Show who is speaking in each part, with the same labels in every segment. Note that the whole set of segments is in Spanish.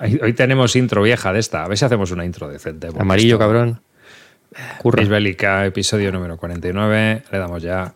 Speaker 1: Hoy tenemos intro vieja de esta. A ver si hacemos una intro decente.
Speaker 2: Amarillo, cabrón.
Speaker 1: Curra. Bélica, episodio número 49. Le damos ya.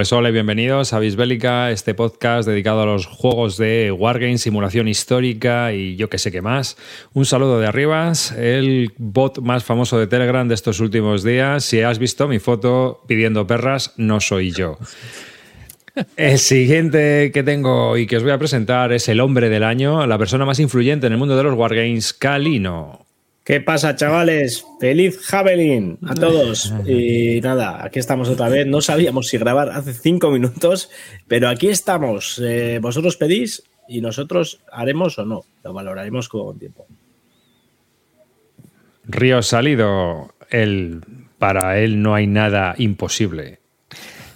Speaker 1: Pues hola y bienvenidos a Bisbélica, este podcast dedicado a los juegos de Wargames, simulación histórica y yo que sé qué más. Un saludo de Arribas, el bot más famoso de Telegram de estos últimos días. Si has visto mi foto pidiendo perras, no soy yo. El siguiente que tengo y que os voy a presentar es el hombre del año, la persona más influyente en el mundo de los Wargames, Kalino.
Speaker 3: ¿Qué pasa, chavales? Feliz Javelin a todos. Y nada, aquí estamos otra vez. No sabíamos si grabar hace cinco minutos, pero aquí estamos. Eh, vosotros pedís y nosotros haremos o no. Lo valoraremos con tiempo.
Speaker 1: Río Salido, el, para él no hay nada imposible.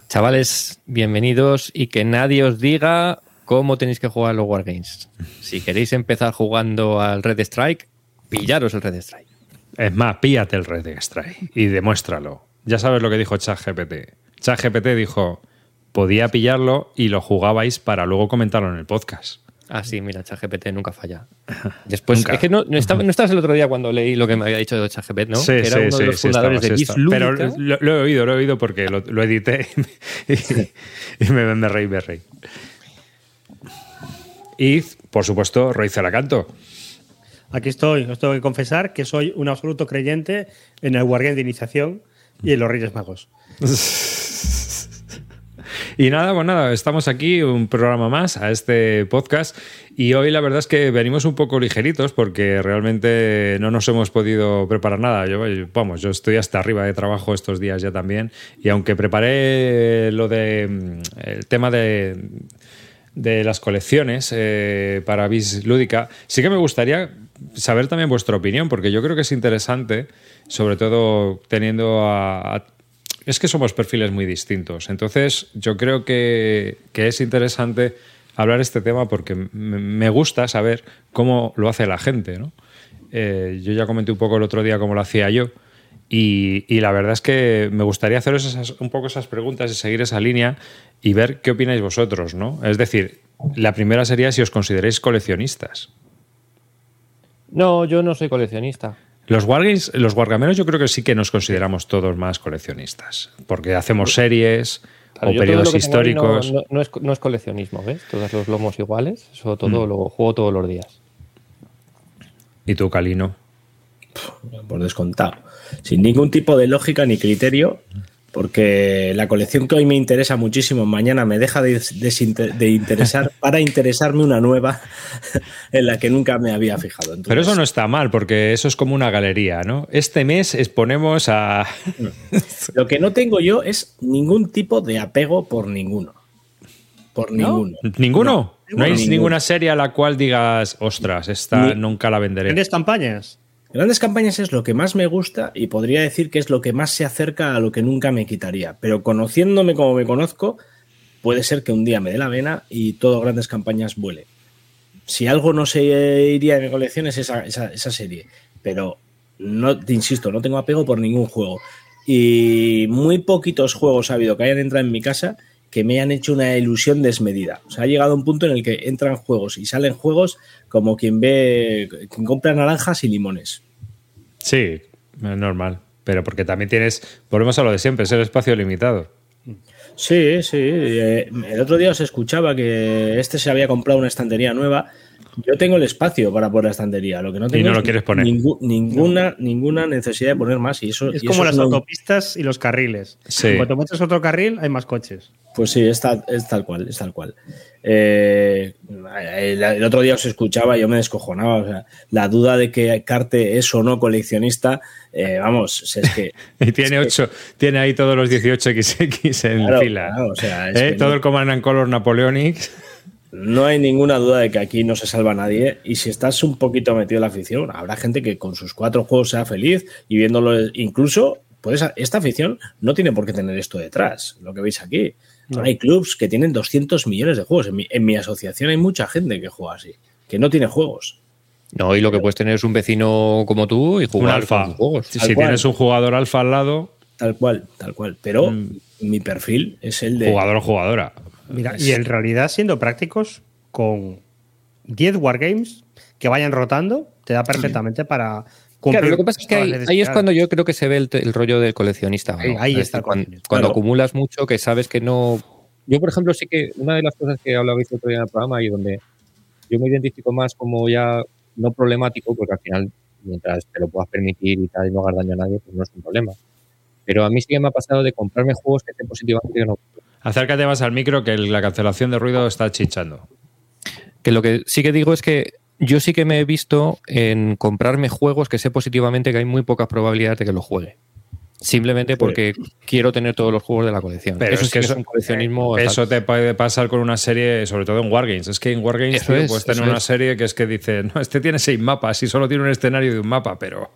Speaker 2: Chavales, bienvenidos y que nadie os diga cómo tenéis que jugar los Wargames. Si queréis empezar jugando al Red Strike, pillaros el Red Strike.
Speaker 1: Es más, píllate el Red Strike y demuéstralo. Ya sabes lo que dijo ChatGPT. ChatGPT dijo, podía pillarlo y lo jugabais para luego comentarlo en el podcast.
Speaker 2: Ah, sí, mira, ChatGPT nunca falla. Después, nunca. es que no, no, estabas el otro día cuando leí lo que me había dicho de ChatGPT, ¿no?
Speaker 1: Sí,
Speaker 2: que era
Speaker 1: sí,
Speaker 2: uno de los
Speaker 1: sí,
Speaker 2: fundadores de
Speaker 1: estaba,
Speaker 2: GIF
Speaker 1: Pero lo, lo, he oído, lo he oído porque lo, lo edité y, y, me, me reí, me reí. Y, por supuesto, Roy Celacanto.
Speaker 4: Aquí estoy, os tengo que confesar que soy un absoluto creyente en el Wargame de iniciación y en los Reyes Magos.
Speaker 1: Y nada, pues nada, estamos aquí, un programa más a este podcast. Y hoy la verdad es que venimos un poco ligeritos porque realmente no nos hemos podido preparar nada. Yo, vamos, yo estoy hasta arriba de trabajo estos días ya también. Y aunque preparé lo de el tema de, de las colecciones eh, para Bis Lúdica, sí que me gustaría saber también vuestra opinión, porque yo creo que es interesante, sobre todo teniendo a, es que somos perfiles muy distintos. Entonces, yo creo que, que es interesante hablar este tema porque me gusta saber cómo lo hace la gente. ¿no? Eh, yo ya comenté un poco el otro día cómo lo hacía yo. Y, y la verdad es que me gustaría haceros esas, un poco esas preguntas y seguir esa línea y ver qué opináis vosotros. ¿no? Es decir, la primera sería si os consideráis coleccionistas.
Speaker 2: No, yo no soy coleccionista.
Speaker 1: Los wargames, los wargameros yo creo que sí que nos consideramos todos más coleccionistas, porque hacemos series claro, o periodos históricos.
Speaker 2: No, no, es, no, es, coleccionismo, ¿ves? Todos los lomos iguales, eso todo mm. lo juego todos los días.
Speaker 1: ¿Y tú, Calino?
Speaker 3: Por descontado. Sin ningún tipo de lógica ni criterio, porque la colección que hoy me interesa muchísimo, mañana me deja de, de, de interesar para interesarme una nueva en la que nunca me había fijado.
Speaker 1: Entonces, Pero eso no está mal, porque eso es como una galería, ¿no? Este mes exponemos a...
Speaker 3: Lo que no tengo yo es ningún tipo de apego por ninguno. Por ninguno.
Speaker 1: ¿No? ¿Ninguno? No, no hay ninguno. ninguna serie a la cual digas, ostras, esta Ni, nunca la venderé.
Speaker 4: ¿Tienes campañas?
Speaker 3: Grandes campañas es lo que más me gusta y podría decir que es lo que más se acerca a lo que nunca me quitaría. Pero conociéndome como me conozco, puede ser que un día me dé la vena y todo grandes campañas vuele. Si algo no se iría de mi colección es esa, serie. Pero no, te insisto, no tengo apego por ningún juego. Y muy poquitos juegos ha habido que hayan entrado en mi casa que me han hecho una ilusión desmedida. O sea, ha llegado un punto en el que entran juegos y salen juegos como quien ve, quien compra naranjas y limones.
Speaker 1: Sí, es normal. Pero porque también tienes, volvemos a lo de siempre, es el espacio limitado.
Speaker 3: Sí, sí. El otro día os escuchaba que este se había comprado una estantería nueva Yo tengo el espacio para poner la estantería, lo que no tengo
Speaker 1: no
Speaker 3: es
Speaker 1: lo quieres poner.
Speaker 3: ningú- ninguna, ninguna necesidad de poner más. Y eso,
Speaker 4: Es
Speaker 3: y
Speaker 4: como
Speaker 3: eso
Speaker 4: las
Speaker 3: no-
Speaker 4: autopistas y los carriles.
Speaker 1: Sí.
Speaker 4: Cuando metes otro carril, hay más coches.
Speaker 3: Pues sí, es tal, es tal cual, es tal cual. Eh, el, el otro día os escuchaba y yo me descojonaba. O sea, la duda de que Carte es o no coleccionista, eh, vamos, es que.
Speaker 1: Y tiene ocho, tiene ahí todos los 18XX en
Speaker 3: Claro,
Speaker 1: fila.
Speaker 3: claro, o sea, es
Speaker 1: ¿Eh?
Speaker 3: que
Speaker 1: Todo
Speaker 3: no-
Speaker 1: el Command and Color Napoleonic.
Speaker 3: No hay ninguna duda de que aquí no se salva nadie. Y si estás un poquito metido en la afición, habrá gente que con sus cuatro juegos sea feliz y viéndolo. Incluso, puedes, esta afición no tiene por qué tener esto detrás, lo que veis aquí. Hay clubs que tienen 200 millones de juegos. En mi, en mi asociación hay mucha gente que juega así, que no tiene juegos.
Speaker 5: No, y lo que puedes tener es un vecino como tú y
Speaker 1: Un
Speaker 5: jugar
Speaker 1: alfa.
Speaker 5: con tus juegos.
Speaker 1: Si,
Speaker 3: Tal
Speaker 1: si
Speaker 3: cual.
Speaker 1: tienes un jugador alfa al lado,
Speaker 3: Tal cual, tal cual. Pero
Speaker 1: Mm.
Speaker 3: mi perfil es el de.
Speaker 1: jugador o jugadora.
Speaker 4: Mira, y en realidad, siendo prácticos, con 10 wargames que vayan rotando, te da perfectamente para.
Speaker 5: Claro, lo que pasa es que ahí, es cuando yo creo que se ve el, el rollo del coleccionista. ¿no?
Speaker 4: Ahí- ahí
Speaker 5: Es
Speaker 4: está
Speaker 5: cuando,
Speaker 4: coleccionista.
Speaker 5: cuando
Speaker 3: Claro.
Speaker 5: acumulas mucho, que sabes que no. Yo, por ejemplo, sí que una de las cosas que hablabais otro día en el programa y donde yo me identifico más como ya no problemático, porque al final, mientras te lo puedas permitir y tal y no hagas daño a nadie, pues no es un problema. Pero a mí sí que me ha pasado de comprarme juegos que estén positivamente no.
Speaker 1: Acércate más al micro que la cancelación de ruido está chichando.
Speaker 5: Que lo que sí que digo es que yo sí que me he visto en comprarme juegos que sé positivamente que hay muy pocas probabilidades de que los juegue. Simplemente porque quiero tener todos los juegos de la colección.
Speaker 1: Pero
Speaker 5: eso
Speaker 1: es que eso-
Speaker 5: es un coleccionismo.
Speaker 1: Eso te puede pasar con una serie, sobre todo en Wargames. Es que en Wargames tío,
Speaker 5: es,
Speaker 1: puedes tener una
Speaker 5: es.
Speaker 1: serie que es que dice, no, este tiene seis mapas y solo tiene un escenario de un mapa, pero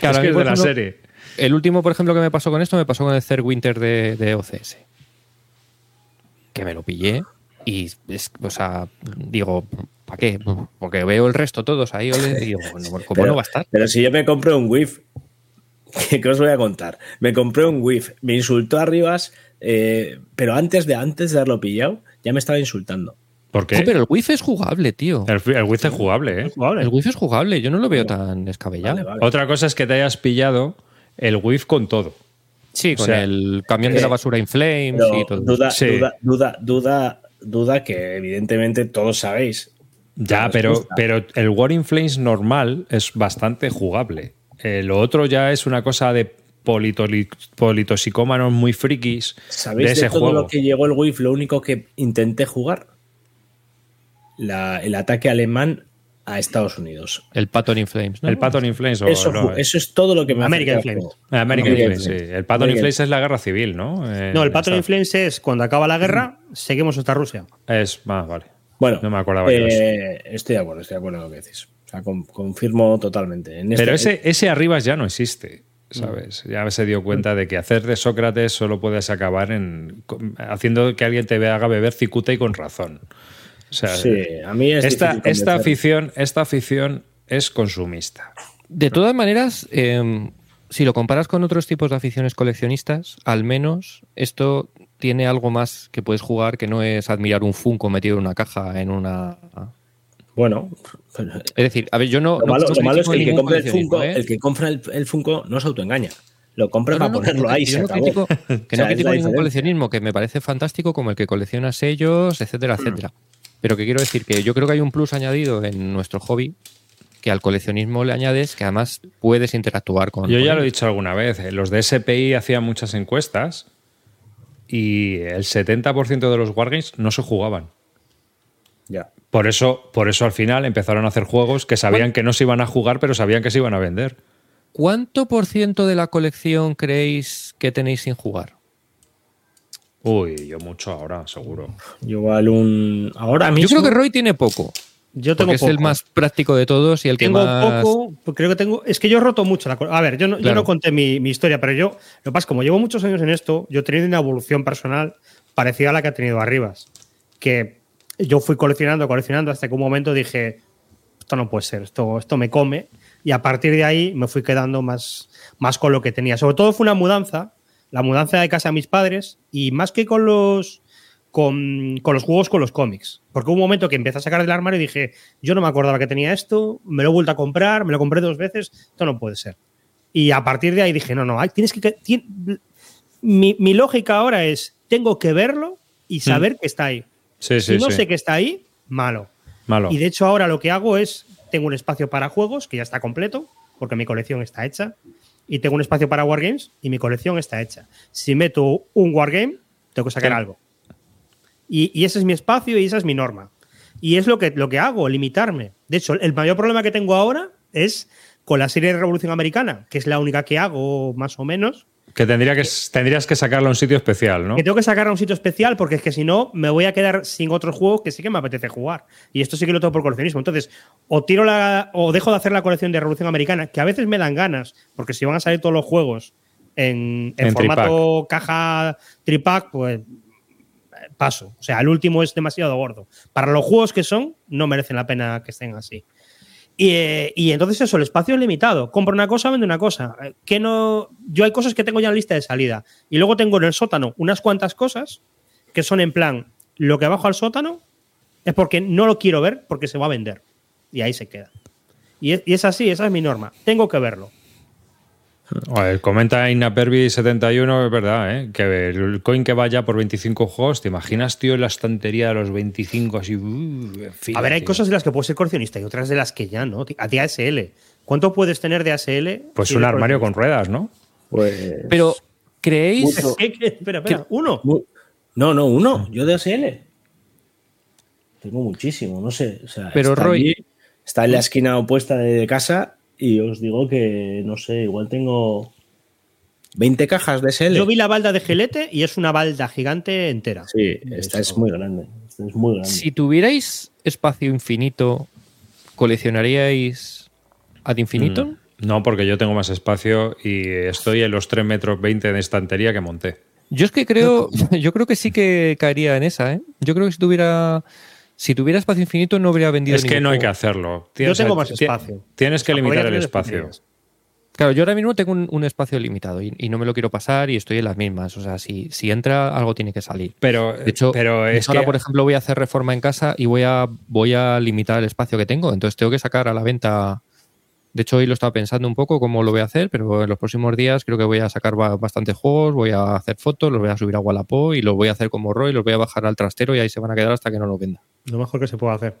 Speaker 5: Claro,
Speaker 1: es que de la serie.
Speaker 5: El último, por ejemplo, que me pasó con esto, me pasó con el Third Winter de, de OCS. Que me lo pillé y, es, o sea, digo, ¿para qué? Porque veo el resto todos ahí ole, y digo, bueno, ¿cómo
Speaker 3: Pero-
Speaker 5: no va a estar?
Speaker 3: Pero si yo me compré un WIF, ¿qué, os voy a contar? Me compré un WIF, me insultó Arribas, eh, pero antes de, antes de haberlo pillado, ya me estaba insultando.
Speaker 1: ¿Por qué?
Speaker 5: Pero el Wi-Fi es jugable, tío.
Speaker 1: El, el Wiz es jugable, ¿eh?
Speaker 4: Jugable.
Speaker 5: El Wi-Fi es jugable, yo no lo veo tan descabellado.
Speaker 3: Vale, vale.
Speaker 1: Otra cosa es que te hayas pillado el WIF con todo.
Speaker 5: Sí, con
Speaker 1: sea,
Speaker 5: el camión de
Speaker 3: eh,
Speaker 5: la basura in flames
Speaker 3: Pero
Speaker 5: y todo.
Speaker 3: duda,
Speaker 1: Sí.
Speaker 3: duda, duda, duda, duda que evidentemente todos sabéis.
Speaker 1: Ya, pero, pero el War in Flames normal es bastante jugable. Eh, lo otro ya es una cosa de politoxicómanos muy frikis
Speaker 3: ¿Sabéis
Speaker 1: de
Speaker 3: de,
Speaker 1: ese
Speaker 3: todo
Speaker 1: juego.
Speaker 3: lo que llegó el WIF? Lo único que intenté jugar. La- el ataque alemán a Estados Unidos.
Speaker 5: El Patton in flames, ¿no?
Speaker 1: El Patton in Flames. o
Speaker 3: Eso,
Speaker 1: no,
Speaker 3: eso es todo lo que me
Speaker 4: American Flames.
Speaker 1: Ah, American
Speaker 3: American
Speaker 1: Flames, sí.
Speaker 3: Flames.
Speaker 1: El Patton in Flames es la guerra civil, ¿no? Eh,
Speaker 4: No, el Patton
Speaker 1: está-
Speaker 4: Influence es cuando acaba la guerra, seguimos hasta Rusia.
Speaker 1: Es más, vale.
Speaker 3: Bueno,
Speaker 1: No me acordaba yo de eso.
Speaker 3: eh, estoy de acuerdo, estoy de acuerdo en lo que decís. O sea, con- confirmo totalmente. En
Speaker 1: Pero
Speaker 3: este-
Speaker 1: ese, ese Arribas ya no existe, ¿sabes? Ya se dio cuenta de que hacer de Sócrates solo puedes acabar en con- haciendo que alguien te haga beber cicuta y con razón. O sea,
Speaker 3: Sí, a mí es
Speaker 1: esta, esta afición, esta afición es consumista.
Speaker 5: De todas maneras, eh, si lo comparas con otros tipos de aficiones coleccionistas, al menos esto tiene algo más que puedes jugar que no es admirar un Funko metido en una caja, en una...
Speaker 3: Bueno,
Speaker 5: Es decir, a ver, yo no...
Speaker 3: lo
Speaker 5: no-
Speaker 3: malo,
Speaker 5: no
Speaker 3: lo malo es que el que
Speaker 5: ningún
Speaker 3: compra el
Speaker 5: coleccionismo,
Speaker 3: Funko,
Speaker 5: ¿eh?
Speaker 3: el que compra el, el Funko no se autoengaña. Lo compra
Speaker 5: No,
Speaker 3: para
Speaker 5: no,
Speaker 3: ponerlo ahí.
Speaker 5: yo
Speaker 3: se
Speaker 5: no
Speaker 3: acabó.
Speaker 5: critico, que
Speaker 3: O sea,
Speaker 5: no critico ningún
Speaker 3: diferencia.
Speaker 5: coleccionismo, que me parece fantástico como el que colecciona sellos, etcétera, etcétera. Pero que quiero decir que yo creo que hay un plus añadido en nuestro hobby que al coleccionismo le añades que además puedes interactuar con.
Speaker 1: Yo ya lo he dicho alguna vez, eh, los de SPI hacían muchas encuestas y el 70% de los Wargames no se jugaban.
Speaker 3: Ya.
Speaker 1: Por eso, por eso al final empezaron a hacer juegos que sabían que no se iban a jugar, pero sabían que se iban a vender.
Speaker 5: ¿Cuánto por ciento de la colección creéis que tenéis sin jugar?
Speaker 1: Uy, yo mucho ahora, seguro.
Speaker 3: Igual un. Ahora mismo.
Speaker 5: Yo creo que Roy tiene poco.
Speaker 4: Yo tengo
Speaker 5: Porque es el más práctico de todos y el que
Speaker 4: Tengo
Speaker 5: más.
Speaker 4: poco, pues creo que tengo. Es que yo he roto mucho la A ver, yo no, yo no conté mi, mi historia, pero yo, lo que pasa es que como llevo muchos años en esto, yo he tenido una evolución personal parecida a la que ha tenido Arribas. Que yo fui coleccionando, coleccionando, hasta que un momento dije, esto no puede ser, esto, esto me come. Y a partir de ahí me fui quedando más, más con lo que tenía. Sobre todo fue una mudanza, la mudanza de casa a mis padres, y más que con los. Con, con los juegos, con los cómics. Porque hubo un momento que empecé a sacar del armario y dije, yo no me acordaba que tenía esto, me lo he vuelto a comprar, me lo compré dos veces, esto no puede ser. Y a partir de ahí dije, no, no, hay- tienes que... mi, mi lógica ahora es, tengo que verlo y saber que está ahí.
Speaker 1: Sí, sí,
Speaker 4: si no
Speaker 1: sí.
Speaker 4: sé que está ahí, malo.
Speaker 1: Malo.
Speaker 4: Y de hecho ahora lo que hago es, tengo un espacio para juegos, que ya está completo, porque mi colección está hecha, y tengo un espacio para wargames y mi colección está hecha. Si meto un wargame, tengo que sacar
Speaker 1: Sí.
Speaker 4: algo. Y, y ese es mi espacio y esa es mi norma. Y es lo que, lo que hago, limitarme. De hecho, el mayor problema que tengo ahora es con la serie de Revolución Americana, que es la única que hago más o menos,
Speaker 1: Que, tendría que tendrías que sacarlo a un sitio especial, ¿no?
Speaker 4: que tengo que sacarla a un sitio especial porque es que si no me voy a quedar sin otros juegos que sí que me apetece jugar. Y esto sí que lo tengo por coleccionismo. Entonces, o tiro la o dejo de hacer la colección de Revolución Americana, que a veces me dan ganas, porque si van a salir todos los juegos en, en
Speaker 1: En
Speaker 4: formato caja tripack, pues eh, paso. O sea, el último es demasiado gordo. Para los juegos que son, no merecen la pena que estén así. Y, eh, y entonces eso, el espacio es limitado. Compro una cosa, vendo una cosa. Eh, Que no, yo hay cosas que tengo ya en lista de salida. Y luego tengo en el sótano unas cuantas cosas que son en plan, lo que bajo al sótano es porque no lo quiero ver porque se va a vender. Y ahí se queda. Y es, y es así, esa es mi norma. Tengo que verlo.
Speaker 1: Joder, comenta Inapervi71, es verdad, ¿eh? que el coin que vaya por 25 juegos, ¿te imaginas, tío, en la estantería de los 25 así? uh, en
Speaker 4: A ver, hay
Speaker 1: tío?
Speaker 4: cosas de las que puedes ser coleccionista y otras de las que ya no. A ti ASL. ¿Cuánto puedes tener de ASL?
Speaker 1: Pues un armario con ruedas, ¿no?
Speaker 3: Pues.
Speaker 5: Pero, ¿creéis?
Speaker 3: Mucho.
Speaker 4: ¿Qué, qué? Espera, espera. Uno.
Speaker 3: mu- No, no, uno. Yo de ASL. Tengo muchísimo, no sé. O sea,
Speaker 5: Pero,
Speaker 3: está
Speaker 5: Roy-
Speaker 3: allí, está en la esquina opuesta de casa y os digo que, no sé, igual tengo 20 cajas de SL.
Speaker 4: Yo vi la balda de gelete y es una balda gigante entera.
Speaker 3: Sí, esta es muy grande. Esta es muy grande.
Speaker 5: Si tuvierais espacio infinito, ¿coleccionaríais ad infinito?
Speaker 1: Mm, No, porque yo tengo más espacio y estoy en los 3 metros 20 de estantería que monté.
Speaker 5: Yo es que creo, yo creo que sí que caería en esa, ¿eh? Yo creo que si tuviera, si tuviera espacio infinito no habría vendido.
Speaker 1: Es que no hay que hacerlo.
Speaker 4: Yo tengo más espacio.
Speaker 1: Tienes que
Speaker 4: O sea,
Speaker 1: limitar el espacio.
Speaker 4: espacio.
Speaker 5: Claro, yo ahora mismo tengo un, un espacio limitado y, y no me lo quiero pasar y estoy en las mismas. O sea, si, si entra, algo tiene que salir.
Speaker 1: Pero,
Speaker 5: De hecho,
Speaker 1: pero es
Speaker 5: ahora,
Speaker 1: que
Speaker 5: por ejemplo, voy a hacer reforma en casa y voy a, voy a limitar el espacio que tengo. Entonces tengo que sacar a la venta. De hecho, hoy lo estaba pensando un poco cómo lo voy a hacer, pero en los próximos días creo que voy a sacar ba- bastantes juegos, voy a hacer fotos, los voy a subir a Wallapop y los voy a hacer como Roy, los voy a bajar al trastero y ahí se van a quedar hasta que no los venda.
Speaker 4: Lo mejor que se puede hacer.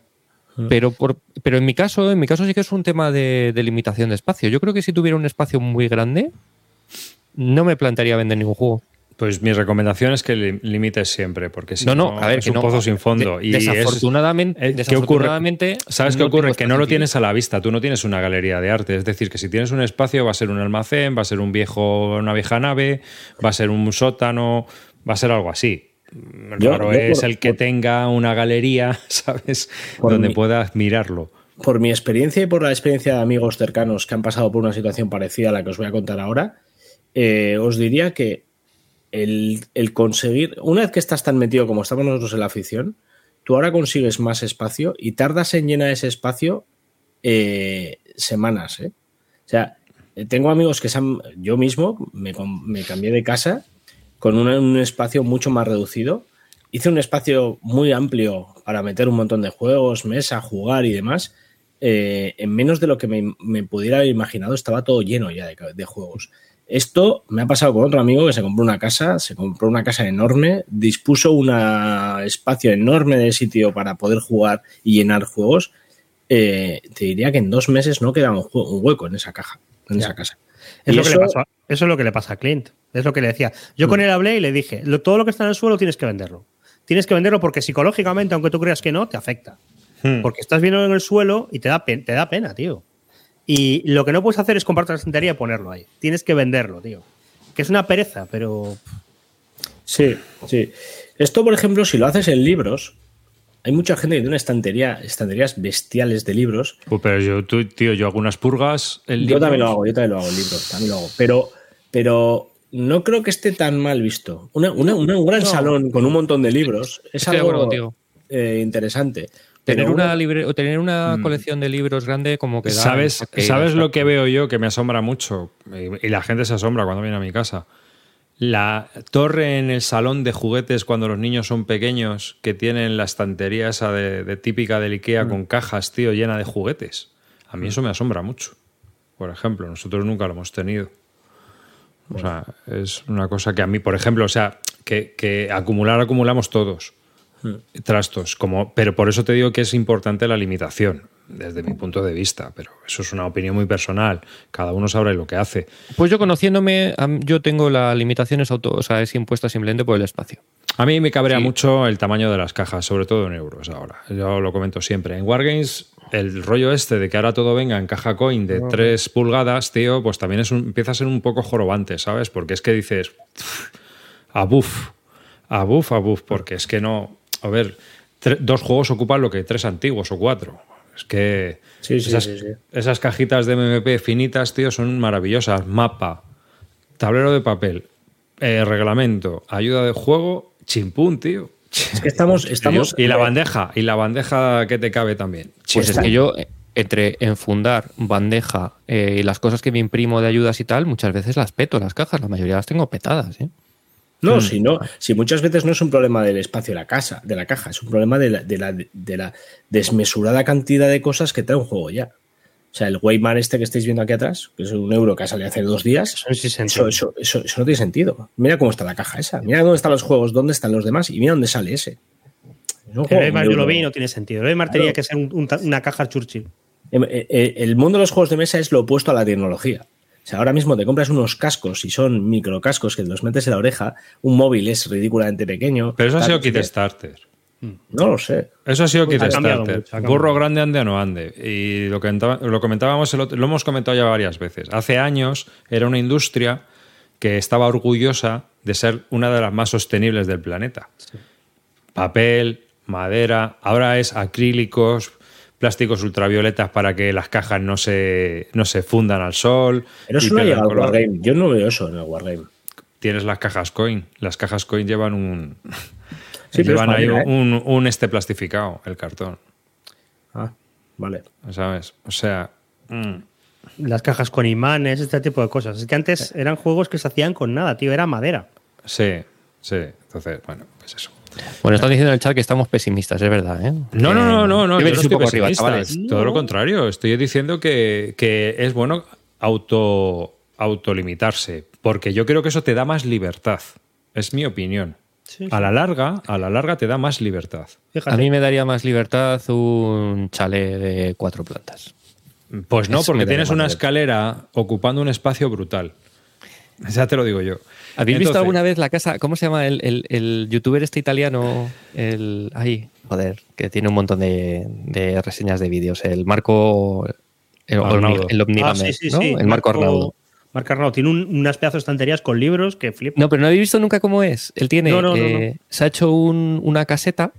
Speaker 5: Pero, por, pero en mi caso, en mi caso sí que es un tema de, de limitación de espacio. Yo creo que si tuviera un espacio muy grande, no me plantearía vender ningún juego.
Speaker 1: Pues mi recomendación es que li- limites siempre, porque si
Speaker 5: no, no, a ver,
Speaker 1: es
Speaker 5: que
Speaker 1: un
Speaker 5: no.
Speaker 1: pozo sin fondo.
Speaker 5: De-
Speaker 1: y es-
Speaker 5: desafortunadamente,
Speaker 1: eh, ¿qué
Speaker 5: desafortunadamente,
Speaker 1: ocurre? ¿Sabes qué
Speaker 5: no
Speaker 1: ocurre?
Speaker 5: tengo
Speaker 1: Que no lo tienes a la vista. Tú no tienes una galería de arte. Es decir, que si tienes un espacio, va a ser un almacén, va a ser un viejo, una vieja nave, va a ser un sótano, va a ser algo así.
Speaker 3: Yo-
Speaker 1: Raro
Speaker 3: yo
Speaker 1: es
Speaker 3: por-
Speaker 1: el que tenga una galería, ¿sabes? Donde
Speaker 3: mi-
Speaker 1: puedas mirarlo.
Speaker 3: Por mi experiencia y por la experiencia de amigos cercanos que han pasado por una situación parecida a la que os voy a contar ahora, eh, os diría que el, el conseguir, una vez que estás tan metido como estamos nosotros en la afición, tú ahora consigues más espacio y tardas en llenar ese espacio eh, semanas. ¿eh? O sea, eh, tengo amigos que se han, yo mismo me, me cambié de casa con una- un espacio mucho más reducido. Hice un espacio muy amplio para meter un montón de juegos, mesa, jugar y demás. Eh, en menos de lo que me, me pudiera haber imaginado, estaba todo lleno ya de juegos. Esto me ha pasado con otro amigo que se compró una casa, se compró una casa enorme, dispuso un espacio enorme de sitio para poder jugar y llenar juegos. Eh, te diría que en dos meses no quedaba un, hueco en esa caja, en esa casa.
Speaker 4: Es lo que
Speaker 3: eso-
Speaker 4: le pasó, eso es lo que le pasa a Clint. Es lo que le decía. Yo con él hablé y le dije, lo- todo lo que está en el suelo tienes que venderlo. Tienes que venderlo porque psicológicamente, aunque tú creas que no, te afecta.
Speaker 1: Hmm.
Speaker 4: Porque estás viendo en el suelo y te da, te da pena, tío. Y lo que no puedes hacer es comprarte la estantería y ponerlo ahí. Tienes que venderlo, tío. Que es una pereza, pero
Speaker 3: Sí, sí. Esto, por ejemplo, si lo haces en libros, hay mucha gente que tiene una estantería, estanterías bestiales de libros.
Speaker 1: Uh, pero yo, tú, tío, yo hago unas purgas. en
Speaker 3: Yo
Speaker 1: libros.
Speaker 3: también lo hago, yo también lo hago en libros, también lo hago. Pero, pero no creo que esté tan mal visto. Una- una- una- un gran
Speaker 5: No.
Speaker 3: salón con un montón de libros es
Speaker 5: Estoy de acuerdo
Speaker 3: algo eh, interesante.
Speaker 5: Tener
Speaker 3: Pero
Speaker 5: una, libre, o tener una
Speaker 1: Mm.
Speaker 5: colección de libros grande como que da-
Speaker 1: ¿Sabes,
Speaker 5: que-
Speaker 1: ¿sabes lo que veo yo que me asombra mucho? Y, y la gente se asombra cuando viene a mi casa. La torre en el salón de juguetes cuando los niños son pequeños, que tienen la estantería esa de, de típica del Ikea
Speaker 5: Mm.
Speaker 1: con cajas, tío, llena de juguetes. A mí eso me asombra mucho. Por ejemplo, nosotros nunca lo hemos tenido. O sea, es una cosa que a mí, por ejemplo, o sea, que, que acumular acumulamos todos. Trastos. Como, pero por eso te digo que es importante la limitación, desde mi punto de vista. Pero eso es una opinión muy personal. Cada uno sabe lo que hace.
Speaker 5: Pues yo conociéndome, yo tengo las limitaciones auto, o sea, es impuesta simplemente por el espacio.
Speaker 1: A mí me cabrea
Speaker 5: Sí.
Speaker 1: mucho el tamaño de las cajas, sobre todo en euros ahora. Yo lo comento siempre. En Wargames, el rollo este de que ahora todo venga en caja coin de 3 pulgadas, tío, pues también es un- empieza a ser un poco jorobante, ¿sabes? Porque es que dices, a buff, a buff, a buff, porque es que no. A ver, dos juegos ocupan lo que tres antiguos o cuatro. Es que
Speaker 3: Sí, sí,
Speaker 1: esas,
Speaker 3: sí, sí.
Speaker 1: esas cajitas de MMP finitas, tío, son maravillosas. Mapa, tablero de papel, eh, reglamento, ayuda de juego, chimpún, tío.
Speaker 3: Es que estamos, estamos
Speaker 1: Y la bandeja, y la bandeja que te cabe también.
Speaker 5: Pues es que yo, eh, entre enfundar, bandeja eh, y las cosas que me imprimo de ayudas y tal, muchas veces las peto las cajas, la mayoría las tengo petadas. ¿eh?
Speaker 3: No, si no, si muchas veces no es un problema del espacio de la casa, de la caja, es un problema de la, de la, de la desmesurada cantidad de cosas que trae un juego ya. O sea, el Wayman este que estáis viendo aquí atrás, que es un euro que ha salido hace dos días,
Speaker 4: Eso sí se
Speaker 3: eso,
Speaker 4: entiende.
Speaker 3: eso, eso, eso no tiene sentido. Mira cómo está la caja esa, mira dónde están los juegos, dónde están los demás y mira dónde sale ese. Es un
Speaker 4: El yo lo vi y no tiene sentido. El Weimar tenía que ser un- un ta- una caja Churchill.
Speaker 3: Eh, eh, eh, El mundo de los juegos de mesa es lo opuesto a la tecnología. O sea, ahora mismo te compras unos cascos y son microcascos que los metes en la oreja. Un móvil es ridículamente pequeño.
Speaker 1: Pero eso ha sido
Speaker 3: qué.
Speaker 1: Kickstarter.
Speaker 3: No lo sé.
Speaker 1: Eso ha sido
Speaker 4: Pues ha mucho, ha cambiado.
Speaker 1: Burro grande ande o no ande. Y lo, que lo comentábamos, el otro- lo hemos comentado ya varias veces. Hace años era una industria que estaba orgullosa de ser una de las más sostenibles del planeta. Papel, madera, ahora es acrílicos, plásticos ultravioletas para que las cajas no se, no se fundan al sol.
Speaker 3: Pero eso no llegado al. Wargame. Yo no veo eso en el Wargame.
Speaker 1: Tienes las cajas coin. Las cajas coin llevan un.
Speaker 3: Sí,
Speaker 1: llevan ahí
Speaker 3: ¿eh?
Speaker 1: un, un este plastificado, el cartón.
Speaker 3: Ah, vale.
Speaker 1: ¿Sabes? O sea. mm,
Speaker 4: Las cajas con imanes, este tipo de cosas. Es que antes eran juegos que se hacían con nada, tío. Era madera.
Speaker 1: sí, sí. Entonces, bueno, pues eso.
Speaker 5: Bueno, están diciendo en el chat que estamos pesimistas, es verdad. ¿eh?
Speaker 1: No, no, no, no, no.
Speaker 5: Yo
Speaker 1: no
Speaker 5: un poco arriba, chavales.
Speaker 1: Todo lo contrario. Estoy diciendo que, que es bueno auto autolimitarse. Porque yo creo que eso te da más libertad. Es mi opinión.
Speaker 4: Sí,
Speaker 1: A la larga, a la larga te da más libertad.
Speaker 4: Fíjate.
Speaker 5: A mí me daría más libertad un chalet de cuatro plantas.
Speaker 1: Pues no,
Speaker 5: Eso
Speaker 1: porque tienes una
Speaker 5: libertad.
Speaker 1: escalera ocupando un espacio brutal. Ya te lo digo yo.
Speaker 5: ¿Habéis visto alguna vez la casa? ¿Cómo se llama el, el- el youtuber este italiano? El. Ay, joder, que tiene un montón de, de reseñas de vídeos. El Marco. El,
Speaker 1: Arnaudo.
Speaker 5: el Omnigame,
Speaker 4: Ah, sí, sí,
Speaker 5: ¿no?
Speaker 4: sí.
Speaker 5: El Marco Arnaudo.
Speaker 4: Marco Arnaudo. Tiene un- unas pedazos de estanterías con libros que flipan.
Speaker 5: No, pero no habéis visto nunca cómo es. Él tiene.
Speaker 4: No, no, no,
Speaker 5: eh, Se ha hecho un- una caseta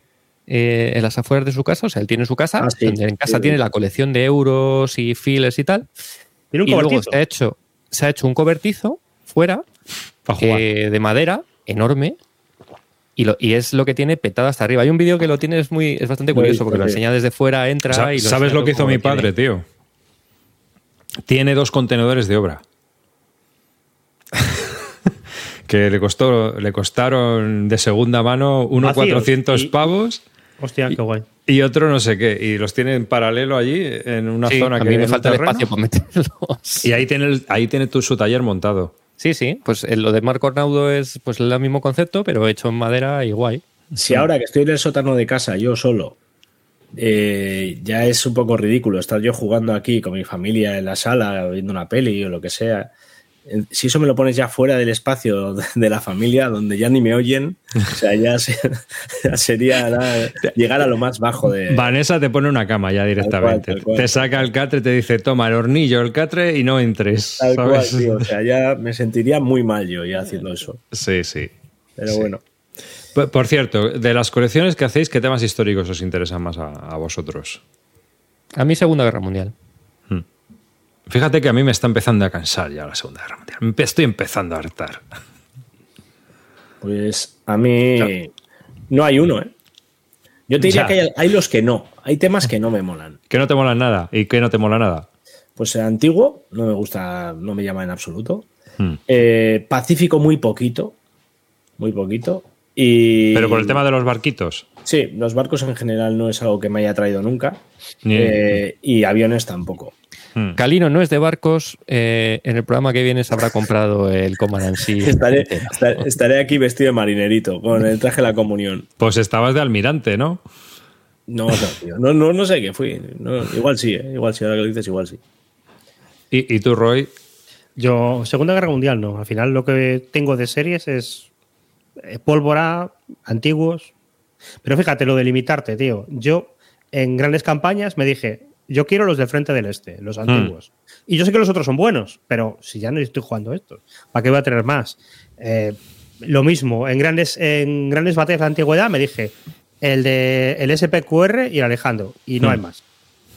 Speaker 5: eh, en las afueras de su casa. O sea, él tiene su casa.
Speaker 3: Ah,
Speaker 5: en casa
Speaker 3: Sí.
Speaker 5: tiene la colección de euros y files y tal.
Speaker 4: Tiene un
Speaker 5: y luego se ha, hecho, se ha hecho un cobertizo fuera eh, de madera enorme y, lo- y es lo que tiene petado hasta arriba. Hay un vídeo que lo tiene, es, muy, es bastante curioso porque lo enseña desde fuera, entra y
Speaker 1: ¿Sabes lo que hizo mi
Speaker 5: tiene.
Speaker 1: padre, tío? Tiene dos contenedores de obra. que le costó, le costaron de segunda mano uno. 400
Speaker 4: Y-
Speaker 1: pavos
Speaker 4: Hostia, qué guay.
Speaker 1: y otro no sé qué. Y los tiene en paralelo allí, en una
Speaker 5: Sí,
Speaker 1: zona
Speaker 5: a
Speaker 1: que
Speaker 5: mí me falta el espacio para meterlos.
Speaker 1: Y ahí tiene, ahí tiene tu, su taller montado.
Speaker 5: Sí, sí, pues eh, lo de Marco Arnaudo es pues el mismo concepto, pero hecho en madera y guay.
Speaker 3: Si ahora que estoy en el sótano de casa, yo solo, eh, ya es un poco ridículo estar yo jugando aquí con mi familia en la sala, viendo una peli o lo que sea. Eh, Si eso me lo pones ya fuera del espacio de la familia, donde ya ni me oyen, o sea, ya, se- ya sería nada, llegar a lo más bajo de.
Speaker 1: Vanessa te pone una cama ya directamente.
Speaker 3: tal cual.
Speaker 1: Te saca el catre, te dice, toma el hornillo, el catre y no entres.
Speaker 3: Tal cual,
Speaker 1: ¿sabes?
Speaker 3: tío. O sea, ya me sentiría muy mal yo ya haciendo eso.
Speaker 1: Sí, sí.
Speaker 3: Pero
Speaker 1: Sí.
Speaker 3: bueno.
Speaker 1: Por, por cierto, de las colecciones que hacéis, ¿qué temas históricos os interesan más a, a vosotros?
Speaker 5: A mí Segunda Guerra Mundial.
Speaker 1: Fíjate que a mí me está empezando a cansar ya la Segunda Guerra Mundial. Me Estoy empezando a hartar.
Speaker 3: Pues a mí no hay uno, ¿eh? Yo te diría
Speaker 1: Ya.
Speaker 3: que hay, hay los que no. Hay temas que no me molan.
Speaker 1: Que no te mola nada y que no te mola nada.
Speaker 3: Pues el antiguo no me gusta, no me llama en absoluto.
Speaker 1: Hmm.
Speaker 3: Eh, Pacífico muy poquito. Muy poquito. Y,
Speaker 1: Pero por el tema de los barquitos.
Speaker 3: Sí, los barcos en general no es algo que me haya traído nunca. Eh, y aviones tampoco.
Speaker 1: Hmm.
Speaker 5: Calino no es de barcos. eh, en el programa que viene se habrá comprado el Command sí.
Speaker 3: Estaré, estar- estaré aquí vestido de marinerito, con el traje de la comunión.
Speaker 1: Pues estabas de almirante, ¿no?
Speaker 3: No, no, tío. No, no, no sé qué fui. No, igual sí, ¿eh? igual sí, ahora que lo dices, igual sí.
Speaker 1: Y, y tú, Roy,
Speaker 4: Yo, Segunda Guerra Mundial, no. Al final lo que tengo de series es eh, pólvora, antiguos. Pero fíjate, lo de limitarte, tío. Yo, en grandes campañas, me dije, yo quiero los del Frente del Este, los antiguos. Y yo sé que los otros son buenos, pero si ya no estoy jugando estos, ¿para qué voy a tener más? Eh, lo mismo, en grandes, en grandes batallas de la antigüedad me dije, el de el SPQR y el Alejandro, y no
Speaker 1: Hmm.
Speaker 4: hay más.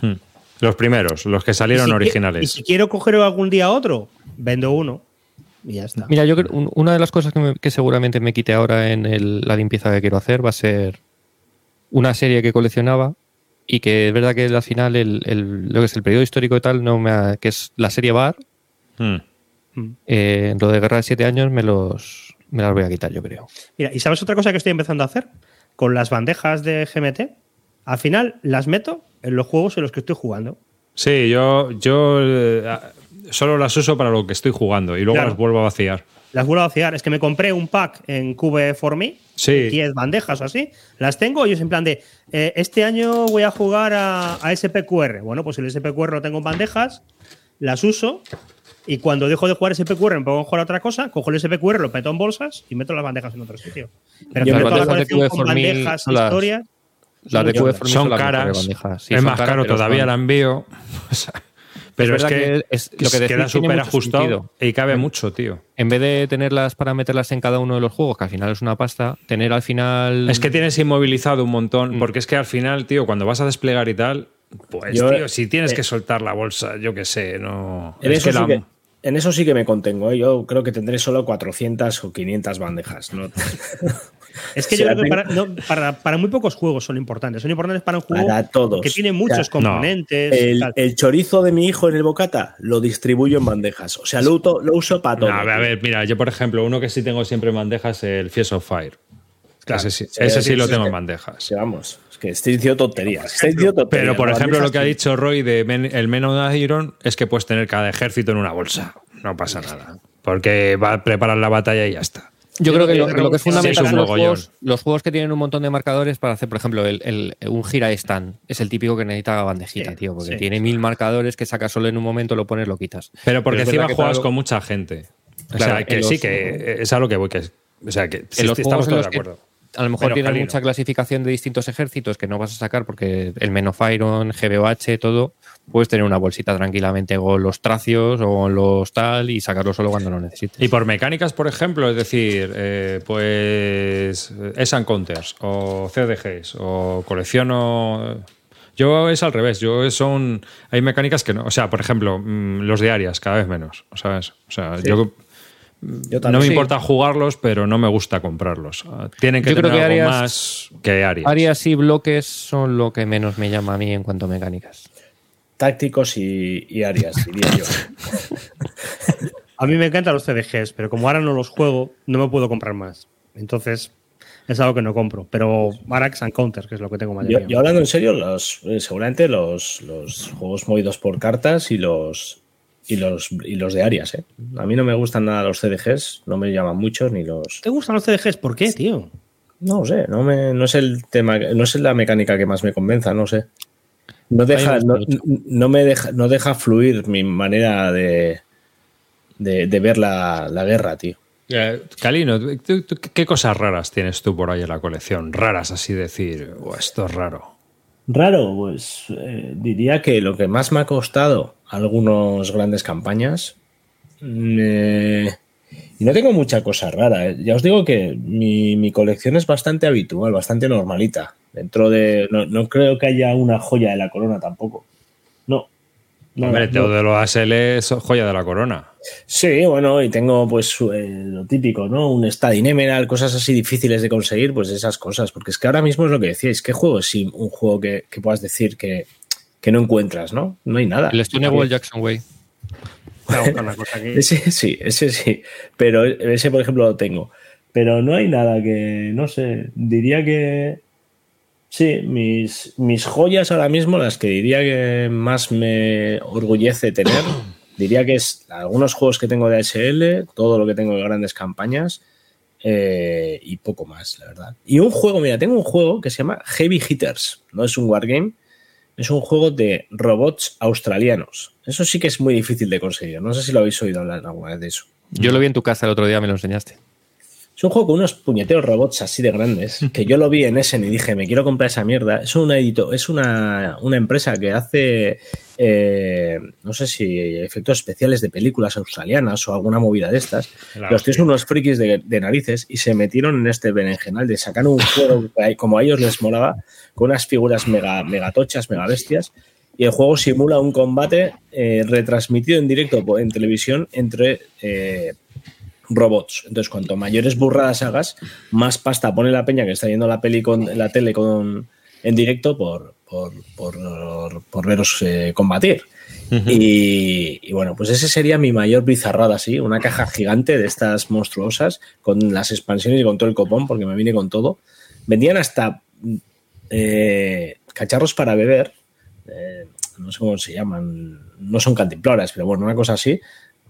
Speaker 1: hmm, los primeros, los que salieron
Speaker 4: Y si qui-
Speaker 1: originales.
Speaker 4: Y si quiero coger algún día otro, vendo uno y ya está.
Speaker 5: Mira, yo creo un- una de las cosas que, me- que seguramente me quite ahora en el- la limpieza que quiero hacer va a ser una serie que coleccionaba y que es verdad que al final el, el- lo que es el periodo histórico y tal, no me ha- que es la serie Bar,
Speaker 1: Hmm.
Speaker 5: eh, lo de Guerra de Siete Años me los me las voy a quitar, yo creo.
Speaker 4: Mira, ¿y sabes otra cosa que estoy empezando a hacer? Con las bandejas de GMT, al final las meto en los juegos en los que estoy jugando.
Speaker 1: Sí, yo, yo eh, solo las uso para lo que estoy jugando y luego
Speaker 4: Claro.
Speaker 1: las vuelvo a vaciar.
Speaker 4: Las vuelvo a vaciar. Es que me compré un pack en Cube for Me,
Speaker 1: Sí.
Speaker 4: 10 bandejas o así. Las tengo y es en plan de, eh, este año voy a jugar a, a SPQR. Bueno, pues el SPQR lo tengo en bandejas, las uso y cuando dejo de jugar SPQR me pongo a jugar a otra cosa, cojo el SPQR, lo meto en bolsas y meto las bandejas en otro sitio. Pero
Speaker 3: Yo
Speaker 4: toda la
Speaker 5: Las bandejas de
Speaker 4: colección
Speaker 5: Cube
Speaker 4: con bandejas,
Speaker 5: son las-
Speaker 4: historias.
Speaker 5: Las de
Speaker 4: Son
Speaker 5: Me
Speaker 1: Son
Speaker 5: mejores
Speaker 1: caras.
Speaker 5: Sí,
Speaker 1: es
Speaker 5: son
Speaker 1: más caro todavía
Speaker 5: son-
Speaker 1: el envío. O sea, pero es,
Speaker 5: verdad
Speaker 1: que,
Speaker 5: que es- lo que decís
Speaker 1: queda súper ajustado
Speaker 5: sentido.
Speaker 1: y cabe mucho, tío.
Speaker 5: En vez de tenerlas para meterlas en cada uno de los juegos, que al final es una pasta, tener al final.
Speaker 1: Es que tienes inmovilizado un
Speaker 5: Mm.
Speaker 1: montón, porque es que al final, tío, cuando vas a desplegar y tal, pues,
Speaker 3: Yo,
Speaker 1: tío, si tienes
Speaker 3: eh,
Speaker 1: que soltar la bolsa, yo qué sé, no.
Speaker 3: En
Speaker 1: es
Speaker 3: eso,
Speaker 1: que
Speaker 3: sí
Speaker 1: la-
Speaker 3: que, en eso sí que me contengo. ¿eh? Yo creo que tendré solo 400 o 500 bandejas. ¿no?
Speaker 4: Es que
Speaker 3: O sea,
Speaker 4: yo creo que para, no, para, para muy pocos juegos son importantes. Son importantes para un juego
Speaker 3: Para todos.
Speaker 4: que tiene
Speaker 3: O
Speaker 4: muchos
Speaker 3: sea,
Speaker 4: componentes.
Speaker 3: El, chorizo de mi hijo en el bocata lo distribuyo en bandejas. O sea, lo, uto- lo uso para todo.
Speaker 1: No, a ver, a ver, mira, yo por ejemplo, uno que sí tengo siempre en bandejas, el Fierce of Fire.
Speaker 3: Claro,
Speaker 1: ese sí,
Speaker 3: sí,
Speaker 1: ese sí
Speaker 3: sí,
Speaker 1: lo tengo
Speaker 3: sí.
Speaker 1: en bandejas.
Speaker 3: Sí, vamos, es que estoy diciendo tonterías. Estoy diciendo tonterías.
Speaker 1: Pero por ejemplo, lo que ha dicho Roy de Men- el Men of Iron es que puedes tener cada ejército en una bolsa. No pasa nada. Porque va a preparar la batalla y ya está.
Speaker 5: Yo creo que lo, que es
Speaker 4: sí,
Speaker 5: fundamental son los juegos, los juegos que tienen un montón de marcadores para hacer, por ejemplo, el, el- un gira stand. Es el típico que necesita bandejita,
Speaker 4: Sí,
Speaker 5: tío, porque
Speaker 4: sí.
Speaker 5: tiene mil marcadores que sacas solo en un momento, lo pones, lo quitas.
Speaker 1: Pero porque
Speaker 5: Pero
Speaker 1: encima juegas con mucha gente. O
Speaker 5: Claro,
Speaker 1: sea, que sí, que es a lo que voy. Que, o sea, que sí,
Speaker 5: en los
Speaker 1: estamos todos
Speaker 5: los
Speaker 1: de acuerdo.
Speaker 5: a lo mejor tienen
Speaker 1: Calino.
Speaker 5: mucha clasificación de distintos ejércitos que no vas a sacar porque el Men of Iron, GBOH, todo, puedes tener una bolsita tranquilamente con los tracios o con los tal y sacarlo solo cuando lo necesites.
Speaker 1: Y por mecánicas, por ejemplo, es decir, eh, pues es Counters o CDGs o colecciono. Yo es al revés, yo son. Hay mecánicas que no. O sea, por ejemplo, mm, los diarias, cada vez menos, ¿sabes? O sea, yo.
Speaker 3: Yo
Speaker 1: No me
Speaker 5: Sí.
Speaker 1: importa jugarlos, pero no me gusta comprarlos. Tienen que
Speaker 5: Yo creo
Speaker 1: tener
Speaker 5: que
Speaker 1: algo
Speaker 5: Arias-
Speaker 1: más que Arias.
Speaker 5: Áreas y bloques son lo que menos me llama a mí en cuanto a mecánicas.
Speaker 3: Tácticos y, y áreas, diría yo.
Speaker 4: A mí me encantan los CDGs, pero como ahora no los juego, no me puedo comprar más. Entonces, es algo que no compro. Pero Arax and Counters, que es lo que tengo
Speaker 3: Yo,
Speaker 4: mayoría.
Speaker 3: yo hablando en serio, los, eh, seguramente los, los juegos movidos por cartas y los y los y los de áreas, ¿eh? A mí no me gustan nada los CDGs, no me llaman mucho ni los.
Speaker 4: ¿Te gustan los CDGs? ¿Por qué, tío?
Speaker 3: No sé, no me, no es el tema, no es la mecánica que más me convenza, no sé. No deja, no, no me deja, no deja fluir mi manera de, de, de ver la, la guerra, tío.
Speaker 1: Eh, Calino, ¿tú- tú- ¿qué cosas raras tienes tú por ahí en la colección? Raras, así decir, "Oh, esto es raro.
Speaker 3: Raro, pues eh, diría que lo que más me ha costado algunas grandes campañas. mm, eh, y no tengo mucha cosa rara. eh. Ya os digo que mi, mi colección es bastante habitual, bastante normalita. Dentro de. No, no creo que haya una joya de la corona tampoco. No. No,
Speaker 1: Hombre,
Speaker 3: no.
Speaker 1: de lo ASL es joya de la corona.
Speaker 3: Sí, bueno, y tengo pues eh, lo típico, ¿no? Un Stadin Emerald, cosas así difíciles de conseguir, pues esas cosas. Porque es que ahora mismo es lo que decíais, ¿qué juego es sí, un juego que, que puedas decir que, que no encuentras, ¿no? No hay nada.
Speaker 5: El Stonewall Jackson Way.
Speaker 4: Voy a buscar una cosa aquí.
Speaker 3: Ese sí, ese sí. Pero ese, por ejemplo, lo tengo. Pero no hay nada que, no sé, diría que... Sí, mis, mis joyas ahora mismo, las que diría que más me orgullece tener, diría que es algunos juegos que tengo de ASL, todo lo que tengo de grandes campañas eh, y poco más, la verdad. Y un juego, mira, tengo un juego que se llama Heavy Hitters, no es un wargame, es un juego de robots australianos. Eso sí que es muy difícil de conseguir. No sé si lo habéis oído hablar alguna vez de eso.
Speaker 5: Yo lo vi en tu casa el otro día, me lo enseñaste.
Speaker 3: Es un juego con unos puñeteros robots así de grandes, que yo lo vi en Essen y dije, me quiero comprar esa mierda. Es una, edito, es una, una empresa que hace, eh, no sé si efectos especiales de películas australianas o alguna movida de estas.
Speaker 1: Claro,
Speaker 3: Los tíos son unos frikis de, de narices y se metieron en este berenjenal de sacar un juego que como a ellos les molaba, con unas figuras mega, megatochas, mega bestias. Y el juego simula un combate eh, retransmitido en directo en televisión entre eh, robots. Entonces, cuanto mayores burradas hagas, más pasta pone la peña que está viendo la peli con la tele con, en directo por, por, por, por veros eh, combatir. y, y bueno, pues ese sería mi mayor bizarrada, sí, una caja gigante de estas monstruosas con las expansiones y con todo el copón, porque me vine con todo. Vendían hasta eh, cacharros para beber, eh, no sé cómo se llaman, no son cantimploras, pero bueno, una cosa así,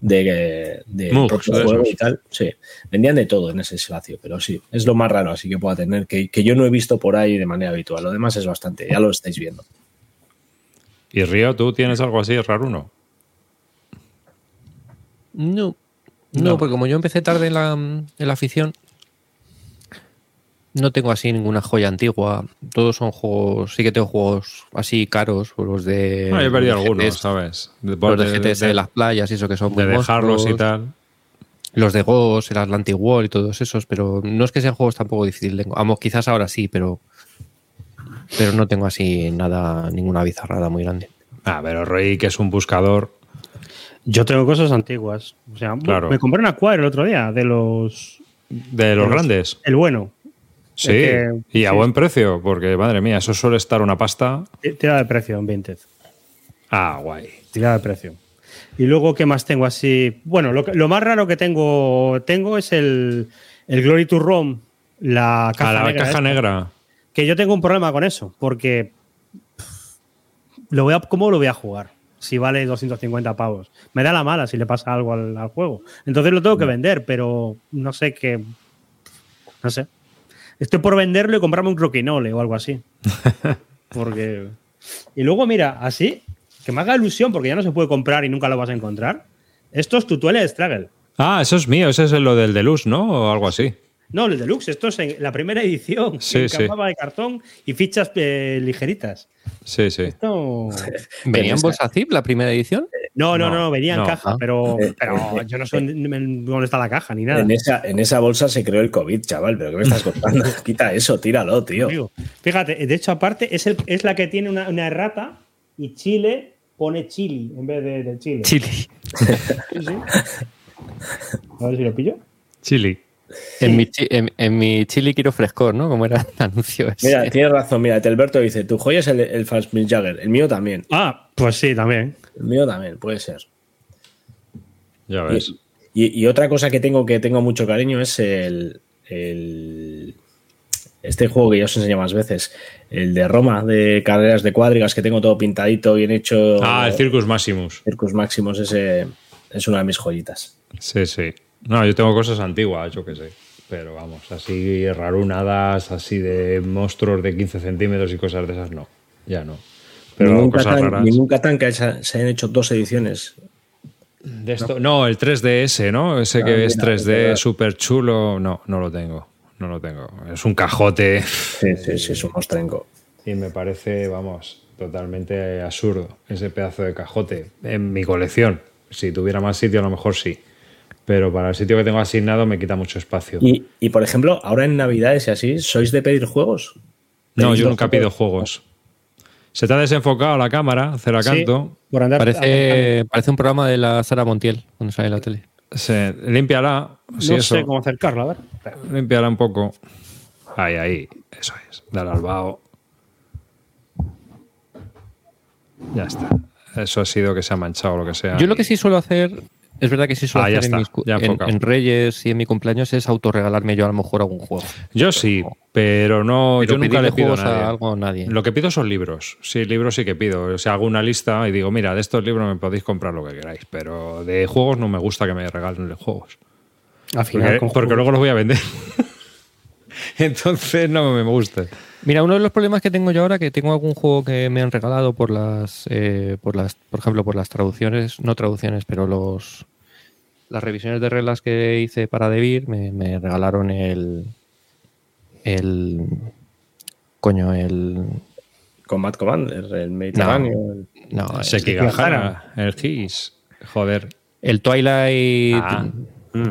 Speaker 3: de, de
Speaker 1: Mugs,
Speaker 3: juego y tal. Sí, vendían de todo en ese espacio, pero sí, es lo más raro así que pueda tener, que, que yo no he visto por ahí de manera habitual. Lo demás es bastante, ya lo estáis viendo.
Speaker 1: Y Río, ¿tú tienes algo así raro uno?
Speaker 5: No. No,
Speaker 1: No.
Speaker 5: porque como yo empecé tarde en la, en la afición, no tengo así ninguna joya antigua. Todos son juegos, sí que tengo juegos así caros, o los de.
Speaker 1: Ah, yo he perdido
Speaker 5: los
Speaker 1: algunos,
Speaker 5: GTS,
Speaker 1: ¿sabes? De,
Speaker 5: Los de
Speaker 1: de-
Speaker 5: GTS de,
Speaker 1: de-
Speaker 5: las playas y eso que son
Speaker 1: de
Speaker 5: muy
Speaker 1: dejarlos y tal.
Speaker 5: Los de Ghost, el Atlantic Wall y todos esos, pero no es que sean juegos tampoco difíciles. Vamos, quizás ahora sí, pero. Pero no tengo así nada, ninguna bizarrada muy grande.
Speaker 1: Ah, pero Rey, que es un buscador.
Speaker 4: Yo tengo cosas antiguas. O sea,
Speaker 1: Claro.
Speaker 4: me compré una Quire el otro día de los.
Speaker 1: De los
Speaker 4: los-
Speaker 1: grandes.
Speaker 4: El bueno.
Speaker 1: Sí.
Speaker 4: que-
Speaker 1: y a
Speaker 4: sí.
Speaker 1: buen precio, porque madre mía, eso suele estar una pasta.
Speaker 4: Tira de precio en Vinted.
Speaker 1: Ah, guay.
Speaker 4: Tira de precio. Y luego, ¿qué más tengo así? Bueno, lo, más raro que tengo, tengo es el, el Glory to Rome, la caja
Speaker 1: a la
Speaker 4: negra
Speaker 1: caja
Speaker 4: esta.
Speaker 1: negra.
Speaker 4: Que yo tengo un problema con eso, porque lo voy a, ¿cómo lo voy a jugar? Si vale 250 pavos. Me da la mala si le pasa algo al, al juego. Entonces lo tengo que vender, pero no sé qué. No sé. Estoy por venderlo y comprarme un croquinole o algo así. Porque. Y luego, mira, así, que me haga ilusión, porque ya no se puede comprar y nunca lo vas a encontrar. Esto es tutuele de Struggle.
Speaker 1: Ah, eso es mío, ese es lo del Deluxe, ¿no? O algo así.
Speaker 4: No, el deluxe, esto es en la primera edición.
Speaker 1: Sí,
Speaker 4: en
Speaker 1: sí.
Speaker 4: de cartón y fichas eh, ligeritas.
Speaker 1: Sí, sí.
Speaker 4: Esto-
Speaker 5: ¿Venía en bolsa zip la primera edición?
Speaker 4: No, no,
Speaker 1: No,
Speaker 4: no, venía en
Speaker 1: no.
Speaker 4: caja,
Speaker 5: Ah.
Speaker 4: pero,
Speaker 3: Eh,
Speaker 4: pero
Speaker 3: eh,
Speaker 4: yo no sé dónde dónde está la caja ni nada.
Speaker 3: En esa, en esa bolsa se creó el COVID, chaval, pero ¿qué me estás contando? Quita eso, tíralo, tío.
Speaker 4: Amigo. Fíjate, de hecho, aparte, es, el- es la que tiene una, una errata y Chile pone chili en vez de, de Chile.
Speaker 5: Chile.
Speaker 4: Sí, sí. A ver si lo pillo.
Speaker 1: Chili.
Speaker 5: En, mi, en, en mi chili quiero frescor, ¿no? Como era el anuncio ese.
Speaker 3: Mira, tienes razón, mira, Telberto dice, tu joya es el, el Jagger, el mío también,
Speaker 4: Ah, pues sí, también.
Speaker 3: El mío también, puede ser.
Speaker 1: Ya ves.
Speaker 3: Y, y otra cosa que tengo que tengo mucho cariño es el, el- este juego que ya os enseñé más veces, el de Roma, de carreras de cuadrigas, que tengo todo pintadito, bien hecho.
Speaker 1: Ah, el Circus Maximus.
Speaker 3: Circus Maximus, ese es una de mis joyitas.
Speaker 1: Sí, sí. No, yo tengo cosas antiguas, yo qué sé. Pero vamos, así rarunadas, así de monstruos de 15 centímetros y cosas de esas, no. Ya no. Pero
Speaker 3: ningún,
Speaker 1: cosas
Speaker 3: Catán,
Speaker 1: raras.
Speaker 3: ningún Catán que haya- se hayan hecho dos ediciones.
Speaker 1: De esto, no, el 3DS, ¿no? Ese
Speaker 3: Ah,
Speaker 1: que es
Speaker 3: mira,
Speaker 1: 3D
Speaker 3: es verdad.
Speaker 1: súper chulo. No, no lo tengo. No lo tengo. Es un cajote.
Speaker 3: Sí, sí, sí, es un mostrenco.
Speaker 1: Y me parece, vamos, totalmente absurdo ese pedazo de cajote en mi colección. Si tuviera más sitio, a lo mejor sí. Pero para el sitio que tengo asignado me quita mucho espacio.
Speaker 3: Y, y, por ejemplo, ahora en Navidades y así, ¿sois de pedir juegos?
Speaker 1: no,
Speaker 3: ¿Pedís
Speaker 1: yo nunca pido juegos. Se te ha desenfocado la cámara, Ceracanto.
Speaker 4: Sí, por andar
Speaker 5: Parece, parece un programa de la Sara Montiel cuando sale en la tele.
Speaker 1: Se, límpiala.
Speaker 4: No
Speaker 1: eso.
Speaker 4: sé cómo acercarlo, a ver.
Speaker 1: Límpiala un poco. Ahí, ahí. Eso es. Dale al vaho. Ya está. Eso ha sido que se ha manchado o lo que sea.
Speaker 5: Yo lo que sí suelo hacer es verdad que sí suelo
Speaker 1: Ah,
Speaker 5: hacer en, mis Reyes y en mi cumpleaños es autorregalarme yo a lo mejor algún juego.
Speaker 1: Yo sí, pero no,
Speaker 5: Pero
Speaker 1: yo nunca le pido a nadie.
Speaker 5: a algo a nadie.
Speaker 1: Lo que pido son libros. Sí, libros sí que pido. O sea, hago una lista y digo, mira, de estos libros me podéis comprar lo que queráis, pero de juegos no me gusta que me regalen juegos.
Speaker 4: Al final,
Speaker 1: Porque, luego los voy a vender. Entonces no me gusta.
Speaker 5: Mira, uno de los problemas que tengo yo ahora que tengo algún juego que me han regalado por las, eh, por las, por ejemplo, por las traducciones, no traducciones, pero los las revisiones de reglas que hice para Debir me, me regalaron el el coño el
Speaker 3: Combat Commander, el Mediterráneo. el-
Speaker 5: no el,
Speaker 1: Sekigahara, el Gis. Joder.
Speaker 5: el Twilight
Speaker 1: Ah.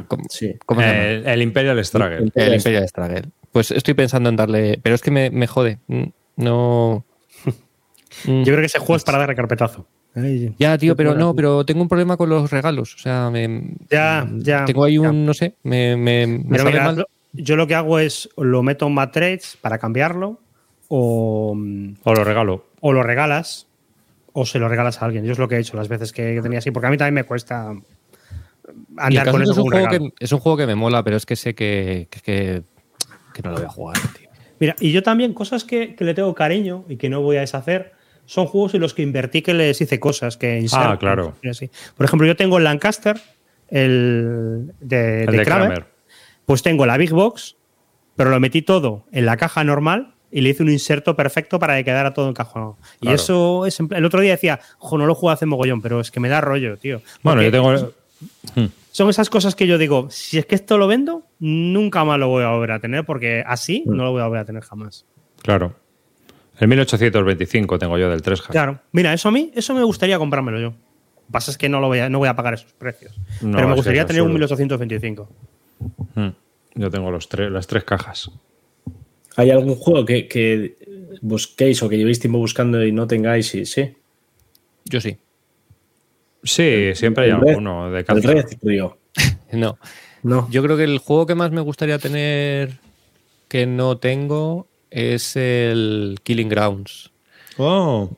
Speaker 5: ¿cómo,
Speaker 3: Sí.
Speaker 5: cómo se llama?
Speaker 1: El, el Imperial Struggle.
Speaker 5: El Imperial Struggle. Pues estoy pensando en darle, pero es que me, me jode. Mm, No. Mm.
Speaker 4: Yo creo que ese juego es para dar carpetazo. Ay,
Speaker 5: Ya, tío, pero no, pero tengo un problema con los regalos. O sea, me,
Speaker 4: Ya, ya.
Speaker 5: tengo ahí
Speaker 4: ya.
Speaker 5: un, no sé, me, me, me
Speaker 4: Pero
Speaker 5: sabe
Speaker 4: mira,
Speaker 5: mal.
Speaker 4: lo- yo lo que hago es lo meto en Matrix para cambiarlo o,
Speaker 1: O lo regalo.
Speaker 4: o lo regalas o se lo regalas a alguien. Yo es lo que he hecho las veces que tenía así, porque a mí también me cuesta andar con
Speaker 5: es,
Speaker 4: eso
Speaker 5: es, un juego que, es un juego que me mola, pero es que sé que, que, que- que no lo voy a jugar, tío.
Speaker 4: Mira, y yo también cosas que, que le tengo cariño y que no voy a deshacer son juegos en los que invertí que les hice cosas, que inserto,
Speaker 1: Ah, claro.
Speaker 4: y así. Por ejemplo, yo tengo el Lancaster, el de,
Speaker 1: El
Speaker 4: de
Speaker 1: de
Speaker 4: Kramer,
Speaker 1: Kramer.
Speaker 4: pues tengo la Big Box, pero lo metí todo en la caja normal y le hice un inserto perfecto para que quedara todo encajonado. Y
Speaker 1: Claro.
Speaker 4: eso es el otro día decía, jo, no lo juego hace mogollón, pero es que me da rollo, tío.
Speaker 1: Bueno, yo tengo. Hmm.
Speaker 4: Son esas cosas que yo digo, si es que esto lo vendo, nunca más lo voy a volver a tener, porque así no lo voy a volver a tener jamás.
Speaker 1: Claro. El 1825 tengo yo del 3
Speaker 4: Claro. Mira, eso a mí, eso me gustaría comprármelo yo. Lo que pasa es que no lo voy a, no voy a pagar esos precios.
Speaker 1: No,
Speaker 4: pero me gustaría tener un
Speaker 1: absurdo.
Speaker 4: 1825.
Speaker 1: Hmm. Yo tengo los tres, las tres cajas.
Speaker 3: ¿Hay algún juego que, que busquéis o que llevéis tiempo buscando y no tengáis? Y, sí.
Speaker 5: Yo sí.
Speaker 1: Sí, siempre hay
Speaker 3: El Red-
Speaker 1: alguno de
Speaker 3: El
Speaker 1: calza.
Speaker 3: Red, Río.
Speaker 5: No.
Speaker 3: No.
Speaker 5: Yo creo que el juego que más me gustaría tener que no tengo es el Killing Grounds.
Speaker 1: Oh.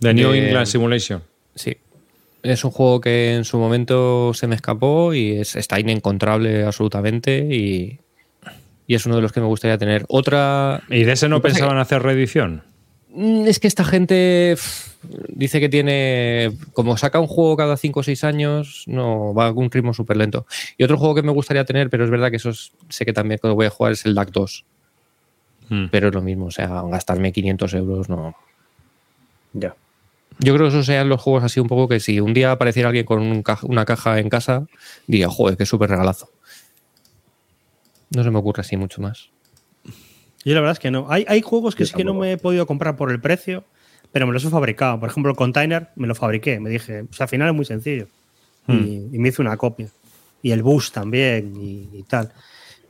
Speaker 1: The New
Speaker 5: De-
Speaker 1: England Simulation.
Speaker 5: Sí. Es un juego que en su momento se me escapó y es, está inencontrable absolutamente y, y es uno de los que me gustaría tener. Otra...
Speaker 1: ¿Y de ese no
Speaker 5: que
Speaker 1: pensaban hacer reedición?
Speaker 5: Mm, Es que esta gente dice que tiene. Como saca un juego cada 5 o 6 años, no va a un ritmo súper lento. Y otro juego que me gustaría tener, pero es verdad que eso es- sé que también cuando voy a jugar es el DAC 2.
Speaker 1: Hmm.
Speaker 5: Pero es lo mismo, o sea, gastarme 500 euros no.
Speaker 3: Ya.
Speaker 5: Yo creo que esos sean los juegos así un poco que si un día apareciera alguien con un ca- una caja en casa, diría, joder, qué súper regalazo. No se me ocurre así mucho más.
Speaker 4: Yo la verdad es que no. Hay, hay juegos que
Speaker 3: Yo
Speaker 4: sí que no me he podido comprar por el precio, pero me los he fabricado. Por ejemplo, el container me lo fabriqué. Me dije, pues al final es muy sencillo. Y, y me hice una copia. Y el bus también y, y tal.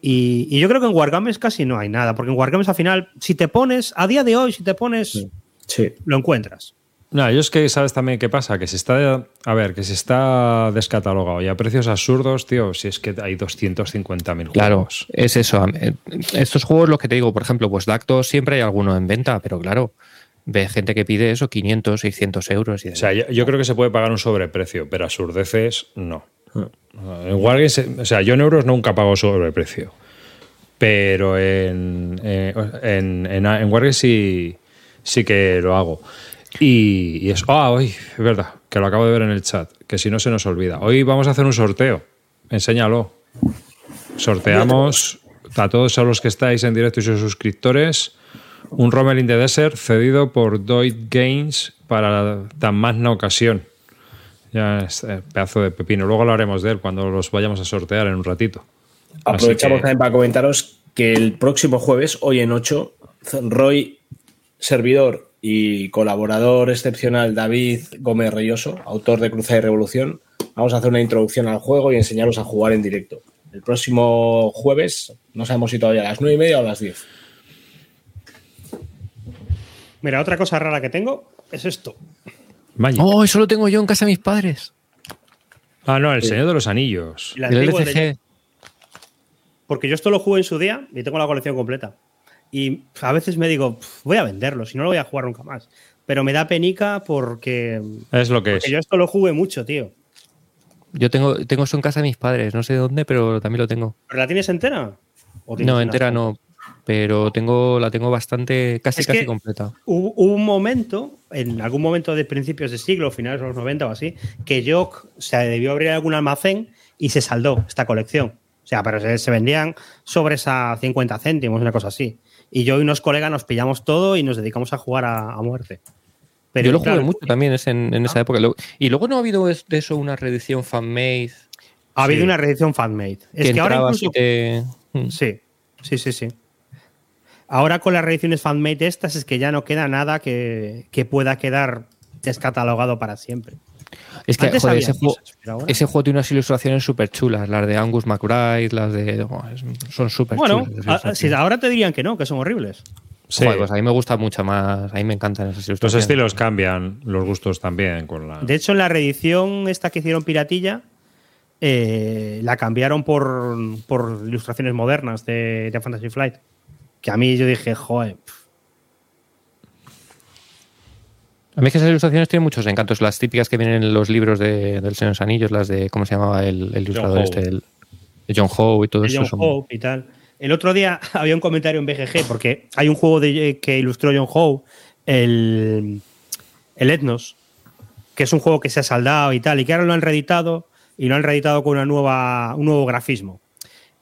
Speaker 4: Y, y yo creo que en Wargames casi no hay nada, porque en Wargames al final, si te pones, a día de hoy, si te pones,
Speaker 3: Sí.
Speaker 4: lo encuentras.
Speaker 1: No, yo es que sabes también qué pasa, que se está, a ver, que se está descatalogado y a precios absurdos, tío, si es que hay 250.000 juegos.
Speaker 5: Claro, es eso. Eh, Estos juegos, los que te digo, por ejemplo, pues Dactos siempre hay alguno en venta, pero claro, ve gente que pide eso, 500, 600 euros. Y
Speaker 1: O sea, yo, yo creo que se puede pagar un sobreprecio, pero absurdeces no. En Wargames, o sea, yo en euros nunca pago sobreprecio. Pero en, eh, en, en, en Wargames sí, sí que lo hago. Y, y eso. Ah, hoy, es verdad, que lo acabo de ver en el chat, que si no se nos olvida. Hoy vamos a hacer un sorteo. Enséñalo. Sorteamos a todos a los que estáis en directo y sus suscriptores un Rommel in the Desert cedido por Doid Games para tan magna ocasión. Ya es eh, pedazo de pepino. Luego lo haremos de él cuando los vayamos a sortear en un ratito.
Speaker 3: Aprovechamos
Speaker 1: que-
Speaker 3: también para comentaros que el próximo jueves, hoy en 8, Roy, servidor y colaborador excepcional David Gómez Reyoso, autor de Cruzada y Revolución, vamos a hacer una introducción al juego y enseñaros a jugar en directo. El próximo jueves, no sabemos si todavía a las 9 y media o a las 10.
Speaker 4: Mira, otra cosa rara que tengo es esto.
Speaker 1: Magic.
Speaker 5: Oh, eso lo tengo yo en casa de mis padres.
Speaker 1: Ah, no, el Señor de los Anillos.
Speaker 4: El de-
Speaker 5: LCG.
Speaker 4: Porque yo esto lo jugué en su día y tengo la colección completa. Y a veces me digo, "Pf, voy a venderlo, si no lo voy a jugar nunca más. Pero me da penica porque,
Speaker 1: Es lo que es.
Speaker 4: porque yo esto lo jugué mucho, tío.
Speaker 5: Yo tengo, tengo eso en casa de mis padres, no sé dónde, pero también lo tengo.
Speaker 4: ¿Pero la tienes entera? ¿O tienes
Speaker 5: No, entera no, pero tengo, la tengo bastante, casi
Speaker 4: Es
Speaker 5: casi completa.
Speaker 4: Hubo, un momento, en algún momento de principios de siglo, finales de los 90 o así, que yo se debió abrir algún almacén y se saldó esta colección. O sea, pero se, se vendían sobres a 50 céntimos, una cosa así. Y yo y unos colegas nos pillamos todo y nos dedicamos a jugar a, a muerte. Pero
Speaker 5: Yo lo jugué
Speaker 4: claro,
Speaker 5: mucho también es en, en
Speaker 4: Ah.
Speaker 5: esa época. Y luego no ha habido de eso una reedición fan-made.
Speaker 4: Ha habido
Speaker 1: Sí.
Speaker 4: una reedición fan-made. Es que ahora incluso...
Speaker 5: te- Mm.
Speaker 4: Sí, sí, sí, sí. Ahora con las reediciones fan-made estas es que ya no queda nada que, que pueda quedar descatalogado para siempre.
Speaker 5: Es que
Speaker 4: Antes
Speaker 5: joder,
Speaker 4: había
Speaker 5: ese, juego,
Speaker 4: cosas, pero ahora-
Speaker 5: ese juego tiene unas ilustraciones súper chulas. Las de Angus McBride, las de. oh, son súper
Speaker 4: Bueno,
Speaker 5: chulas.
Speaker 4: si ahora te dirían que no, que son horribles.
Speaker 1: Sí.
Speaker 5: Joder, pues a mí me gusta mucho más. A mí me encantan esas
Speaker 1: Los
Speaker 5: ilustraciones.
Speaker 1: estilos cambian, los gustos también. Con la...
Speaker 4: De hecho, en la reedición esta que hicieron Piratilla, eh, la cambiaron por, por ilustraciones modernas de, de Fantasy Flight. Que a mí yo dije, joder,
Speaker 5: A mí es que esas ilustraciones tienen muchos encantos. Las típicas que vienen en los libros de, del Señor de los Anillos, las de. ¿Cómo se llamaba el, el ilustrador
Speaker 1: Howe.
Speaker 5: este? El, de John Howe y todo eso.
Speaker 4: John
Speaker 5: son-
Speaker 4: Hope y tal. El otro día había un comentario en BGG, porque hay un juego de, que ilustró John Howe, el, el Etnos, que es un juego que se ha saldado y tal, y que ahora lo han reeditado y lo han reeditado con una nueva, un nuevo grafismo.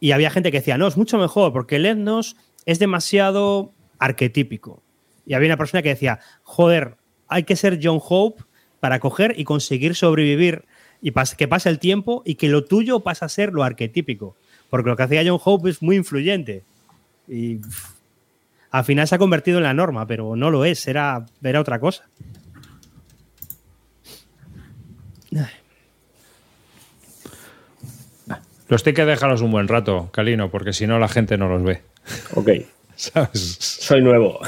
Speaker 4: Y había gente que decía, no, es mucho mejor, porque el Etnos es demasiado arquetípico. Y había una persona que decía, joder, hay que ser John Hope para coger y conseguir sobrevivir y que pase el tiempo y que lo tuyo pasa a ser lo arquetípico. Porque lo que hacía John Hope es muy influyente. Y al final se ha convertido en la norma, pero no lo es, era, era otra cosa.
Speaker 1: Los tickets déjalos un buen rato, Calino, porque si no la gente no los ve.
Speaker 3: Ok,
Speaker 1: ¿Sabes?
Speaker 3: soy nuevo.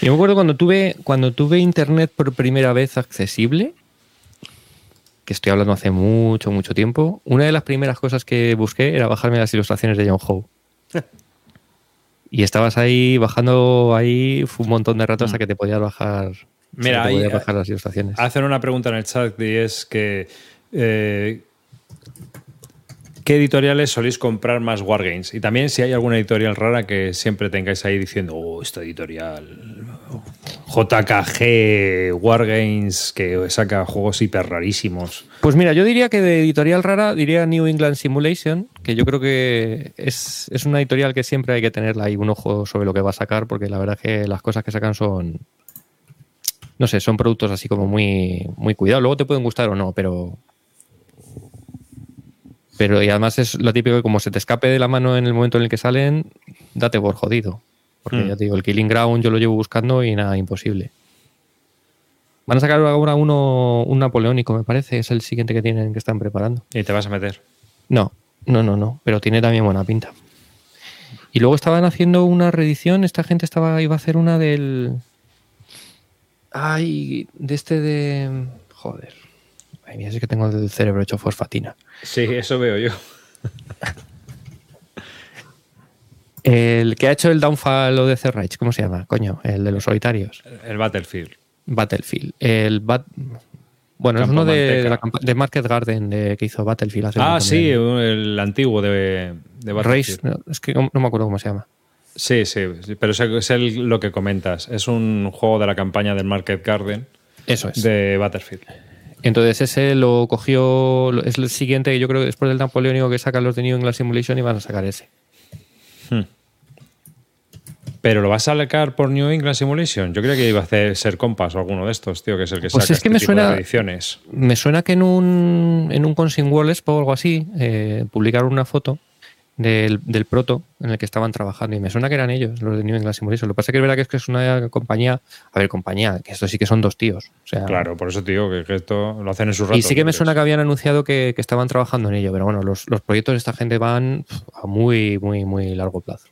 Speaker 5: Yo me acuerdo cuando tuve, cuando tuve internet por primera vez accesible, que estoy hablando hace mucho, mucho tiempo, una de las primeras cosas que busqué era bajarme las ilustraciones de John Howe. y estabas ahí bajando ahí fue un montón de rato hasta que te podías bajar.
Speaker 1: Mira,
Speaker 5: te
Speaker 1: ahí-
Speaker 5: bajar las ilustraciones.
Speaker 1: Hacen una pregunta en el chat y es que eh, ¿qué editoriales soléis comprar más Wargames? Y también si hay alguna editorial rara que siempre tengáis ahí diciendo, oh, esta editorial JKG Wargames que saca juegos hiper rarísimos.
Speaker 5: Pues mira, yo diría que de editorial rara diría New England Simulation, que yo creo que es, es una editorial que siempre hay que tenerla ahí un ojo sobre lo que va a sacar, porque la verdad es que las cosas que sacan son, no sé, son productos así como muy, muy cuidados. Luego te pueden gustar o no, pero... Pero y además es lo típico que como se te escape de la mano en el momento en el que salen, date por jodido. Porque
Speaker 1: Hmm.
Speaker 5: ya te digo, el Killing Ground yo lo llevo buscando y nada, imposible. Van a sacar ahora uno, un napoleónico, me parece, es el siguiente que tienen que están preparando.
Speaker 1: Y te vas a meter.
Speaker 5: No, no, no, no, pero tiene también buena pinta. Y luego estaban haciendo una reedición, esta gente estaba iba a hacer una del ay, de este de joder. Ay, mira, es que tengo el cerebro hecho fosfatina.
Speaker 1: Sí, eso veo yo.
Speaker 5: El que ha hecho el Downfall o de Rage, ¿cómo se llama? Coño, el de los solitarios.
Speaker 1: El Battlefield.
Speaker 5: Battlefield. El Bat- bueno, es uno de, la de Market Garden de, que hizo Battlefield hace
Speaker 1: Ah,
Speaker 5: de
Speaker 1: sí, el antiguo de, de Battlefield.
Speaker 5: no, es que no, no me acuerdo cómo se llama.
Speaker 1: Sí, sí, sí, pero sé, sé el- lo que comentas. Es un juego de la campaña del Market Garden
Speaker 5: Eso es.
Speaker 1: de Battlefield.
Speaker 5: Entonces ese lo cogió, es el siguiente, yo creo que después del Napoleónico que sacan los de New England Simulation y van a sacar ese.
Speaker 1: ¿Pero lo vas a sacar por New England Simulation? Yo creía que iba a hacer ser Compass o alguno de estos, tío, que es el que
Speaker 5: Pues
Speaker 1: saca
Speaker 5: es que
Speaker 1: este
Speaker 5: me
Speaker 1: tipo
Speaker 5: suena-
Speaker 1: de ediciones.
Speaker 5: Me suena que en un, en un Consing World Expo o algo así eh, publicaron una foto del, del proto en el que estaban trabajando y me suena que eran ellos, los de New England Simulation. Lo que pasa es que es verdad que es, que es una compañía, a ver, compañía, que esto sí que son dos tíos. O sea,
Speaker 1: Claro, por eso, tío, que, que esto lo hacen en sus ratos.
Speaker 5: Y sí que me suena que habían anunciado que, que estaban trabajando en ello, pero bueno, los, los proyectos de esta gente van a muy, muy, muy largo plazo.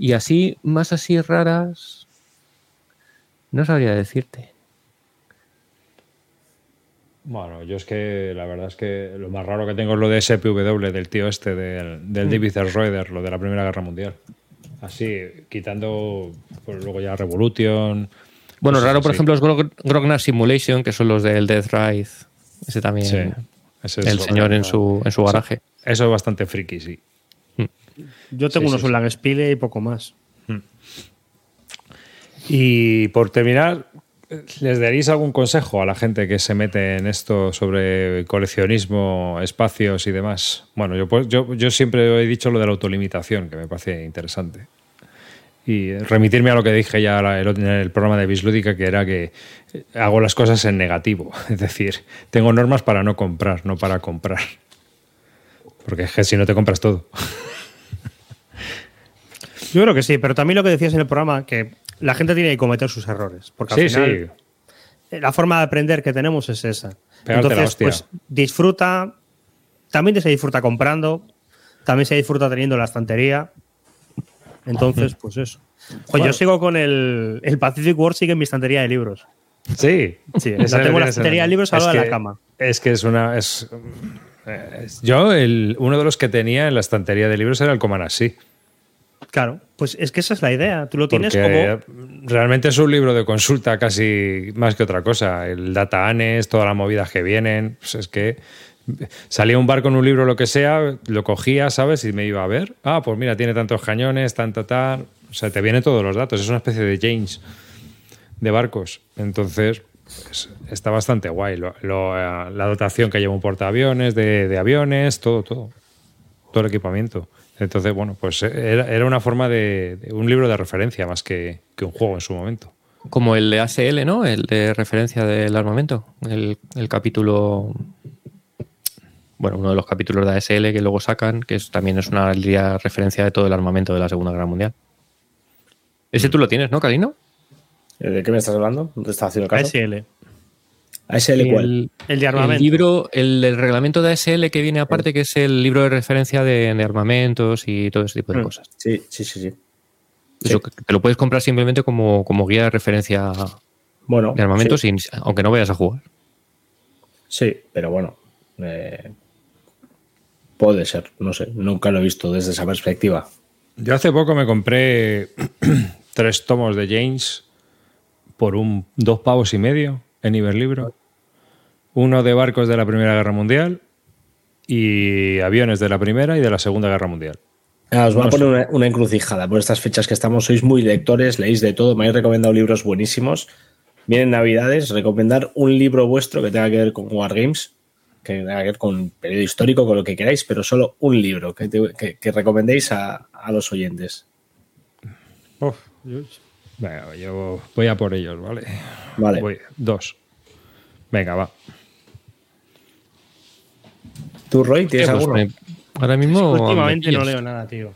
Speaker 5: Y así, más así raras, no sabría decirte.
Speaker 1: Bueno, yo es que la verdad es que lo más raro que tengo es lo de SPW, del tío este, del,
Speaker 5: Mm.
Speaker 1: del David Schroeder, lo de la Primera Guerra Mundial. Así, quitando pues, luego ya Revolution.
Speaker 5: Bueno, raro, por ejemplo, es Grog- Grognard Simulation, que son los del Death Rise, Ese también.
Speaker 1: Sí. Ese es
Speaker 5: el señor en su, en su garaje.
Speaker 1: Eso es bastante friki, sí.
Speaker 4: Yo tengo
Speaker 1: Sí,
Speaker 4: unos
Speaker 1: sí,
Speaker 4: un Langspiele y poco más.
Speaker 1: Y por terminar, ¿les daréis algún consejo a la gente que se mete en esto sobre coleccionismo, espacios y demás? Bueno, yo, pues, yo, yo siempre he dicho lo de la autolimitación, que me parece interesante. Y remitirme a lo que dije ya en el programa de Bislúdica, que era que hago las cosas en negativo. Es decir, tengo normas para no comprar, no para comprar. Porque es que si no te compras todo.
Speaker 4: Yo creo que sí, pero también lo que decías en el programa, que la gente tiene que cometer sus errores. Porque al
Speaker 1: Sí,
Speaker 4: final,
Speaker 1: sí.
Speaker 4: la forma de aprender que tenemos es esa.
Speaker 1: Pegarte
Speaker 4: Entonces, pues disfruta, también se disfruta comprando, también se disfruta teniendo la estantería. Entonces, pues eso. Oye, yo sigo con el, el Pacific War, sigue en mi estantería de libros.
Speaker 1: Sí,
Speaker 4: Sí, la tengo en la
Speaker 1: es-
Speaker 4: estantería de libros al lado de la cama.
Speaker 1: Es que es una. Es, eh, es- yo, el, uno de los que tenía en la estantería de libros era el Comanasí.
Speaker 4: Claro, pues es que esa es la idea. Tú lo tienes
Speaker 1: Porque
Speaker 4: como.
Speaker 1: realmente es un libro de consulta casi más que otra cosa. El data anes, todas las movidas que vienen. Pues es que salía un bar con un libro, lo que sea, lo cogía, ¿sabes? Y me iba a ver. Ah, pues mira, tiene tantos cañones, tanta tal. O sea, te vienen todos los datos. Es una especie de James de barcos. Entonces, pues, está bastante guay. Lo- lo, eh, la dotación que lleva un portaaviones, de, de aviones, todo, todo. Todo el equipamiento. Entonces, bueno, pues era, era una forma de, de un libro de referencia más que, que un juego en su momento.
Speaker 5: Como el de ASL, ¿no? El de referencia del armamento. El, el capítulo. Bueno, uno de los capítulos de ASL que luego sacan, que es, también es una línea referencia de todo el armamento de la Segunda Guerra Mundial. Ese tú lo tienes, ¿no, Calino?
Speaker 3: ¿De qué me estás hablando? ¿No te estás haciendo caso?
Speaker 4: ASL.
Speaker 3: ASL cuál?
Speaker 5: El,
Speaker 4: El de
Speaker 5: el
Speaker 4: armamento.
Speaker 5: libro, el, el reglamento de ASL que viene aparte, que es el libro de referencia de, de armamentos y todo ese tipo de
Speaker 3: Mm,
Speaker 5: cosas.
Speaker 3: Sí, sí, sí, sí.
Speaker 5: Eso, que te lo puedes comprar simplemente como, como guía de referencia
Speaker 3: Bueno,
Speaker 5: de armamentos,
Speaker 3: sí,
Speaker 5: sin- aunque no vayas a jugar.
Speaker 3: sí, pero bueno. eh, puede ser, no sé. Nunca lo he visto desde esa perspectiva.
Speaker 1: Yo hace poco me compré tres tomos de James por un dos pavos y medio en Iberlibro. Uno de barcos de la Primera Guerra Mundial y aviones de la Primera y de la Segunda Guerra Mundial.
Speaker 3: Ah, os voy
Speaker 1: No
Speaker 3: a poner una, una encrucijada por estas fechas que estamos. Sois muy lectores, leéis de todo, me habéis recomendado libros buenísimos. Vienen Navidades, recomendar un libro vuestro que tenga que ver con Wargames, que tenga que ver con periodo histórico, con lo que queráis, pero solo un libro que, te- que- que recomendéis a, a los oyentes.
Speaker 1: Venga, yo voy a por ellos, ¿vale?
Speaker 3: Vale.
Speaker 1: Voy, dos. Venga, va.
Speaker 3: ¿Tú, Roy, tienes
Speaker 5: Pues
Speaker 3: alguno?
Speaker 5: me- ahora mismo.
Speaker 4: Últimamente
Speaker 5: me
Speaker 4: no leo nada, tío.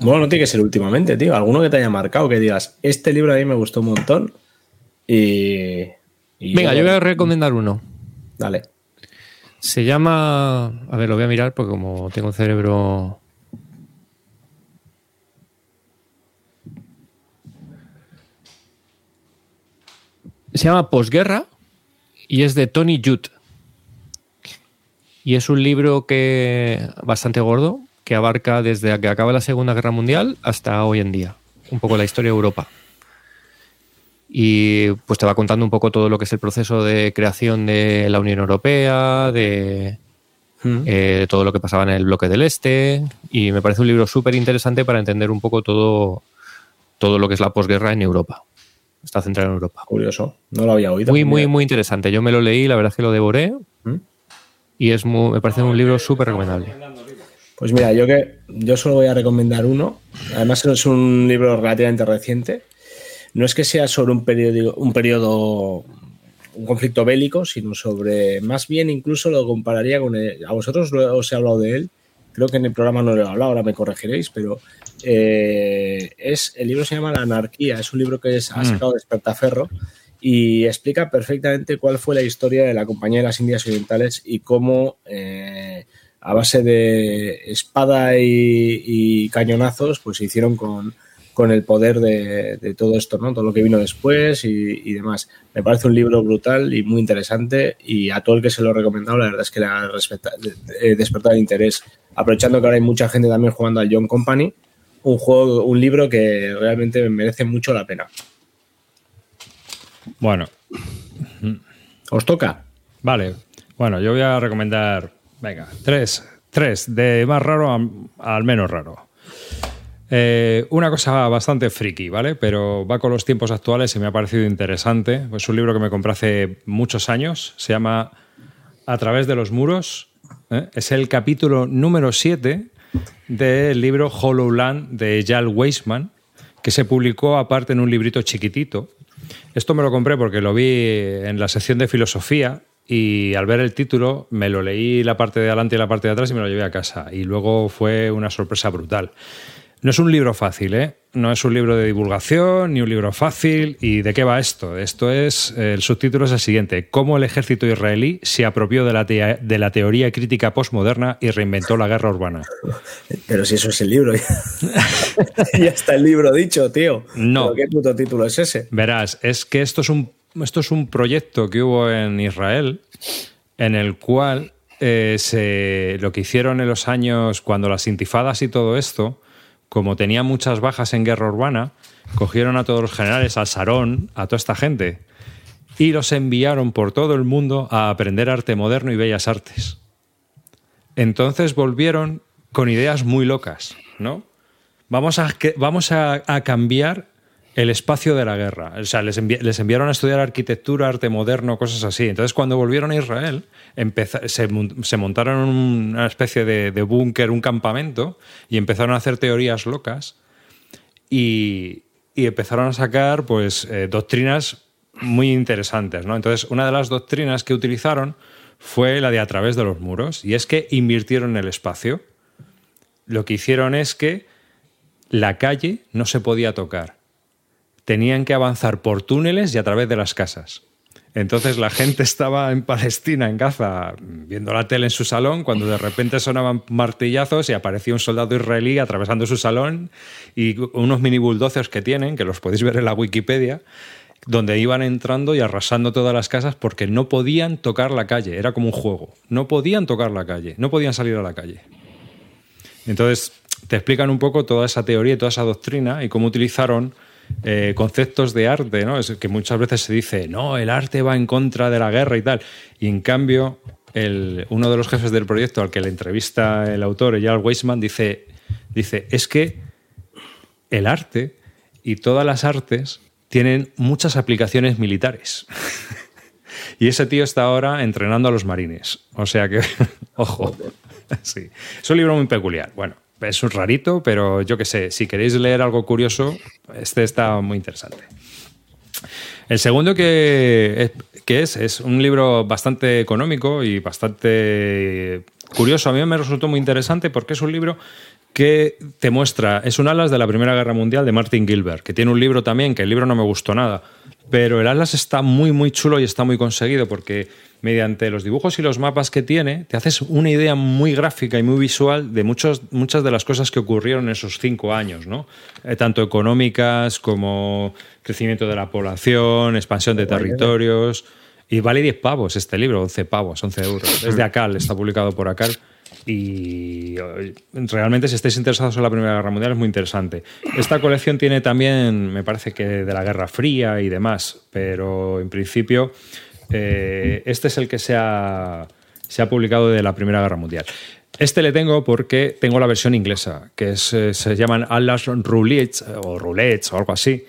Speaker 3: Bueno, no tiene que ser últimamente, tío. Alguno que te haya marcado, que digas, este libro a mí me gustó un montón. Y. y
Speaker 5: Venga, yo voy a recomendar uno.
Speaker 3: Dale.
Speaker 5: Se llama. A ver, lo voy a mirar porque como tengo cerebro. Se llama Posguerra y es de Tony Judd. Y es un libro que bastante gordo que abarca desde que acaba la Segunda Guerra Mundial hasta hoy en día. Un poco la historia de Europa. Y pues te va contando un poco todo lo que es el proceso de creación de la Unión Europea, de eh, todo lo que pasaba en el bloque del Este. Y me parece un libro súper interesante para entender un poco todo, todo lo que es la posguerra en Europa. Está centrado en Europa.
Speaker 3: Curioso. No lo había oído.
Speaker 5: Muy, muy, muy interesante. Yo me lo leí, la verdad es que lo devoré.
Speaker 3: ¿Mm?
Speaker 5: Y es muy- me parece un libro súper recomendable.
Speaker 3: Pues mira, yo que yo solo voy a recomendar uno. Además es un libro relativamente reciente. No es que sea sobre un periodo, un periodo, un conflicto bélico, sino sobre, más bien incluso lo compararía con, el- a vosotros os he hablado de él. Creo que en el programa no lo he hablado, ahora me corregiréis, pero eh, es el libro se llama La anarquía. Es un libro que es, ha sacado Despertaferro y explica perfectamente cuál fue la historia de la Compañía de las Indias Orientales y cómo eh, a base de espada y, y cañonazos pues se hicieron con, con el poder de, de todo esto, ¿no? Todo lo que vino después y, y demás. Me parece un libro brutal y muy interesante y a todo el que se lo he recomendado la verdad es que le ha eh, despertado el interés. Aprovechando que ahora hay mucha gente también jugando al John Company, un juego, un libro que realmente merece mucho la pena.
Speaker 1: Bueno,
Speaker 3: ¿Os toca?
Speaker 1: vale. Bueno, yo voy a recomendar, venga, tres, tres, de más raro a- al menos raro. Eh, una cosa bastante friki, ¿vale? Pero va con los tiempos actuales y me ha parecido interesante. Es un libro que me compré hace muchos años. Se llama A través de los muros. ¿eh? Es el capítulo número 7 del libro Hollowland de Jal Weisman, que se publicó aparte en un librito chiquitito. Esto me lo compré porque lo vi en la sección de filosofía y al ver el título me lo leí la parte de adelante y la parte de atrás y me lo llevé a casa. Y luego fue una sorpresa brutal. No es un libro fácil, ¿eh? No es un libro de divulgación ni un libro fácil. ¿Y de qué va esto? Esto es, el subtítulo es el siguiente, cómo el ejército israelí se apropió de la, te- de la teoría crítica postmoderna y reinventó la guerra urbana.
Speaker 3: Pero si eso es el libro. ya está el libro dicho, tío.
Speaker 1: No.
Speaker 3: ¿Pero ¿Qué puto título es ese?
Speaker 1: Verás, es que esto es un, esto es un proyecto que hubo en Israel en el cual eh, se, lo que hicieron en los años, cuando las intifadas y todo esto, como tenía muchas bajas en guerra urbana, cogieron a todos los generales, al Sarón, a toda esta gente, y los enviaron por todo el mundo a aprender arte moderno y bellas artes. Entonces volvieron con ideas muy locas, ¿no? Vamos a, vamos a, a cambiar el espacio de la guerra. O sea, les, envi- les enviaron a estudiar arquitectura, arte moderno, cosas así. Entonces, cuando volvieron a Israel, se, se montaron una especie de, búnker, un campamento, y empezaron a hacer teorías locas y, empezaron a sacar pues, eh, doctrinas muy interesantes. ¿no? Entonces, una de las doctrinas que utilizaron fue la de a través de los muros, y es que invirtieron el espacio. Lo que hicieron es que la calle no se podía tocar. Tenían que avanzar por túneles y a través de las casas. Entonces la gente estaba en Palestina, en Gaza, viendo la tele en su salón, cuando de repente sonaban martillazos y aparecía un soldado israelí atravesando su salón y unos mini bulldozers que tienen, que los podéis ver en la Wikipedia, donde iban entrando y arrasando todas las casas porque no podían tocar la calle. Era como un juego. No podían tocar la calle, no podían salir a la calle. Entonces, te explican un poco toda esa teoría y toda esa doctrina y cómo utilizaron eh, conceptos de arte, ¿no? Es que muchas veces se dice, no, el arte va en contra de la guerra y tal. Y en cambio, el- uno de los jefes del proyecto al que le entrevista el autor, Eyal Weisman, dice, dice, es que el arte y todas las artes tienen muchas aplicaciones militares. Y ese tío está ahora entrenando a los marines. O sea que, ojo. Sí. Es un libro muy peculiar. Bueno, es un rarito, pero yo qué sé, si queréis leer algo curioso, este está muy interesante. El segundo que, que es, es un libro bastante económico y bastante curioso. A mí me resultó muy interesante porque es un libro que te muestra, es un Atlas de la Primera Guerra Mundial de Martin Gilbert, que tiene un libro también, que el libro no me gustó nada, pero el Atlas está muy, muy chulo y está muy conseguido porque mediante los dibujos y los mapas que tiene, te haces una idea muy gráfica y muy visual de muchos, muchas de las cosas que ocurrieron en esos cinco años, ¿no? Eh, tanto económicas como crecimiento de la población, expansión de territorios. Y vale 10 pavos este libro, 11 pavos, 11 euros. Es de Acal, está publicado por Acal. Y eh, realmente, si estáis interesados en la Primera Guerra Mundial, es muy interesante. Esta colección tiene también, me parece que de la Guerra Fría y demás, pero en principio, eh, este es el que se ha, se ha publicado de la Primera Guerra Mundial. Este le tengo porque tengo la versión inglesa, que eh, se llaman Atlas Roulettes o Roulettes o algo así.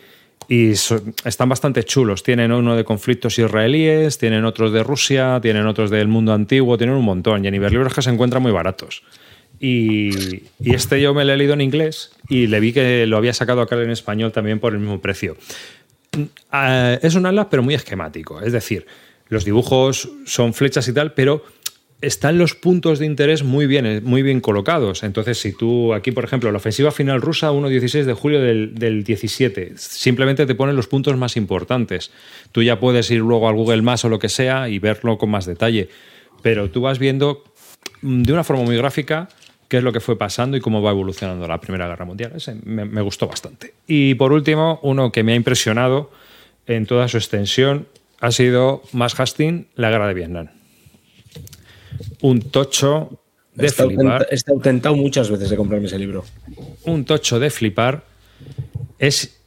Speaker 1: Y están bastante chulos. Tienen uno de conflictos israelíes, tienen otros de Rusia, tienen otros del mundo antiguo, tienen un montón. Y en Iberlibros que se encuentran muy baratos. Y, y este yo me lo he leído en inglés y le vi que lo había sacado acá en español también por el mismo precio. Ah, es un atlas, pero muy esquemático. Es decir, los dibujos son flechas y tal, pero están los puntos de interés muy bien, muy bien colocados. Entonces, si tú aquí, por ejemplo, la ofensiva final rusa, 1-16 de julio del, del 17, simplemente te ponen los puntos más importantes. Tú ya puedes ir luego al Google Maps o lo que sea y verlo con más detalle. Pero tú vas viendo mm, de una forma muy gráfica qué es lo que fue pasando y cómo va evolucionando la Primera Guerra Mundial. Ese me, me gustó bastante. Y por último, uno que me ha impresionado en toda su extensión ha sido Mass Hastings, la Guerra de Vietnam. Un tocho de
Speaker 3: Está
Speaker 1: flipar.
Speaker 3: He tentado muchas veces de comprarme ese libro.
Speaker 1: un tocho de flipar es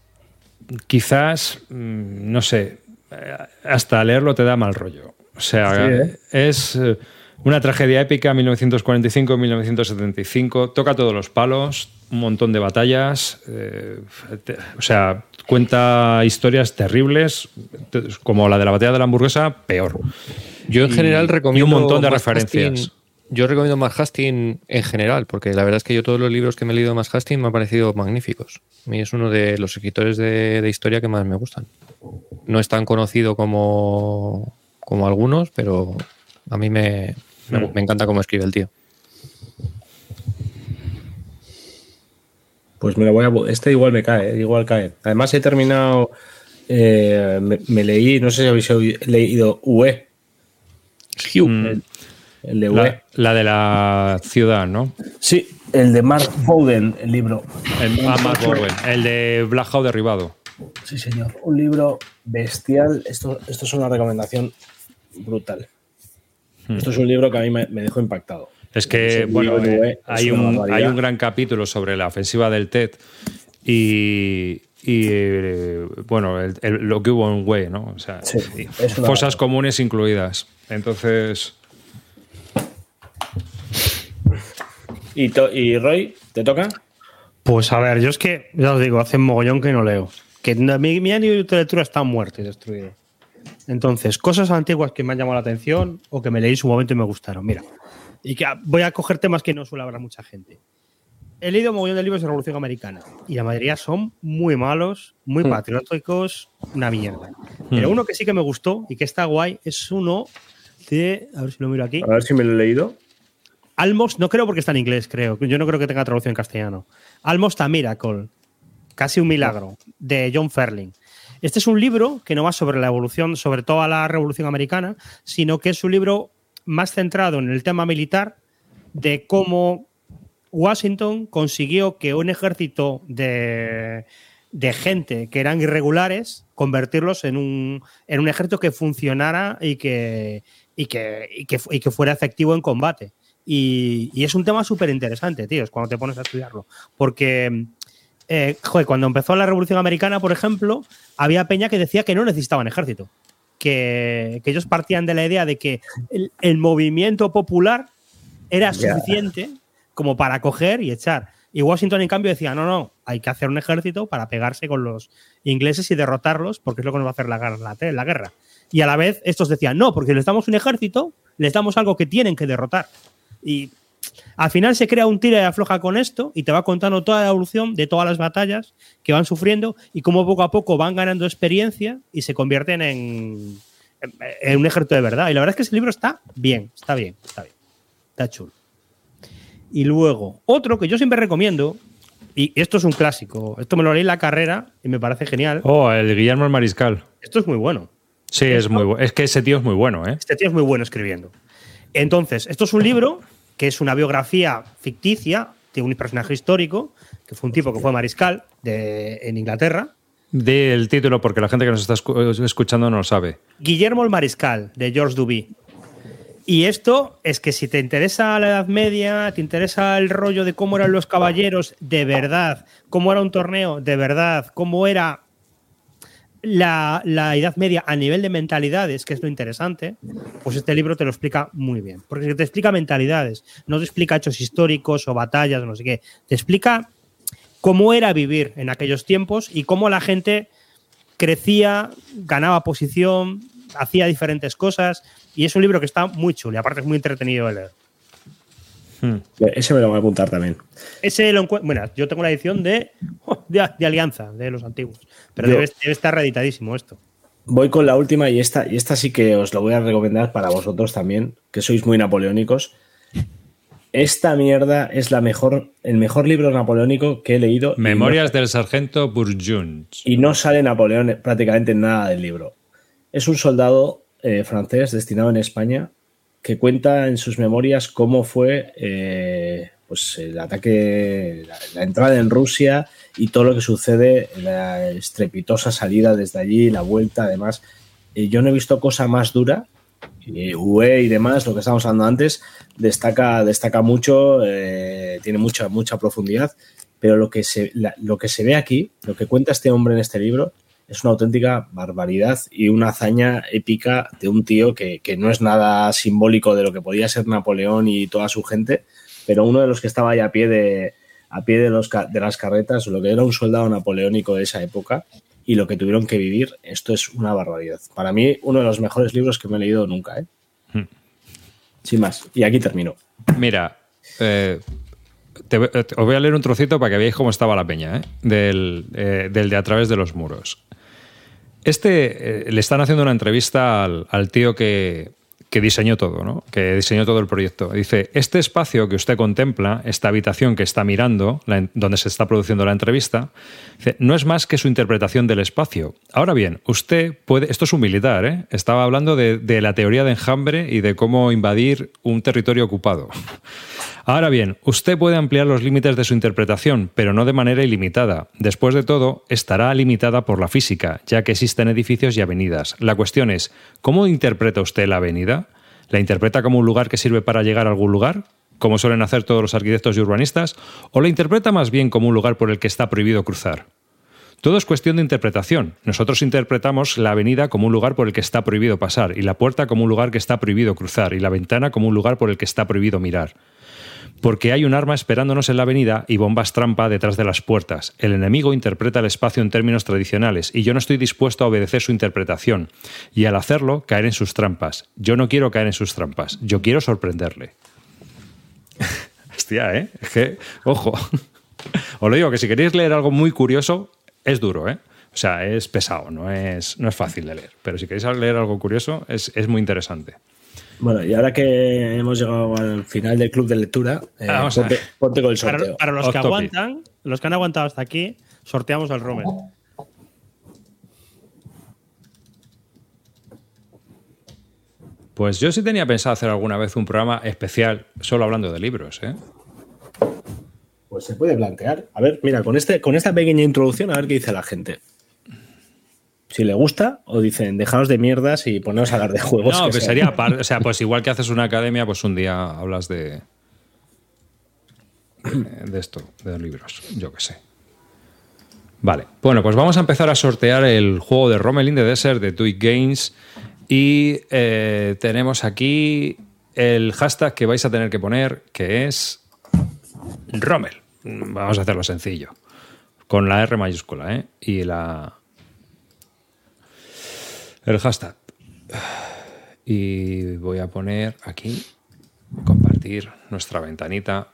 Speaker 1: quizás, mm, no sé, eh, hasta leerlo te da mal rollo. O sea,
Speaker 3: Sí, ¿eh?
Speaker 1: es eh, una tragedia épica, 1945-1975, toca todos los palos, un montón de batallas, eh, te- o sea, cuenta historias terribles, te- como la de la batalla de la hamburguesa, peor.
Speaker 5: Yo en
Speaker 1: Y-
Speaker 5: general
Speaker 1: y un
Speaker 5: recomiendo.
Speaker 1: montón de referencias.
Speaker 5: Hastings- yo recomiendo más Hastings en general, porque la verdad es que yo todos los libros que me he leído de más Hastings me han parecido magníficos. A mí es uno de los escritores de, de historia que más me gustan. No es tan conocido como, como algunos, pero a mí me, me,
Speaker 1: Hmm.
Speaker 5: me encanta cómo escribe el tío.
Speaker 3: Pues me lo voy a. Este igual me cae, igual cae. Además, he terminado. eh, me, me leí, no sé si habéis oído- leído UE.
Speaker 1: Mm,
Speaker 3: El, el de UE.
Speaker 1: la, la de la ciudad, ¿no?
Speaker 3: Sí, el de Mark Bowden, el libro.
Speaker 1: El, ah, Mark Bowen, el de Black Hawk derribado.
Speaker 3: Sí, señor. Un libro bestial. Esto, esto es una recomendación brutal. Esto es un libro que a mí me, me dejó impactado.
Speaker 1: Es que, bueno,
Speaker 3: libro,
Speaker 1: eh,
Speaker 3: es
Speaker 1: hay, un, hay un gran capítulo sobre la ofensiva del TED y, y, eh, bueno, el- el- lo que hubo en Wei, ¿no? O sea,
Speaker 3: Sí, barbaridad.
Speaker 1: comunes incluidas. Entonces,
Speaker 3: ¿Y, to- y Roy, te toca?
Speaker 4: Pues a ver, yo es que, ya os digo, hace mogollón que no leo. Que mi, mi año de lectura está muerto y destruido. Entonces, cosas antiguas que me han llamado la atención o que me leí en su momento y me gustaron. Mira, y que voy a coger temas que no suele hablar mucha gente. He leído mogollón de libros de Revolución Americana y la mayoría son muy malos, muy
Speaker 3: Hmm.
Speaker 4: patrióticos, una mierda. Pero
Speaker 1: Hmm.
Speaker 4: uno que sí que me gustó y que está guay es uno de, a ver si lo miro aquí,
Speaker 3: A ver si me lo he leído.
Speaker 4: Almost, no creo porque está en inglés, creo. Yo no creo que tenga traducción en castellano. Almost a Miracle, casi un milagro, de John Ferling. Este es un libro que no va sobre la evolución, sobre toda la revolución americana, sino que es un libro más centrado en el tema militar de cómo Washington consiguió que un ejército de, de gente que eran irregulares, convertirlos en un, en un ejército que funcionara y que, y que, y que, fuera efectivo en combate. Y, es un tema súper interesante, tío, cuando te pones a estudiarlo. Porque, eh, joder, cuando empezó la Revolución Americana, por ejemplo, había peña que decía que no necesitaban ejército. Que, que ellos partían de la idea de que el, el movimiento popular era suficiente como para coger y echar. Y Washington, en cambio, decía, no, no, hay que hacer un ejército para pegarse con los ingleses y derrotarlos, porque es lo que nos va a hacer la, guerra- la, la guerra. Y a la vez, estos decían, no, porque les damos un ejército, les damos algo que tienen que derrotar. Y al final se crea un tira y afloja con esto y te va contando toda la evolución de todas las batallas que van sufriendo y cómo poco a poco van ganando experiencia y se convierten en, en- en un ejército de verdad. Y la verdad es que ese libro está bien, está bien, está bien. Está chulo. Y luego, otro que yo siempre recomiendo, y esto es un clásico, esto me lo leí en la carrera y me parece genial.
Speaker 1: oh, el Guillermo el Mariscal.
Speaker 4: Esto es muy bueno.
Speaker 1: Sí, es muy bueno. Es que ese tío es muy bueno, ¿eh?
Speaker 4: Este tío es muy bueno escribiendo. Entonces, esto es un libro que es una biografía ficticia de un personaje histórico, que fue un tipo que fue mariscal de, en Inglaterra.
Speaker 1: Del título, porque la gente que nos está escu- escuchando no lo sabe.
Speaker 4: Guillermo el Mariscal, de George Duby. Y esto es que si te interesa la Edad Media, te interesa el rollo de cómo eran los caballeros de verdad, cómo era un torneo de verdad, cómo era la, la Edad Media a nivel de mentalidades, que es lo interesante, pues este libro te lo explica muy bien. Porque te explica mentalidades, no te explica hechos históricos o batallas no sé qué. Te explica cómo era vivir en aquellos tiempos y cómo la gente crecía, ganaba posición, hacía diferentes cosas. Y es un libro que está muy chulo y aparte es muy entretenido de leer.
Speaker 1: Hmm.
Speaker 3: Ese me lo voy a apuntar también.
Speaker 4: Ese lo encuentro. Bueno, yo tengo la edición de, de, de Alianza, de los antiguos. Pero debe, debe estar reeditadísimo esto.
Speaker 3: Voy con la última y esta, y esta sí que os lo voy a recomendar para vosotros también, que sois muy napoleónicos. Esta mierda es la mejor, el mejor libro napoleónico que he leído. y
Speaker 1: Memorias del sargento Bourgogne.
Speaker 3: y no sale Napoleón prácticamente en nada del libro. Es un soldado eh, francés destinado en España que cuenta en sus memorias cómo fue eh, pues el ataque, la, entrada en Rusia y todo lo que sucede, la estrepitosa salida desde allí, la vuelta, además. Eh, yo no he visto cosa más dura. UE y demás, lo que estábamos hablando antes, destaca, destaca mucho, eh, tiene mucha, mucha profundidad pero lo que, se, lo que se ve aquí, lo que cuenta este hombre en este libro, es una auténtica barbaridad y una hazaña épica de un tío que, que, no es nada simbólico de lo que podía ser Napoleón y toda su gente, pero uno de los que estaba ahí a pie de, a pie de, los, de las carretas, lo que era un soldado napoleónico de esa época y lo que tuvieron que vivir, esto es una barbaridad. Para mí, uno de los mejores libros que me he leído nunca. ¿eh? Hmm. Sin más, y aquí termino.
Speaker 1: Mira, eh, te, os voy a leer un trocito para que veáis cómo estaba la peña, ¿eh? del, eh, del, de A través de los muros. Este le están haciendo una entrevista al, al tío que, que diseñó todo, ¿no? que diseñó todo el proyecto. Dice, este espacio que usted contempla, esta habitación que está mirando, donde se está produciendo la entrevista, no es más que su interpretación del espacio. Ahora bien, usted puede, esto es un militar, ¿eh? estaba hablando de, de la teoría de enjambre y de cómo invadir un territorio ocupado. Ahora bien, usted puede ampliar los límites de su interpretación, pero no de manera ilimitada. Después de todo, estará limitada por la física, ya que existen edificios y avenidas. La cuestión es, ¿cómo interpreta usted la avenida? ¿La interpreta como un lugar que sirve para llegar a algún lugar? como suelen hacer todos los arquitectos y urbanistas, o la interpreta más bien como un lugar por el que está prohibido cruzar. Todo es cuestión de interpretación. Nosotros interpretamos la avenida como un lugar por el que está prohibido pasar, y la puerta como un lugar que está prohibido cruzar, y la ventana como un lugar por el que está prohibido mirar porque hay un arma esperándonos en la avenida y bombas trampa detrás de las puertas. El enemigo interpreta el espacio en términos tradicionales y yo no estoy dispuesto a obedecer su interpretación y al hacerlo caer en sus trampas. Yo no quiero caer en sus trampas, yo quiero sorprenderle. Hostia, ¿eh? Es que, ojo. Os lo digo que si queréis leer algo muy curioso, es duro, ¿eh? O sea, es pesado, no es, no es fácil de leer. Pero si queréis leer algo curioso, es, es muy interesante.
Speaker 3: Bueno, y ahora que hemos llegado al final del club de lectura, eh, ponte, con el sorteo.
Speaker 4: Para, los que aguantan, los que han aguantado hasta aquí, sorteamos al Rommel.
Speaker 1: Pues yo sí tenía pensado hacer alguna vez un programa especial solo hablando de libros, ¿eh?
Speaker 3: Pues se puede plantear. A ver, mira, con, este, con esta pequeña introducción, a ver qué dice la gente si le gusta, o dicen, dejaos de mierdas y poneros a hablar de juegos.
Speaker 1: No, que, sería o sea, pues igual que haces una academia, pues un día hablas de. de esto, de los libros, yo qué sé. Vale, bueno, pues vamos a empezar a sortear el juego de Rommel in the Desert de Twig Games. Y eh, tenemos aquí el hashtag que vais a tener que poner, que es Rommel. Vamos a hacerlo sencillo. Con la R mayúscula, ¿eh? Y la, el hashtag. Y voy a poner aquí, compartir nuestra ventanita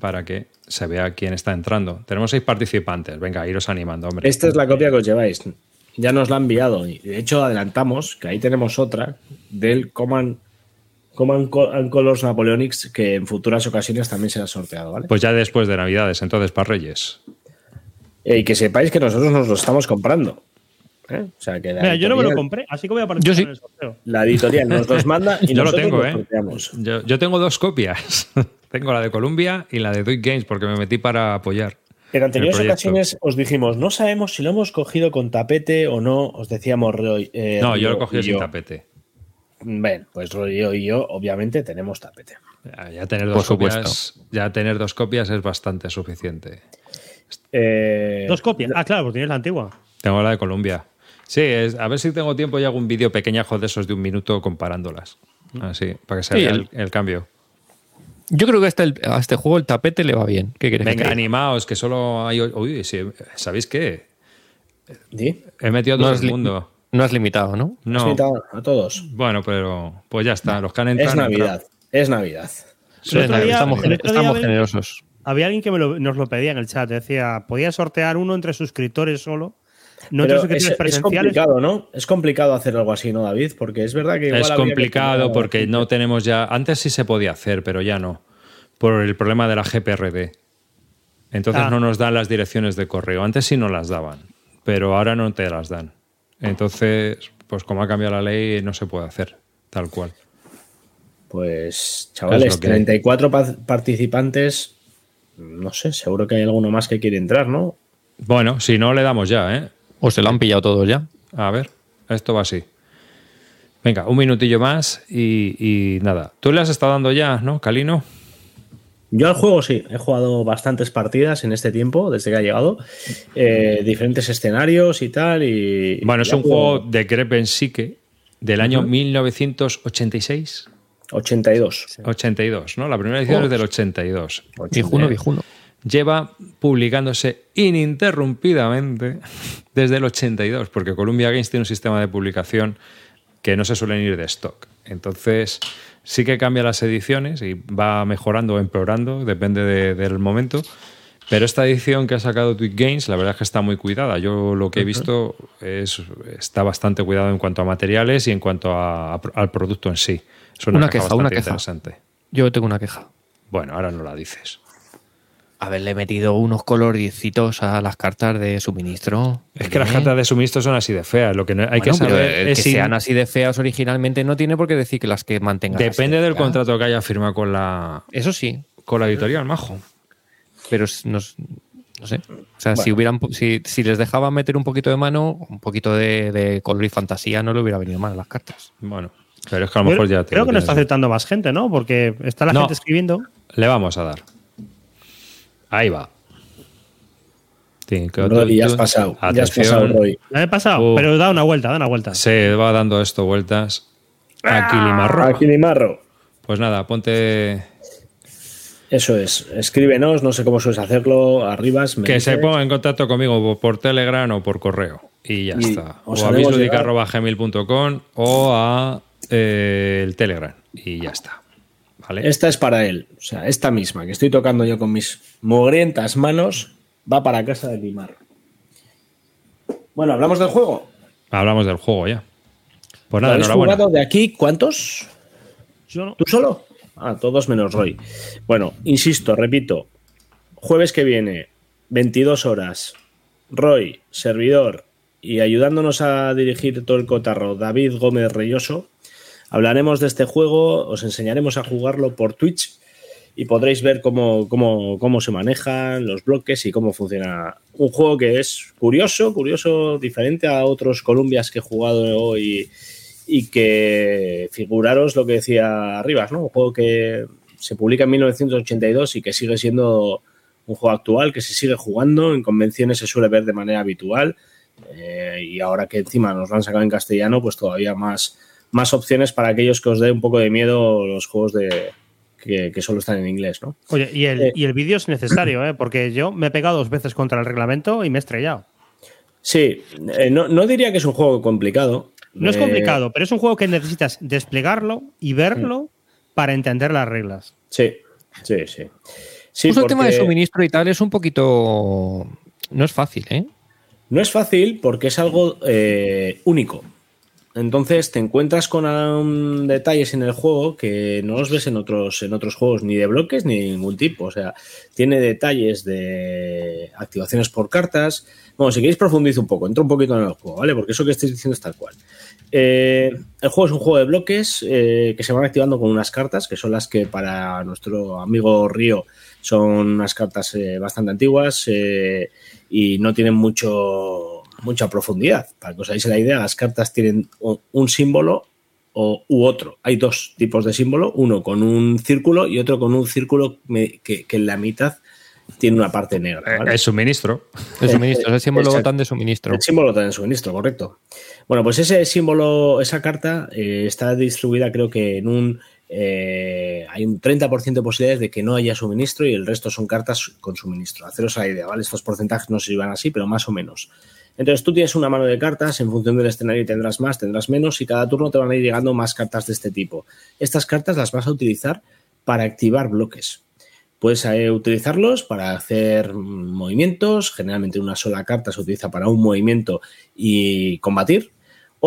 Speaker 1: para que se vea quién está entrando. Tenemos seis participantes. Venga, iros animando, hombre.
Speaker 3: Esta es la copia que os lleváis. Ya nos la han enviado. De hecho, adelantamos que ahí tenemos otra del Command, Command Colors Napoleonics que en futuras ocasiones también será sorteado, ¿vale?
Speaker 1: Pues ya después de Navidades, entonces para Reyes.
Speaker 3: Y que sepáis que nosotros nos lo estamos comprando. ¿Eh? O sea, que
Speaker 4: Mira, yo no me lo compré, así que voy a participar en el sorteo.
Speaker 3: La editorial nos los manda y
Speaker 1: yo
Speaker 3: lo
Speaker 1: tengo, ¿eh? Yo, tengo dos copias. tengo la de Columbia y la de Duke Games porque me metí para apoyar.
Speaker 3: En anteriores ocasiones os dijimos, no sabemos si lo hemos cogido con tapete o no, os decíamos Roy.
Speaker 1: Eh, no, yo lo he cogido sin tapete.
Speaker 3: Bueno, pues Roy y yo, obviamente, tenemos tapete.
Speaker 1: Ya, tener dos copias, ya tener dos copias es bastante suficiente.
Speaker 4: Eh, ¿Dos copias? Ah, claro, porque tienes la antigua.
Speaker 1: Tengo la de Columbia. Sí, a ver si tengo tiempo y hago un vídeo pequeñajo de esos de un minuto comparándolas. Así, para que se vea el, cambio.
Speaker 5: Yo creo que este, a este juego el tapete le va bien. ¿Qué queréis?
Speaker 1: Venga, animaos, que solo hay. Uy, ¿sabéis qué?
Speaker 3: ¿Sí?
Speaker 1: He metido todo el mundo.
Speaker 5: No has limitado, ¿no?
Speaker 1: No. Has
Speaker 3: limitado a todos.
Speaker 1: Bueno, pero pues ya está. Los que han entrado.
Speaker 3: Es Navidad. Es Navidad.
Speaker 5: estamos, generosos.
Speaker 4: Había alguien que nos lo pedía en el chat. Decía, podía sortear uno entre suscriptores solo no
Speaker 3: es, complicado, ¿no? Es complicado hacer algo así, ¿no, David? Porque es verdad que.
Speaker 1: es complicado porque no tenemos ya. Antes sí se podía hacer, pero ya no. Por el problema de la GPRD. Entonces ah. no nos dan las direcciones de correo. Antes sí nos las daban, pero ahora no te las dan. Entonces, pues como ha cambiado la ley, no se puede hacer tal cual.
Speaker 3: Pues, chavales, 34 participantes. No sé, seguro que hay alguno más que quiere entrar, ¿no?
Speaker 1: Bueno, si no, le damos ya, ¿eh?
Speaker 5: ¿O se lo han pillado todos ya?
Speaker 1: A ver, esto va así. Venga, un minutillo más y, nada. Tú le has estado dando ya, ¿no, Calino?
Speaker 3: Yo al juego sí, he jugado bastantes partidas en este tiempo, desde que ha llegado, eh, diferentes escenarios y tal. Y,
Speaker 1: Bueno, es un
Speaker 3: juego
Speaker 1: de Grepen Psique del año 1986.
Speaker 3: 82.
Speaker 1: 82, ¿no? La primera edición es del 82.
Speaker 5: Viejuno, viejuno.
Speaker 1: Lleva publicándose ininterrumpidamente desde el 82, porque Columbia Games tiene un sistema de publicación que no se suelen ir de stock. Entonces, sí que cambia las ediciones y va mejorando o empeorando, depende de- del momento. Pero esta edición que ha sacado Twig Games, la verdad es que está muy cuidada. Yo lo que he visto es, está bastante cuidado en cuanto a materiales y en cuanto a- a- al producto en sí. Es una,
Speaker 5: Una queja, una queja.
Speaker 1: interesante.
Speaker 5: Yo tengo una queja.
Speaker 1: Bueno, ahora no la dices.
Speaker 5: Haberle metido unos coloricitos a las cartas de suministro.
Speaker 1: Es que las cartas de suministro son así de feas. Lo que no- hay que
Speaker 5: Bueno,
Speaker 1: saber es
Speaker 5: que
Speaker 1: si-
Speaker 5: sean así de feas originalmente no tiene por qué decir que las que mantengan. así
Speaker 1: Depende
Speaker 5: de
Speaker 1: del
Speaker 5: feas.
Speaker 1: contrato que haya firmado con la,
Speaker 5: Eso sí,
Speaker 1: con la editorial, majo.
Speaker 5: pero no, sé. O sea, si hubieran si, si les dejaban meter un poquito de mano, un poquito de, de color y fantasía, no le hubiera venido mal a las cartas.
Speaker 1: Bueno, pero es que a lo mejor ya te
Speaker 4: Creo
Speaker 1: lo
Speaker 4: que no está aceptando más gente, ¿no? Porque está la
Speaker 1: No.
Speaker 4: gente escribiendo.
Speaker 1: Le vamos a dar. Ahí va. Que
Speaker 3: Roy, ya has pasado. Ya has
Speaker 1: Atención.
Speaker 3: pasado, Roy.
Speaker 4: La he pasado,
Speaker 1: Uh.
Speaker 4: pero da una vuelta, da una vuelta.
Speaker 1: Se va dando esto vueltas.
Speaker 3: Ah,
Speaker 1: Aquí Limarro.
Speaker 3: Aquí ni marro.
Speaker 1: Pues nada, ponte.
Speaker 3: Eso es. Escríbenos, no sé cómo sueles hacerlo, arribas. me
Speaker 1: Que se ponga en contacto conmigo por- Telegram o por correo. Y ya
Speaker 3: Y
Speaker 1: está. O a bisludica.gmail.com o a eh, el Telegram. Y ya está. ¿Vale?
Speaker 3: Esta es para él. O sea, esta misma que estoy tocando yo con mis mogrientas manos va para casa de Limar. Bueno, hablamos del juego.
Speaker 1: Hablamos del juego ya. Pues
Speaker 3: ¿Lo
Speaker 1: nada,
Speaker 3: habéis jugado de aquí cuántos?
Speaker 4: Yo no.
Speaker 3: ¿Tú solo? Ah, todos menos Roy. Bueno, insisto, repito. Jueves que viene, 22 horas. Roy, servidor y ayudándonos a dirigir todo el cotarro, David Gómez Reyoso. Hablaremos de este juego, os enseñaremos a jugarlo por Twitch y podréis ver cómo, cómo, cómo se manejan los bloques y cómo funciona. Un juego que es curioso, curioso, diferente a otros Columbias que he jugado hoy y que figuraros lo que decía Rivas, ¿no? Un juego que se publica en 1982 y que sigue siendo un juego actual, que se sigue jugando, en convenciones se suele ver de manera habitual eh, y ahora que encima nos lo han sacado en castellano, pues todavía más, más opciones para aquellos que os dé un poco de miedo los juegos de que, que solo están en inglés, ¿no?
Speaker 4: Oye, y el,
Speaker 3: Eh.
Speaker 4: y el vídeo es necesario, ¿eh? Porque yo me he pegado dos veces contra el reglamento y me he estrellado.
Speaker 3: Sí, eh, no, no diría que es un juego complicado.
Speaker 4: No es
Speaker 3: Eh,
Speaker 4: complicado, pero es un juego que necesitas desplegarlo y verlo para entender las reglas.
Speaker 3: Sí, sí, sí. Sí,
Speaker 5: Justo el tema de suministro y tal es un poquito. No es fácil, ¿eh?
Speaker 3: No es fácil porque es algo eh, único. Entonces te encuentras con detalles en el juego que no los ves en otros, en otros juegos, ni de bloques ni de ningún tipo. O sea, tiene detalles de activaciones por cartas. Bueno, si queréis profundizo un poco, entro un poquito en el juego, ¿vale? Porque eso que estoy diciendo es tal cual. Eh, el juego es un juego de bloques eh, que se van activando con unas cartas, que son las que para nuestro amigo Río son unas cartas eh, bastante antiguas eh, y no tienen mucho, mucha profundidad. Para que os hagáis la idea, las cartas tienen un símbolo o, u otro. Hay dos tipos de símbolo, uno con un círculo y otro con un círculo que, que en la mitad tiene una parte negra.
Speaker 1: Eh,
Speaker 3: ¿vale?
Speaker 1: El suministro.
Speaker 5: El suministro, es el símbolo
Speaker 3: Exacto.
Speaker 5: tan de suministro.
Speaker 3: El símbolo también suministro, correcto. Bueno, pues ese símbolo, esa carta eh, está distribuida creo que en un... eh, hay un 30% de posibilidades de que no haya suministro y el resto son cartas con suministro. Haceros la idea, ¿vale? Estos porcentajes no se llevan así, pero más o menos. Entonces tú tienes una mano de cartas, en función del escenario tendrás más, tendrás menos y cada turno te van a ir llegando más cartas de este tipo. Estas cartas las vas a utilizar para activar bloques. Puedes eh, utilizarlos para hacer movimientos, generalmente una sola carta se utiliza para un movimiento y combatir,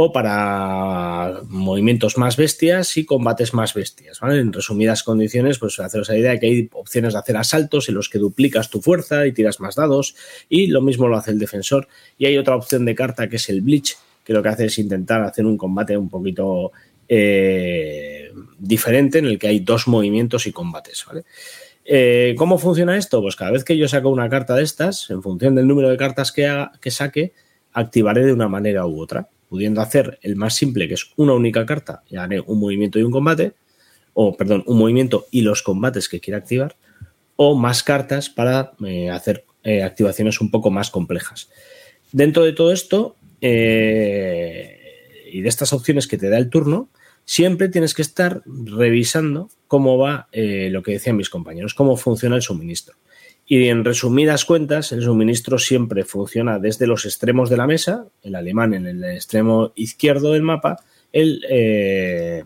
Speaker 3: o para movimientos más bestias y combates más bestias. ¿vale? En resumidas condiciones, pues haceros la idea de que hay opciones de hacer asaltos en los que duplicas tu fuerza y tiras más dados, y lo mismo lo hace el defensor. Y hay otra opción de carta que es el Bleach, que lo que hace es intentar hacer un combate un poquito eh, diferente en el que hay dos movimientos y combates. ¿vale? Eh, ¿Cómo funciona esto? Pues cada vez que yo saco una carta de estas, en función del número de cartas que, haga- que saque, activaré de una manera u otra, pudiendo hacer el más simple, que es una única carta, y haré un movimiento y un combate, o perdón, un movimiento y los combates que quiera activar, o más cartas para eh, hacer eh, activaciones un poco más complejas. Dentro de todo esto eh, y de estas opciones que te da el turno, siempre tienes que estar revisando cómo va lo que decían mis compañeros, cómo funciona el suministro. Y en resumidas cuentas, el suministro siempre funciona desde los extremos de la mesa, el alemán en el extremo izquierdo del mapa, el, eh,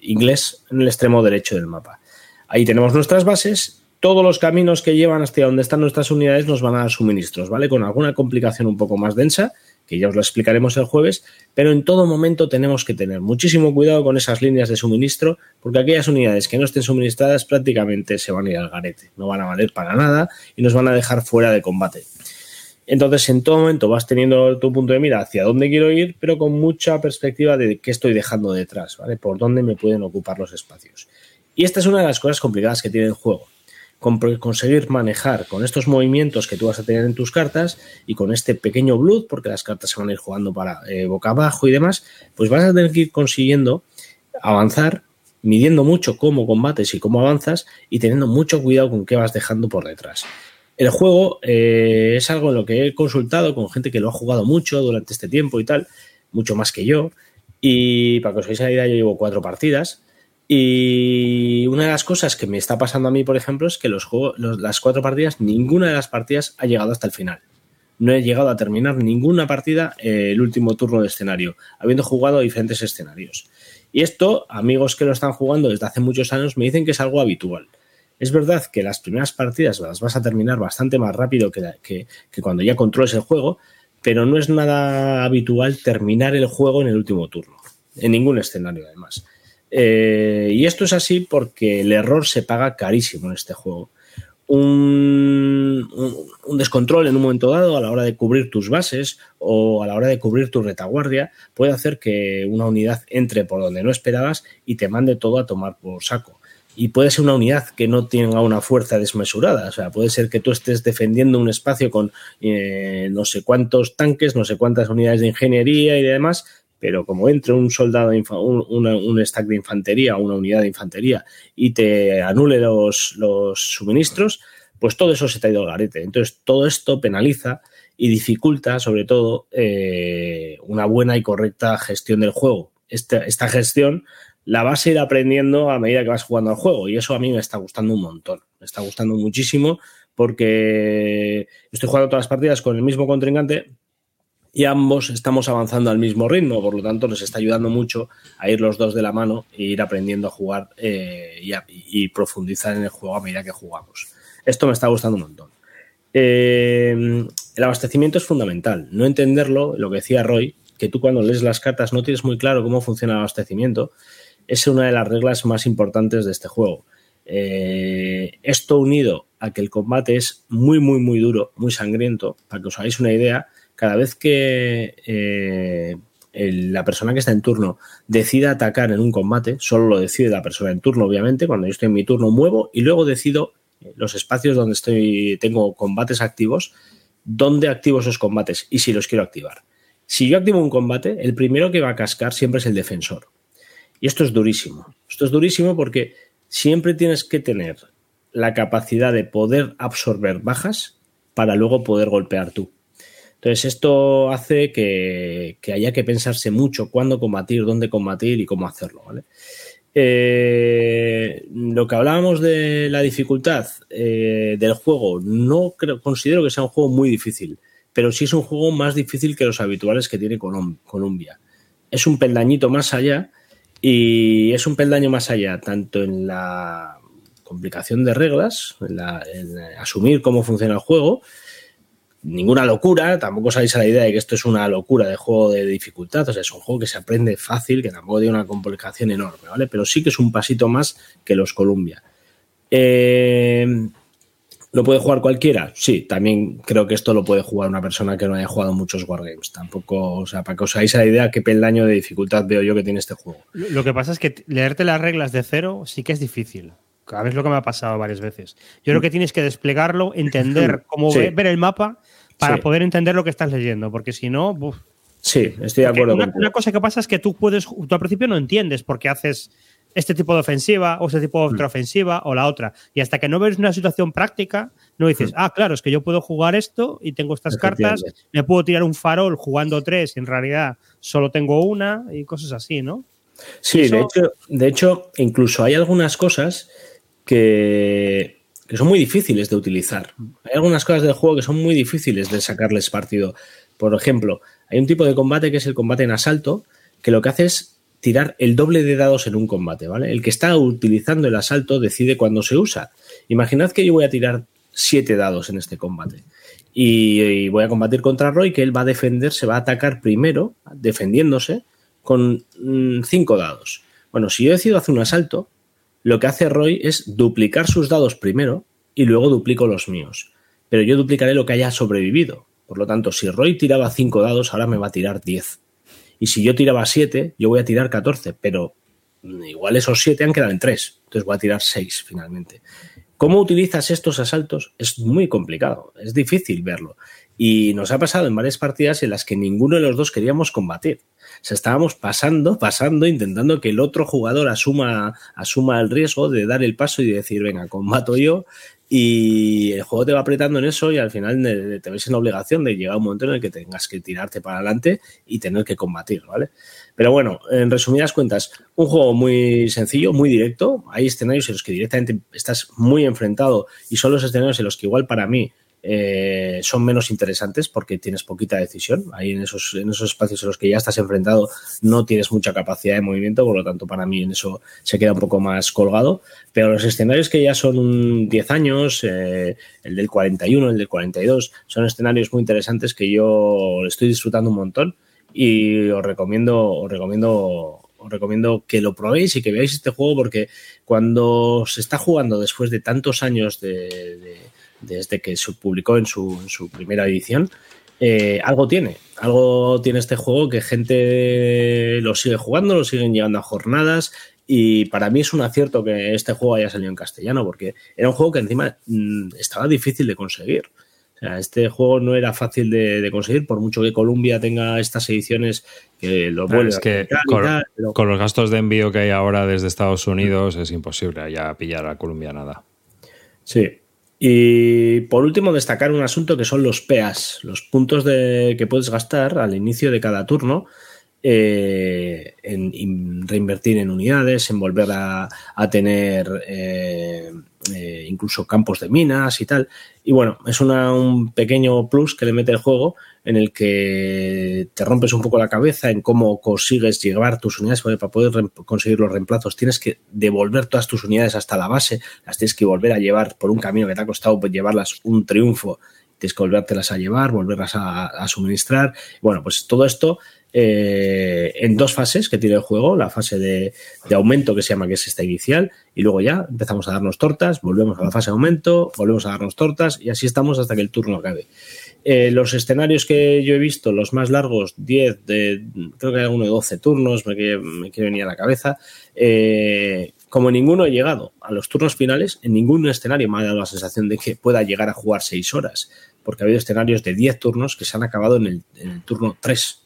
Speaker 3: inglés en el extremo derecho del mapa. Ahí tenemos nuestras bases. Todos los caminos que llevan hasta donde están nuestras unidades nos van a dar suministros, ¿vale? Con alguna complicación un poco más densa, que ya os lo explicaremos el jueves, pero en todo momento tenemos que tener muchísimo cuidado con esas líneas de suministro, porque aquellas unidades que no estén suministradas prácticamente se van a ir al garete, no van a valer para nada y nos van a dejar fuera de combate. Entonces, en todo momento vas teniendo tu punto de mira hacia dónde quiero ir, pero con mucha perspectiva de qué estoy dejando detrás, ¿vale? Por dónde me pueden ocupar los espacios. Y esta es una de las cosas complicadas que tiene el juego conseguir manejar con estos movimientos que tú vas a tener en tus cartas y con este pequeño blood, porque las cartas se van a ir jugando para eh, boca abajo y demás, pues vas a tener que ir consiguiendo avanzar, midiendo mucho cómo combates y cómo avanzas y teniendo mucho cuidado con qué vas dejando por detrás. El juego eh, es algo en lo que he consultado con gente que lo ha jugado mucho durante este tiempo y tal, mucho más que yo. Y para que os hagáis una idea, yo llevo cuatro partidas y una de las cosas que me está pasando a mí, por ejemplo, es que los juegos, las cuatro partidas, ninguna de las partidas ha llegado hasta el final. No he llegado a terminar ninguna partida eh, el último turno de escenario, habiendo jugado diferentes escenarios. Y esto, amigos que lo están jugando desde hace muchos años, me dicen que es algo habitual. Es verdad que las primeras partidas las vas a terminar bastante más rápido que, que, que cuando ya controles el juego, pero no es nada habitual terminar el juego en el último turno, en ningún escenario además. Eh, y esto es así porque el error se paga carísimo en este juego. Un, descontrol en un momento dado a la hora de cubrir tus bases o a la hora de cubrir tu retaguardia puede hacer que una unidad entre por donde no esperabas y te mande todo a tomar por saco. Y puede ser una unidad que no tenga una fuerza desmesurada. O sea, puede ser que tú estés defendiendo un espacio con eh, no sé cuántos tanques, no sé cuántas unidades de ingeniería y demás, pero como entre un soldado, un, stack de infantería una unidad de infantería y te anule los, suministros, pues todo eso se te ha ido al garete. Entonces, todo esto penaliza y dificulta, sobre todo, eh, una buena y correcta gestión del juego. Esta, gestión la vas a ir aprendiendo a medida que vas jugando al juego y eso a mí me está gustando un montón. Me está gustando muchísimo porque estoy jugando todas las partidas con el mismo contrincante, y ambos estamos avanzando al mismo ritmo, por lo tanto nos está ayudando mucho a ir los dos de la mano e ir aprendiendo a jugar eh, y, profundizar en el juego a medida que jugamos. Esto me está gustando un montón. Eh, el abastecimiento es fundamental. No entenderlo, lo que decía Roy, que tú cuando lees las cartas no tienes muy claro cómo funciona el abastecimiento, es una de las reglas más importantes de este juego. Eh, esto unido a que el combate es muy, muy, muy duro, muy sangriento, para que os hagáis una idea, cada vez que eh, la persona que está en turno decida atacar en un combate, solo lo decide la persona en turno, obviamente, cuando yo estoy en mi turno muevo y luego decido eh, los espacios donde estoy, tengo combates activos, dónde activo esos combates y si los quiero activar. Si yo activo un combate, el primero que va a cascar siempre es el defensor. Y esto es durísimo. Esto es durísimo porque siempre tienes que tener la capacidad de poder absorber bajas para luego poder golpear tú. Entonces, esto hace que, haya que pensarse mucho cuándo combatir, dónde combatir y cómo hacerlo. Eh, lo que hablábamos de la dificultad eh, del juego, no creo, considero que sea un juego muy difícil, pero sí es un juego más difícil que los habituales que tiene Columbia. Es un peldañito más allá y es un peldaño más allá, tanto en la complicación de reglas, en asumir cómo funciona el juego, ninguna locura, tampoco sabéis a la idea de que esto es una locura de juego de dificultad, o sea, es un juego que se aprende fácil, que tampoco tiene una complicación enorme, ¿vale? Pero sí que es un pasito más que los Columbia. Eh, ¿Lo puede jugar cualquiera? Sí, también creo que esto lo puede jugar una persona que no haya jugado muchos Wargames. Tampoco, o sea, para que os hagáis la idea qué peldaño de dificultad veo yo que tiene este juego.
Speaker 4: Lo que pasa es que leerte las reglas de cero sí que es difícil. A ver, lo que me ha pasado varias veces. Yo creo que tienes que desplegarlo, entender cómo ver el mapa para poder entender lo que estás leyendo, porque si no.
Speaker 3: Sí, estoy de acuerdo.
Speaker 4: Una, una, cosa que pasa es que tú puedes, tú al principio no entiendes por qué haces este tipo de ofensiva o este tipo de otra ofensiva o la otra. Y hasta que no ves una situación práctica, no dices, ah, claro, es que yo puedo jugar esto y tengo estas cartas, me puedo tirar un farol jugando tres y en realidad solo tengo una y cosas así, ¿no?
Speaker 3: Sí, de, hecho, de hecho, incluso hay algunas cosas que, que son muy difíciles de utilizar. Hay algunas cosas del juego que son muy difíciles de sacarles partido. Por ejemplo, hay un tipo de combate que es el combate en asalto, que lo que hace es tirar el doble de dados en un combate, ¿vale? El que está utilizando el asalto decide cuándo se usa. Imaginad que yo voy a tirar siete dados en este combate. Y, voy a combatir contra Roy, que él va a defender, se va a atacar primero, defendiéndose, con mm, cinco dados. Bueno, si yo decido hacer un asalto, lo que hace Roy es duplicar sus dados primero y luego duplico los míos. Pero yo duplicaré lo que haya sobrevivido. Por lo tanto, si Roy tiraba cinco dados, ahora me va a tirar 10. Y si yo tiraba 7, yo voy a tirar 14, pero igual esos 7 han quedado en 3. Entonces voy a tirar 6 finalmente. ¿Cómo utilizas estos asaltos? Es muy complicado, es difícil verlo. Y nos ha pasado en varias partidas en las que ninguno de los dos queríamos combatir. O sea, estábamos pasando, pasando, intentando que el otro jugador asuma, asuma el riesgo de dar el paso y decir, venga, combato yo. Y el juego te va apretando en eso y al final te ves en la obligación de llegar a un momento en el que tengas que tirarte para adelante y tener que combatir, ¿vale? Pero bueno, en resumidas cuentas, un juego muy sencillo, muy directo. Hay escenarios en los que directamente estás muy enfrentado y son los escenarios en los que igual para mí eh, son menos interesantes porque tienes poquita decisión. Ahí en esos, en esos espacios en los que ya estás enfrentado no tienes mucha capacidad de movimiento, por lo tanto para mí en eso se queda un poco más colgado. Pero los escenarios que ya son 10 años, eh, el del 41, el del 42, son escenarios muy interesantes que yo estoy disfrutando un montón y os recomiendo, os recomiendo os recomiendo que lo probéis y que veáis este juego porque cuando se está jugando después de tantos años de desde que se publicó en su, primera edición, eh, algo tiene. Algo tiene este juego que gente lo sigue jugando, lo siguen llegando a jornadas. Y para mí es un acierto que este juego haya salido en castellano, porque era un juego que encima mm, estaba difícil de conseguir. O sea, este juego no era fácil de, conseguir, por mucho que Columbia tenga estas ediciones que lo vuelven
Speaker 1: es que con, los gastos de envío que hay ahora desde Estados Unidos es imposible ya pillar a Columbia nada.
Speaker 3: Sí, y por último, destacar un asunto que son los PEAs, los puntos de, que puedes gastar al inicio de cada turno eh, en, reinvertir en unidades, en volver a, tener eh, eh, incluso campos de minas y tal. Y bueno, es un pequeño plus que le mete el juego en el que te rompes un poco la cabeza en cómo consigues llevar tus unidades, para poder conseguir los reemplazos tienes que devolver todas tus unidades hasta la base, las tienes que volver a llevar por un camino que te ha costado pues, llevarlas un triunfo, tienes que volvértelas a llevar, volverlas a suministrar. Bueno, pues todo esto eh, en dos fases que tiene el juego, la fase de, aumento que se llama que es esta inicial y luego ya empezamos a darnos tortas, volvemos a la fase de aumento, volvemos a darnos tortas y así estamos hasta que el turno acabe. Eh, los escenarios que yo he visto, los más largos, 10, de, creo que hay alguno de 12 turnos, me quiere, me venir a la cabeza. Eh, como ninguno he llegado a los turnos finales, en ningún escenario me ha dado la sensación de que pueda llegar a jugar 6 horas, porque ha habido escenarios de 10 turnos que se han acabado en el, en el turno 3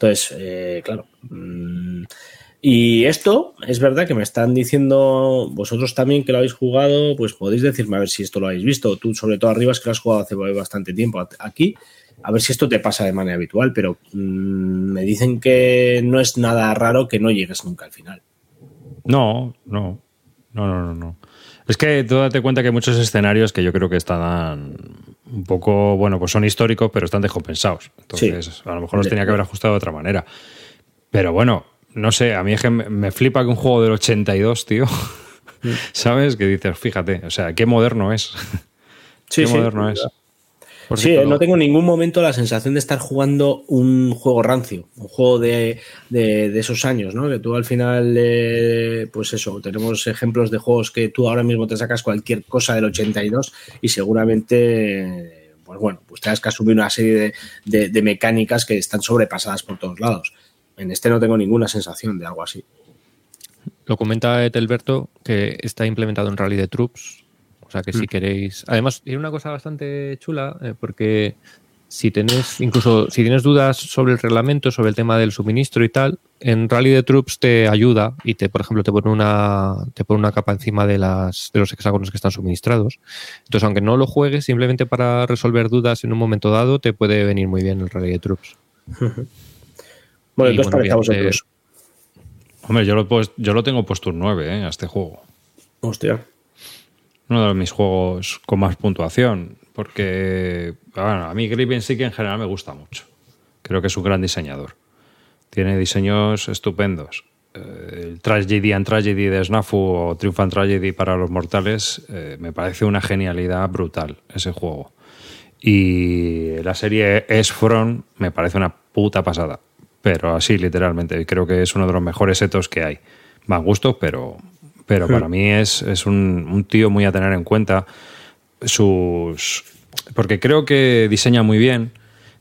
Speaker 3: entonces, eh, claro. Mm, y esto es verdad que me están diciendo vosotros también que lo habéis jugado, pues podéis decirme a ver si esto lo habéis visto. Tú, sobre todo arriba, es que lo has jugado hace bastante tiempo aquí. A ver si esto te pasa de manera habitual, pero mm, me dicen que no es nada raro que no llegues nunca al final.
Speaker 1: No, no, no, no, no. no. Es que tú date cuenta que hay muchos escenarios que yo creo que están un poco, bueno, pues son históricos, pero están descompensados. Entonces, a lo mejor los tenía que haber ajustado de otra manera. Pero bueno, no sé, a mí es que me flipa que un juego del 82, tío, ¿sabes? Que dices, fíjate, o sea, qué moderno es.
Speaker 3: Sí, qué moderno es sí, no tengo en ningún momento la sensación de estar jugando un juego rancio, un juego de, esos años, ¿no? Que tú al final, eh, pues eso, tenemos ejemplos de juegos que tú ahora mismo te sacas cualquier cosa del 82 y seguramente, pues bueno, pues tengas que asumir una serie de, mecánicas que están sobrepasadas por todos lados. En este no tengo ninguna sensación de algo así.
Speaker 5: Lo comenta Etelberto que está implementado en Rally de Troops o sea que si mm. queréis. Además, tiene una cosa bastante chula, eh, porque si tenés, incluso si tienes dudas sobre el reglamento, sobre el tema del suministro y tal, en Rally de Troops te ayuda y te, por ejemplo, te pone una, te pone una capa encima de las, de los hexágonos que están suministrados. Entonces, aunque no lo juegues, simplemente para resolver dudas en un momento dado, te puede venir muy bien el Rally de Troops.
Speaker 3: Bueno, entonces
Speaker 5: bueno.
Speaker 1: Hombre, yo lo, he puest- yo lo tengo puesto un 9 ¿eh? a este juego.
Speaker 3: Hostia.
Speaker 1: Uno de mis juegos con más puntuación. Porque, bueno, a mí Griffin sí que en general me gusta mucho. Creo que es un gran diseñador. Tiene diseños estupendos. Eh, el Tragedy and Tragedy de Snafu o Triumph and Tragedy para los mortales eh, me parece una genialidad brutal ese juego. Y la serie S-Front me parece una puta pasada. Pero así, literalmente. Creo que es uno de los mejores setos que hay. Van gustos, pero, pero para mí es, es un, un tío muy a tener en cuenta. Sus. Porque creo que diseña muy bien,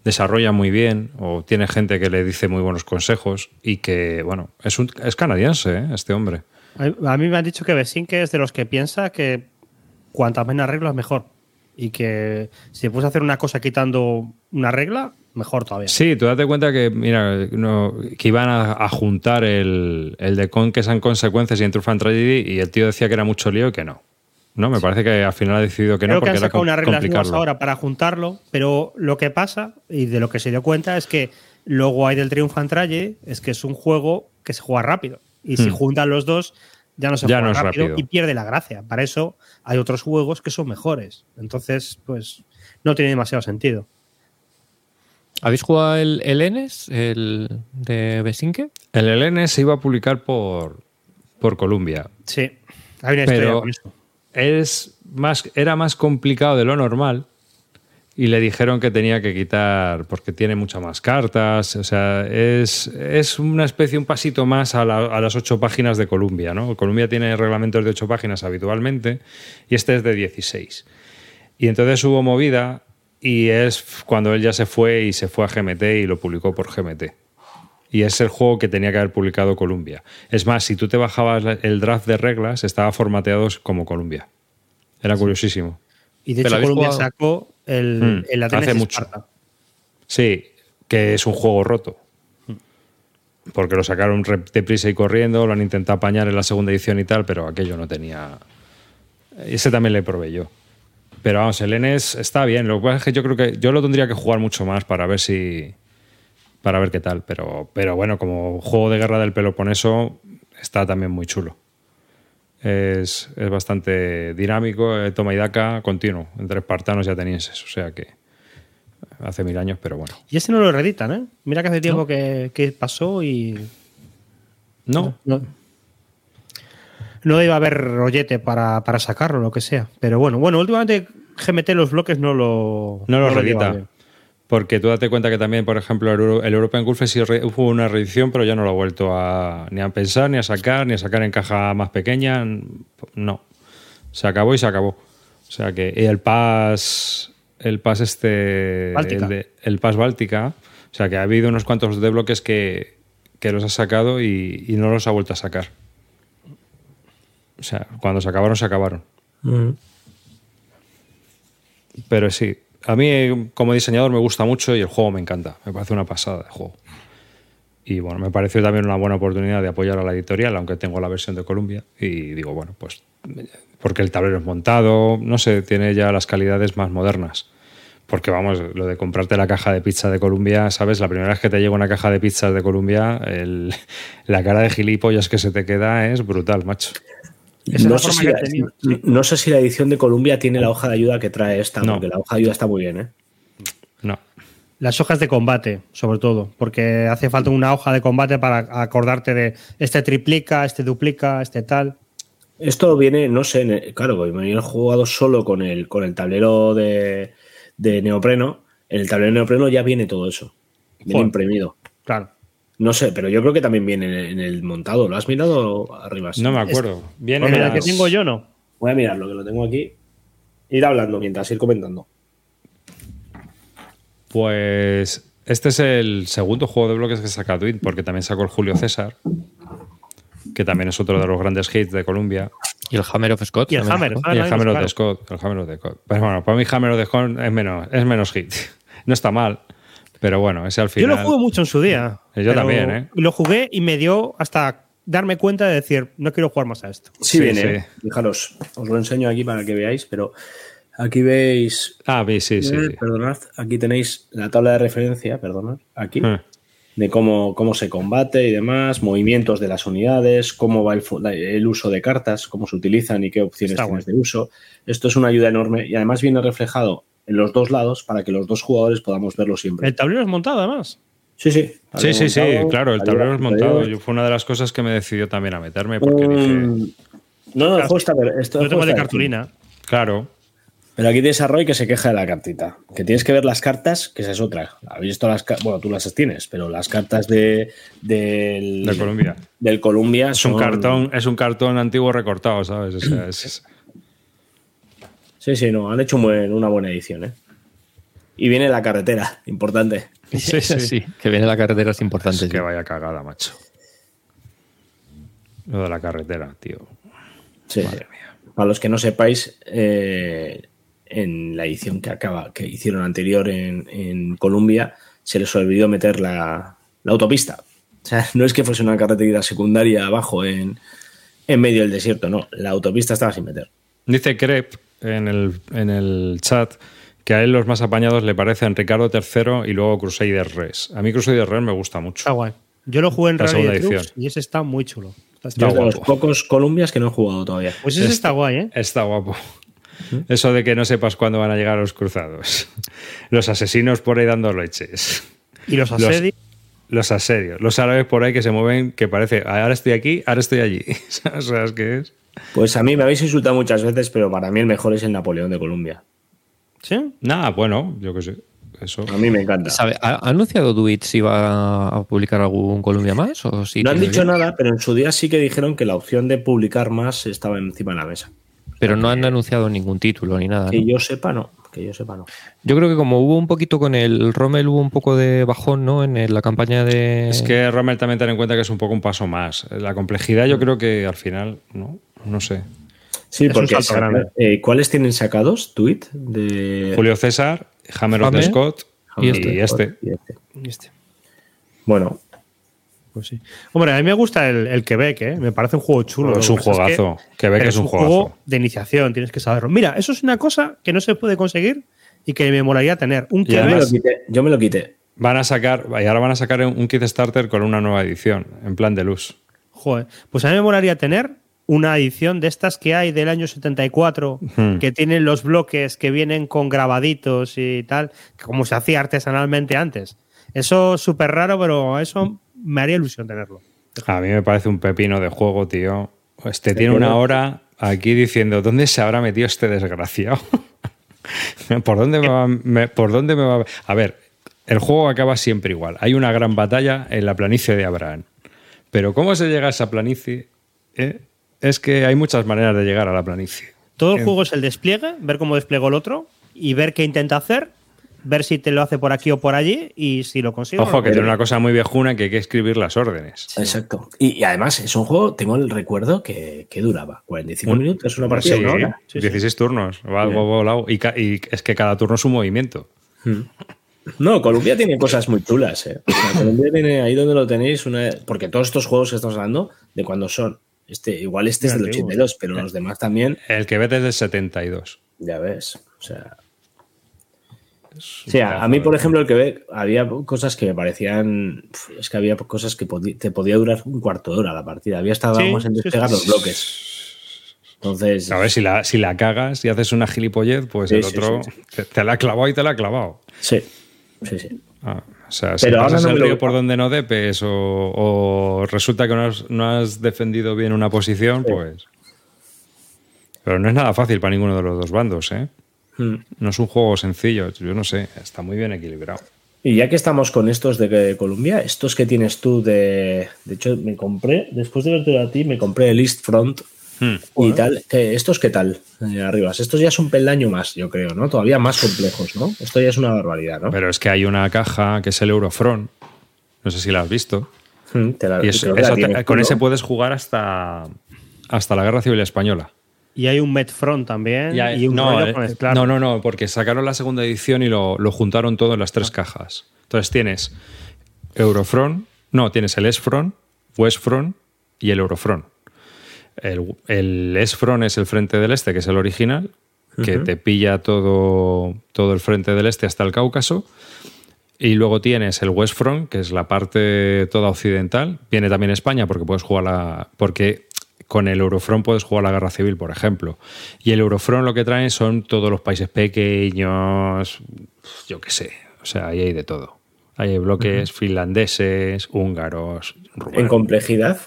Speaker 1: desarrolla muy bien, o tiene gente que le dice muy buenos consejos. Y que, bueno, es, un, es canadiense, ¿eh? este hombre.
Speaker 4: A mí me han dicho que Besinque es de los que piensa que cuantas menos reglas mejor. Y que si puedes hacer una cosa quitando una regla, mejor todavía.
Speaker 1: Sí, tú date cuenta que, mira, no- que iban a, a juntar el, el de con que sean consecuencias y en Fan Tragedy y el tío decía que era mucho lío y que no. No, me parece que al final ha decidido que
Speaker 4: Creo
Speaker 1: no
Speaker 4: que
Speaker 1: porque
Speaker 4: han
Speaker 1: era
Speaker 4: sacado
Speaker 1: com-
Speaker 4: unas reglas nuevas ahora para juntarlo, pero lo que pasa, y de lo que se dio cuenta, es que luego hay del Triumph and Tragedy, es que es un juego que se juega rápido. Y si
Speaker 1: Hmm.
Speaker 4: juntan los dos, ya no se
Speaker 1: Ya
Speaker 4: juega
Speaker 1: no es
Speaker 4: rápido,
Speaker 1: rápido.
Speaker 4: y pierde la gracia. Para eso hay otros juegos que son mejores. Entonces, pues, no tiene demasiado sentido.
Speaker 5: ¿Habéis jugado el, el Enes, el de Besinque?
Speaker 1: El LN se iba a publicar por, por Columbia.
Speaker 4: Sí, hay una historia
Speaker 1: Pero
Speaker 4: con eso.
Speaker 1: es más, era más complicado de lo normal y le dijeron que tenía que quitar porque tiene muchas más cartas. O sea, es, es una especie, un pasito más a, la- a las ocho páginas de Columbia. ¿no? Columbia tiene reglamentos de ocho páginas habitualmente y este es de 16. Y entonces hubo movida y es cuando él ya se fue y se fue a GMT y lo publicó por GMT. Y es el juego que tenía que haber publicado Columbia. Es más, si tú te bajabas el draft de reglas, estaba formateado como Columbia. Era curiosísimo.
Speaker 4: Y de hecho,
Speaker 5: jugado-
Speaker 4: sacó el,
Speaker 1: Mm,
Speaker 4: el Atenas
Speaker 1: hace mucho. Sí, que es un juego roto. Porque lo sacaron deprisa y corriendo, lo han intentado apañar en la segunda edición y tal, pero aquello no tenía. Ese también le probé yo. Pero vamos, el Enes está bien. Lo que pasa es que yo creo que yo lo tendría que jugar mucho más para ver si. para ver qué tal. Pero, pero bueno, como juego de guerra del Peloponeso, está también muy chulo. Es, es bastante dinámico, eh, toma y daca continuo, entre espartanos y atenienses. O sea que hace mil años, pero bueno.
Speaker 4: Y ese no lo reeditan, ¿eh? Mira que hace tiempo que, que pasó y
Speaker 1: No,
Speaker 4: no, no iba a haber rollete para, para sacarlo, lo que sea. Pero bueno, bueno, últimamente GMT los bloques no lo
Speaker 1: no lo
Speaker 4: lleva
Speaker 1: reedita. Porque tú date cuenta que también, por ejemplo, el, Euro- el European Golf hubo una reedición, pero ya no lo ha vuelto a, ni a pensar, ni a sacar, ni a sacar en caja más pequeña. No. Se acabó y se acabó. O sea que y el Pass, el Pass este,
Speaker 4: Báltica.
Speaker 1: el, de- el Pass Báltica, o sea que ha habido unos cuantos de bloques que, que los ha sacado y, y no los ha vuelto a sacar. O sea, cuando se acabaron, se acabaron. Pero sí, a mí como diseñador me gusta mucho y el juego me encanta. Me parece una pasada de juego. Y bueno, me pareció también una buena oportunidad de apoyar a la editorial, aunque tengo la versión de Columbia. Y digo, bueno, pues porque el tablero es montado, no sé, tiene ya las calidades más modernas. Porque vamos, lo de comprarte la caja de pizza de Columbia, ¿sabes? La primera vez que te llega una caja de pizzas de Columbia, la cara de gilipollas que se te queda es brutal, macho.
Speaker 3: No, sé si la, no sé si la edición de Columbia tiene la hoja de ayuda que trae esta,
Speaker 1: No.
Speaker 3: porque la hoja de ayuda está muy bien, ¿eh?
Speaker 1: No.
Speaker 4: Las hojas de combate, sobre todo, porque hace falta una hoja de combate para acordarte de este triplica, este duplica, este tal.
Speaker 3: Esto viene, no sé, claro, porque me viene jugado solo con el, con el tablero de, de neopreno. En el tablero de neopreno ya viene todo eso. Viene
Speaker 4: Joder.
Speaker 3: imprimido.
Speaker 4: Claro.
Speaker 3: No sé, pero yo creo que también viene en el, montado. ¿Lo has mirado arriba?
Speaker 1: No me acuerdo. Viene
Speaker 4: la
Speaker 1: las-
Speaker 4: que tengo yo no.
Speaker 3: Voy a mirarlo, que lo tengo aquí. Ir hablando mientras ir comentando.
Speaker 1: Pues este es el segundo juego de bloques que saca Twin, porque también sacó el Julio César, que también es otro de los grandes hits de Columbia.
Speaker 5: Y el Hammer of Scott.
Speaker 4: Y el Hammer,
Speaker 5: ¿no?
Speaker 4: Ah,
Speaker 1: y el Hammer of. Scott. El Hammer of the Scott. Pero bueno, para mí Hammer of the Scott es menos, es menos hit. no está mal. Pero bueno, ese al
Speaker 4: Yo
Speaker 1: final.
Speaker 4: lo jugué mucho en su día.
Speaker 1: Yo
Speaker 4: pero
Speaker 1: también, ¿eh?
Speaker 4: Lo jugué y me dio hasta darme cuenta de decir, no quiero jugar más a esto.
Speaker 3: Sí,
Speaker 1: Sí,
Speaker 3: viene.
Speaker 1: sí.
Speaker 3: ¿eh? Fijaros, os lo enseño aquí para que veáis, pero aquí veis.
Speaker 1: Ah, sí, sí, sí.
Speaker 3: eh,
Speaker 1: sí.
Speaker 3: Perdonad, aquí tenéis la tabla de referencia, perdonad, aquí,
Speaker 1: Ah.
Speaker 3: de cómo, cómo se combate y demás, movimientos de las unidades, cómo va el uso de cartas, cómo se utilizan y qué opciones
Speaker 4: Está
Speaker 3: tienes de uso. Esto es una ayuda enorme y además viene reflejado en los dos lados para que los dos jugadores podamos verlo siempre.
Speaker 4: El tablero es montado, además.
Speaker 3: Sí, sí.
Speaker 1: Sí, sí, sí, claro, el tablero es montado. Yo, fue una de las cosas que me decidió también a meterme porque
Speaker 3: Mm,
Speaker 1: dije,
Speaker 3: No, no, está. Esto
Speaker 4: Yo tengo de cartulina.
Speaker 1: claro,
Speaker 3: Pero aquí tienes a Roy que se queja de la cartita. Que tienes que ver las cartas, que esa es otra. Habéis visto las cartas. Bueno, tú las tienes, pero las cartas de, del,
Speaker 1: de Colombia.
Speaker 3: del Columbia
Speaker 1: Es un cartón, es un cartón antiguo recortado, ¿sabes? O sea, es-
Speaker 3: Sí, sí, no. Han hecho un buen- una buena edición, ¿eh? Y viene la carretera, importante.
Speaker 1: sí, sí.
Speaker 5: Sí, que viene la carretera es importante.
Speaker 1: Es que vaya cagada, macho. Lo de la carretera, tío.
Speaker 3: Sí. Para los que no sepáis, eh, en la edición que acaba, que hicieron anterior en, en Colombia, se les olvidó meter la, la autopista. O sea, no es que fuese una carretera secundaria abajo en, en medio del desierto, no. La autopista estaba sin meter.
Speaker 1: Dice Crep en el, en el chat que a él los más apañados le parecen Ricardo III y luego Crusader Res. A mí Crusader Res me gusta mucho.
Speaker 4: Está guay. Yo lo jugué en
Speaker 1: La
Speaker 4: Rally
Speaker 1: segunda
Speaker 4: y ese está muy chulo. Está-
Speaker 3: de los pocos Columbias que no he jugado todavía.
Speaker 4: Pues ese está guay, ¿eh?
Speaker 1: Está guapo. Eso de que no sepas cuándo van a llegar los cruzados. Los asesinos por ahí dando leches.
Speaker 4: Y los
Speaker 1: Los-
Speaker 4: asedios.
Speaker 1: Los asedios. Los árabes por ahí que se mueven, que parece, ahora estoy aquí, ahora estoy allí. ¿Sabes qué es?
Speaker 3: Pues a mí me habéis insultado muchas veces, pero para mí el mejor es el Napoleón de Colombia.
Speaker 4: ¿Sí?
Speaker 1: Nada, bueno, yo qué sé. Eso.
Speaker 3: A mí me encanta.
Speaker 5: ¿Sabe? ¿Ha anunciado Duit si va a publicar algún Columbia más? O si
Speaker 3: No han dicho
Speaker 5: bien?
Speaker 3: nada, pero en su día sí que dijeron que la opción de publicar más estaba encima de la mesa.
Speaker 5: Pero no han anunciado ningún título ni nada. ¿no?
Speaker 3: Que yo sepa, no. Que yo sepa, no.
Speaker 5: Yo creo que como hubo un poquito con el Rommel, hubo un poco de bajón, ¿no? En la campaña de.
Speaker 1: Es que Rommel también ten en cuenta que es un poco un paso más. La complejidad yo creo que al final, no, no sé.
Speaker 3: Sí,
Speaker 4: Es
Speaker 3: porque eh, ¿cuáles tienen sacados? Tweet de
Speaker 1: Julio César, Hammer of the
Speaker 5: Hammer
Speaker 1: Scott
Speaker 5: y
Speaker 1: y
Speaker 5: este.
Speaker 1: este.
Speaker 3: y este.
Speaker 4: Este.
Speaker 3: Bueno,
Speaker 4: Pues sí. Hombre, a mí me gusta el, el Quebec, ¿eh? Me parece un juego chulo.
Speaker 1: Es un
Speaker 4: que pasa
Speaker 1: juegazo. Quebec es un
Speaker 4: juego
Speaker 1: juegazo.
Speaker 4: de iniciación, tienes que saberlo. Mira, eso es una cosa que no se puede conseguir y que me molaría tener. Un
Speaker 1: Y
Speaker 3: yo me,
Speaker 4: Quebec.
Speaker 3: lo
Speaker 1: además-
Speaker 3: quité, yo me lo quité.
Speaker 1: Van a sacar, y ahora van a sacar un kit starter con una nueva edición, en plan de luz.
Speaker 4: Joder, pues a mí me molaría tener una edición de estas que hay del año 74,
Speaker 1: Hmm.
Speaker 4: que tienen los bloques que vienen con grabaditos y tal, como se hacía artesanalmente antes. Eso es súper raro, pero eso me haría ilusión tenerlo.
Speaker 1: A mí me parece un pepino de juego, tío. Este tiene una hora aquí diciendo, ¿dónde se habrá metido este desgraciado? ¿Por dónde me va, me- ¿Por dónde me va? A ver, el juego acaba siempre igual. Hay una gran batalla en la planicie de Abraham. Pero ¿cómo se llega a esa planicie? Eh, Es que hay muchas maneras de llegar a la planicie.
Speaker 4: Todo el juego es el despliegue, ver cómo desplegó el otro y ver qué intenta hacer, ver si te lo hace por aquí o por allí y si lo consigue.
Speaker 1: Ojo,
Speaker 4: no.
Speaker 1: que tiene una cosa muy viejuna que hay que escribir las órdenes.
Speaker 3: Exacto. Y, y además es un juego, tengo el recuerdo que, que duraba 45
Speaker 1: Un-
Speaker 3: minutos, una partida
Speaker 1: Sí,
Speaker 3: una hora.
Speaker 4: Sí, sí.
Speaker 1: 16 turnos. Va, va volado. Y, es que cada turno es un movimiento.
Speaker 3: No, Colombia tiene cosas muy chulas. ¿eh? O sea, Colombia tiene ahí donde lo tenéis, una, porque todos estos juegos que estamos hablando, ¿de cuándo son? Este, igual este es del
Speaker 4: Antiguos.
Speaker 3: 82, pero los demás también,
Speaker 1: El que ves desde el 72.
Speaker 3: ya ves. O sea, o sea, a mí, por ejemplo, el que ve, había cosas que me parecían. Es que había cosas que te podía durar un cuarto de hora la partida. Había estado
Speaker 4: Sí,
Speaker 3: más en
Speaker 4: sí,
Speaker 3: despegar
Speaker 4: sí.
Speaker 3: los bloques. Entonces,
Speaker 1: A ver, si la, si la cagas y haces una gilipollez, pues
Speaker 3: Sí,
Speaker 1: el
Speaker 3: sí,
Speaker 1: otro
Speaker 3: sí,
Speaker 1: Te, te la ha clavado y te la ha clavado.
Speaker 3: sí, sí, sí.
Speaker 1: Ah, o sea, si
Speaker 3: Pero ahora
Speaker 1: pasas
Speaker 3: no
Speaker 1: el
Speaker 3: lo-
Speaker 1: río por donde no depes o, o resulta que no has, no has defendido bien una posición, pues... Pero no es nada fácil para ninguno de los dos bandos, ¿eh?
Speaker 3: Hmm.
Speaker 1: No es un juego sencillo, yo no sé, está muy bien equilibrado.
Speaker 3: Y ya que estamos con estos de Colombia, estos que tienes tú de. De hecho, me compré, después de verte a ti, me compré el East Front
Speaker 1: Hmm.
Speaker 3: y tal. ¿Qué- ¿Estos qué tal? Eh, arriba. Estos ya es un peldaño más, yo creo, ¿no? Todavía más complejos, ¿no? Esto ya es una barbaridad, ¿no?
Speaker 1: Pero es que hay una caja que es el Eurofront, no sé si la has visto,
Speaker 3: Hmm, te la-
Speaker 1: y eso te- con
Speaker 3: ¿no?
Speaker 1: ese puedes jugar hasta, hasta la Guerra Civil Española.
Speaker 4: Y hay un Metfront también. Y un
Speaker 1: no,
Speaker 4: rollo
Speaker 1: eh,
Speaker 4: con
Speaker 1: no, no, no, porque sacaron la segunda edición y lo, lo juntaron todo en las
Speaker 4: Ah.
Speaker 1: tres cajas. Entonces tienes Eurofront, no, tienes el S-Front, West-Front y el Eurofront. El, el S-Front es el frente del este, que es el original, que te pilla todo, todo el frente del este hasta el Cáucaso. Y luego tienes el West Front, que es la parte toda occidental. Viene también España porque puedes jugar la. porque con el Eurofront puedes jugar la guerra civil, por ejemplo. Y el Eurofront lo que trae son todos los países pequeños, yo qué sé. O sea, ahí hay de todo. Ahí hay bloques finlandeses, húngaros,
Speaker 3: En
Speaker 1: rumanos.
Speaker 3: complejidad,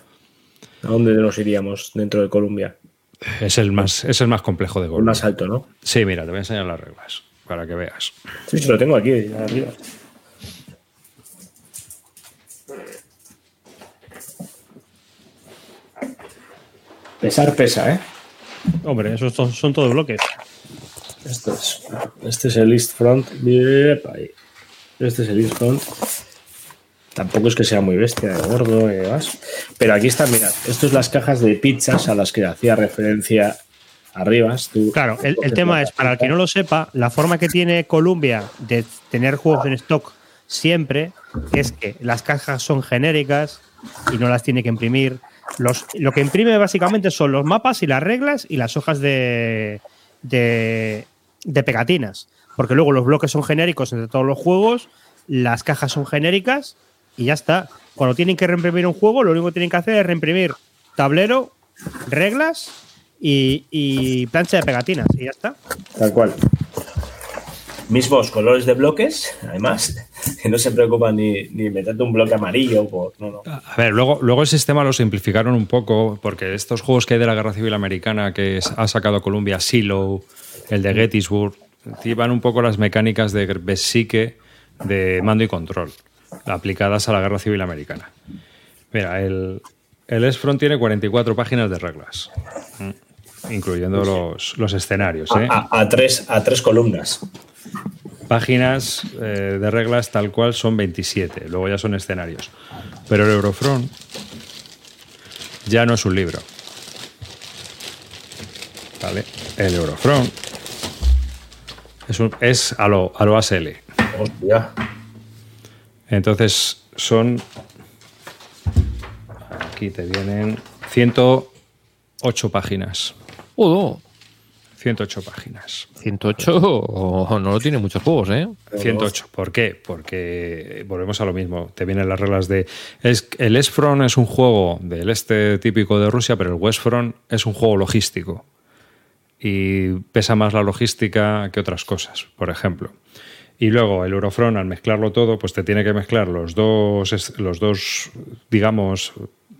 Speaker 3: ¿a dónde nos iríamos dentro de Colombia?
Speaker 1: Es el más, es el más complejo de
Speaker 3: El
Speaker 1: gol.
Speaker 3: más alto, ¿no?
Speaker 1: Sí, mira, te voy a enseñar las reglas para que veas.
Speaker 3: Sí, sí, lo tengo aquí arriba. Pesar pesa, ¿eh?
Speaker 4: Hombre, esos son todos bloques.
Speaker 3: Esto es, este es el East Front. Este es el East Front. Tampoco es que sea muy bestia de gordo y demás. Pero aquí está, mirad, esto es las cajas de pizzas a las que hacía referencia arriba. Tú-
Speaker 4: Claro, el, tema es, para el que no lo sepa, la forma que tiene Columbia de tener juegos en stock siempre es que las cajas son genéricas y no las tiene que imprimir. Los, lo que imprime básicamente son los mapas y las reglas y las hojas de, de, de pegatinas. Porque luego los bloques son genéricos entre todos los juegos, las cajas son genéricas y ya está. Cuando tienen que reimprimir un juego, lo único que tienen que hacer es reimprimir tablero, reglas y, y plancha de pegatinas y ya está.
Speaker 3: Tal cual. Mismos colores de bloques, además, que no se preocupan ni, ni meterte un bloque amarillo. Por, no, no.
Speaker 1: A ver, luego, luego el sistema lo simplificaron un poco, porque estos juegos que hay de la Guerra Civil Americana que es- ha sacado Columbia, Silo, el de Gettysburg, llevan un poco las mecánicas de Besique de mando y control, aplicadas a la Guerra Civil Americana. Mira, el, el S-Front tiene 44 páginas de reglas, ¿m? incluyendo los, los escenarios. ¿eh?
Speaker 3: A, a- a tres, a tres columnas.
Speaker 1: Páginas eh, de reglas tal cual son 27, luego ya son escenarios. Pero el Eurofront ya no es un libro. ¿Vale? El Eurofront es, un- es a, lo, a lo ASL.
Speaker 3: Hostia.
Speaker 1: Entonces son. Aquí te vienen 108 páginas.
Speaker 5: Oh,
Speaker 1: 108 páginas.
Speaker 5: 108 oh, no lo tiene muchos juegos, ¿eh?
Speaker 1: 108. ¿Por qué? Porque volvemos a lo mismo. Te vienen las reglas de. Es, el East Front es un juego del este típico de Rusia, pero el West Front es un juego logístico. Y pesa más la logística que otras cosas, por ejemplo. Y luego el Eurofront, al mezclarlo todo, pues te tiene que mezclar los dos, los dos digamos,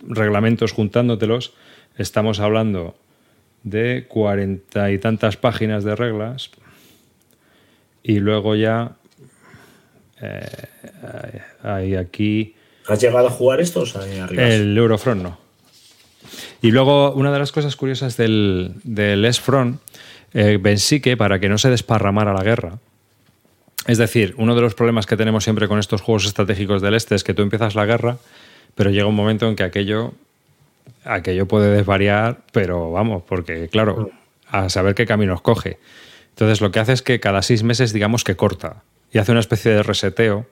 Speaker 1: reglamentos juntándotelos. Estamos hablando de cuarenta y tantas páginas de reglas. Y luego ya eh, hay aquí
Speaker 3: ¿Has llegado a jugar estos ahí arriba?
Speaker 1: el Eurofront no. Y luego, una de las cosas curiosas del, del S-Front, eh, Bensique, para que no se desparramara la guerra, es decir, uno de los problemas que tenemos siempre con estos juegos estratégicos del este es que tú empiezas la guerra, pero llega un momento en que aquello, aquello puede desvariar, pero vamos, porque claro, a saber qué caminos coge. Entonces lo que hace es que cada seis meses digamos que corta y hace una especie de reseteo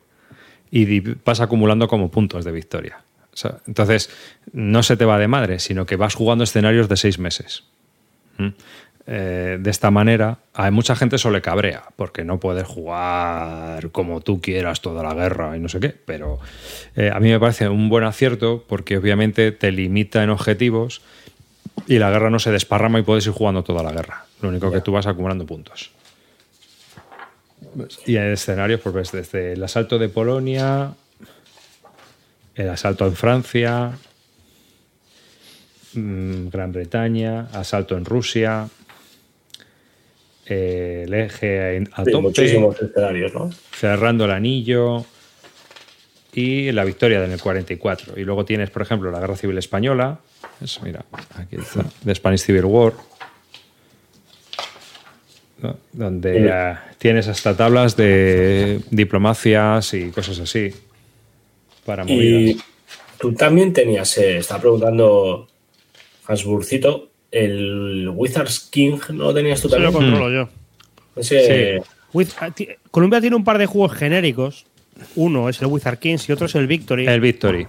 Speaker 1: y vas acumulando como puntos de victoria. Entonces, no se te va de madre, sino que vas jugando escenarios de seis meses. Eh, de esta manera, a mucha gente eso le cabrea, porque no puedes jugar como tú quieras toda la guerra y no sé qué, pero eh, a mí me parece un buen acierto porque obviamente te limita en objetivos y la guerra no se desparrama y puedes ir jugando toda la guerra. Lo único que tú vas acumulando puntos. Y en escenarios, pues ves desde el asalto de Polonia, el asalto en Francia, mm, Gran Bretaña, asalto en Rusia, eh, el eje a
Speaker 3: Sí,
Speaker 1: tope,
Speaker 3: muchísimos escenarios, ¿no?
Speaker 1: cerrando el anillo y la victoria en el 44. Y luego tienes, por ejemplo, la Guerra Civil Española, eso, mira, aquí está, The Spanish Civil War, ¿no? donde
Speaker 3: Sí.
Speaker 1: tienes hasta tablas de diplomacias y cosas así para
Speaker 3: Y
Speaker 1: movidas.
Speaker 3: tú también tenías, eh, está preguntando Hasburcito, el Wizards King no lo tenías tú
Speaker 4: Eso lo controlo yo.
Speaker 3: Ese-
Speaker 4: With- ah, Columbia tiene un par de juegos genéricos. Uno es el Wizard Kings y otro es el Victory.
Speaker 1: El Victory.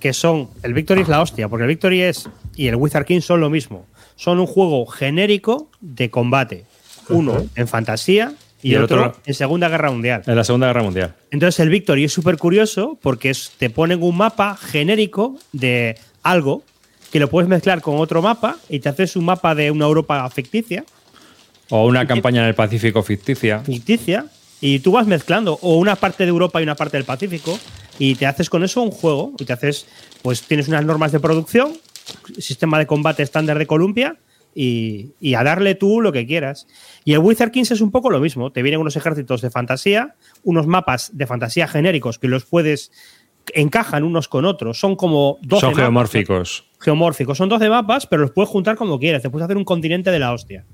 Speaker 4: que son. El Victory es la hostia, porque el Victory es. Y el Wizard King son lo mismo. Son un juego genérico de combate. Uno en fantasía y,
Speaker 1: Y el
Speaker 4: otro,
Speaker 1: otro-
Speaker 4: en Segunda Guerra Mundial.
Speaker 1: En la Segunda Guerra Mundial.
Speaker 4: Entonces el Victory es súper curioso porque es- te ponen un mapa genérico de algo que lo puedes mezclar con otro mapa y te haces un mapa de una Europa ficticia,
Speaker 1: O una campaña en el Pacífico ficticia.
Speaker 4: ficticia, y tú vas mezclando o una parte de Europa y una parte del Pacífico y te haces con eso un juego y te haces, pues tienes unas normas de producción, sistema de combate estándar de Columbia y, y a darle tú lo que quieras. Y el Wizard Kings es un poco lo mismo, te vienen unos ejércitos de fantasía, unos mapas de fantasía genéricos que los puedes encajan unos con otros, son como 12
Speaker 1: Son geomórficos.
Speaker 4: Geomórficos. Son 12 mapas, pero los puedes juntar como quieras. Te puedes hacer un continente de la hostia.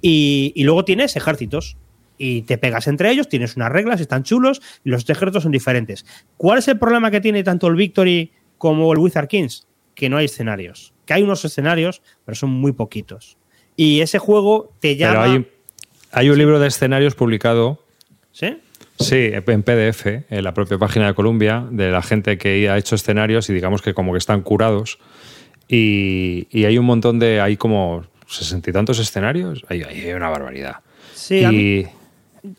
Speaker 4: Y, y luego tienes ejércitos. Y te pegas entre ellos, tienes unas reglas, están chulos, y los ejércitos son diferentes. ¿Cuál es el problema que tiene tanto el Victory como el Wizard Kings? Que no hay escenarios. Que hay unos escenarios, pero son muy poquitos. Y ese juego te
Speaker 1: Pero
Speaker 4: llama.
Speaker 1: hay, hay un libro de escenarios publicado
Speaker 4: ¿Sí?
Speaker 1: Sí, en PDF, en la propia página de Columbia, de la gente que ha hecho escenarios y digamos que como que están curados. Y, y hay un montón de, hay como sesenta y tantos escenarios, hay, hay una barbaridad.
Speaker 4: Sí, a mí.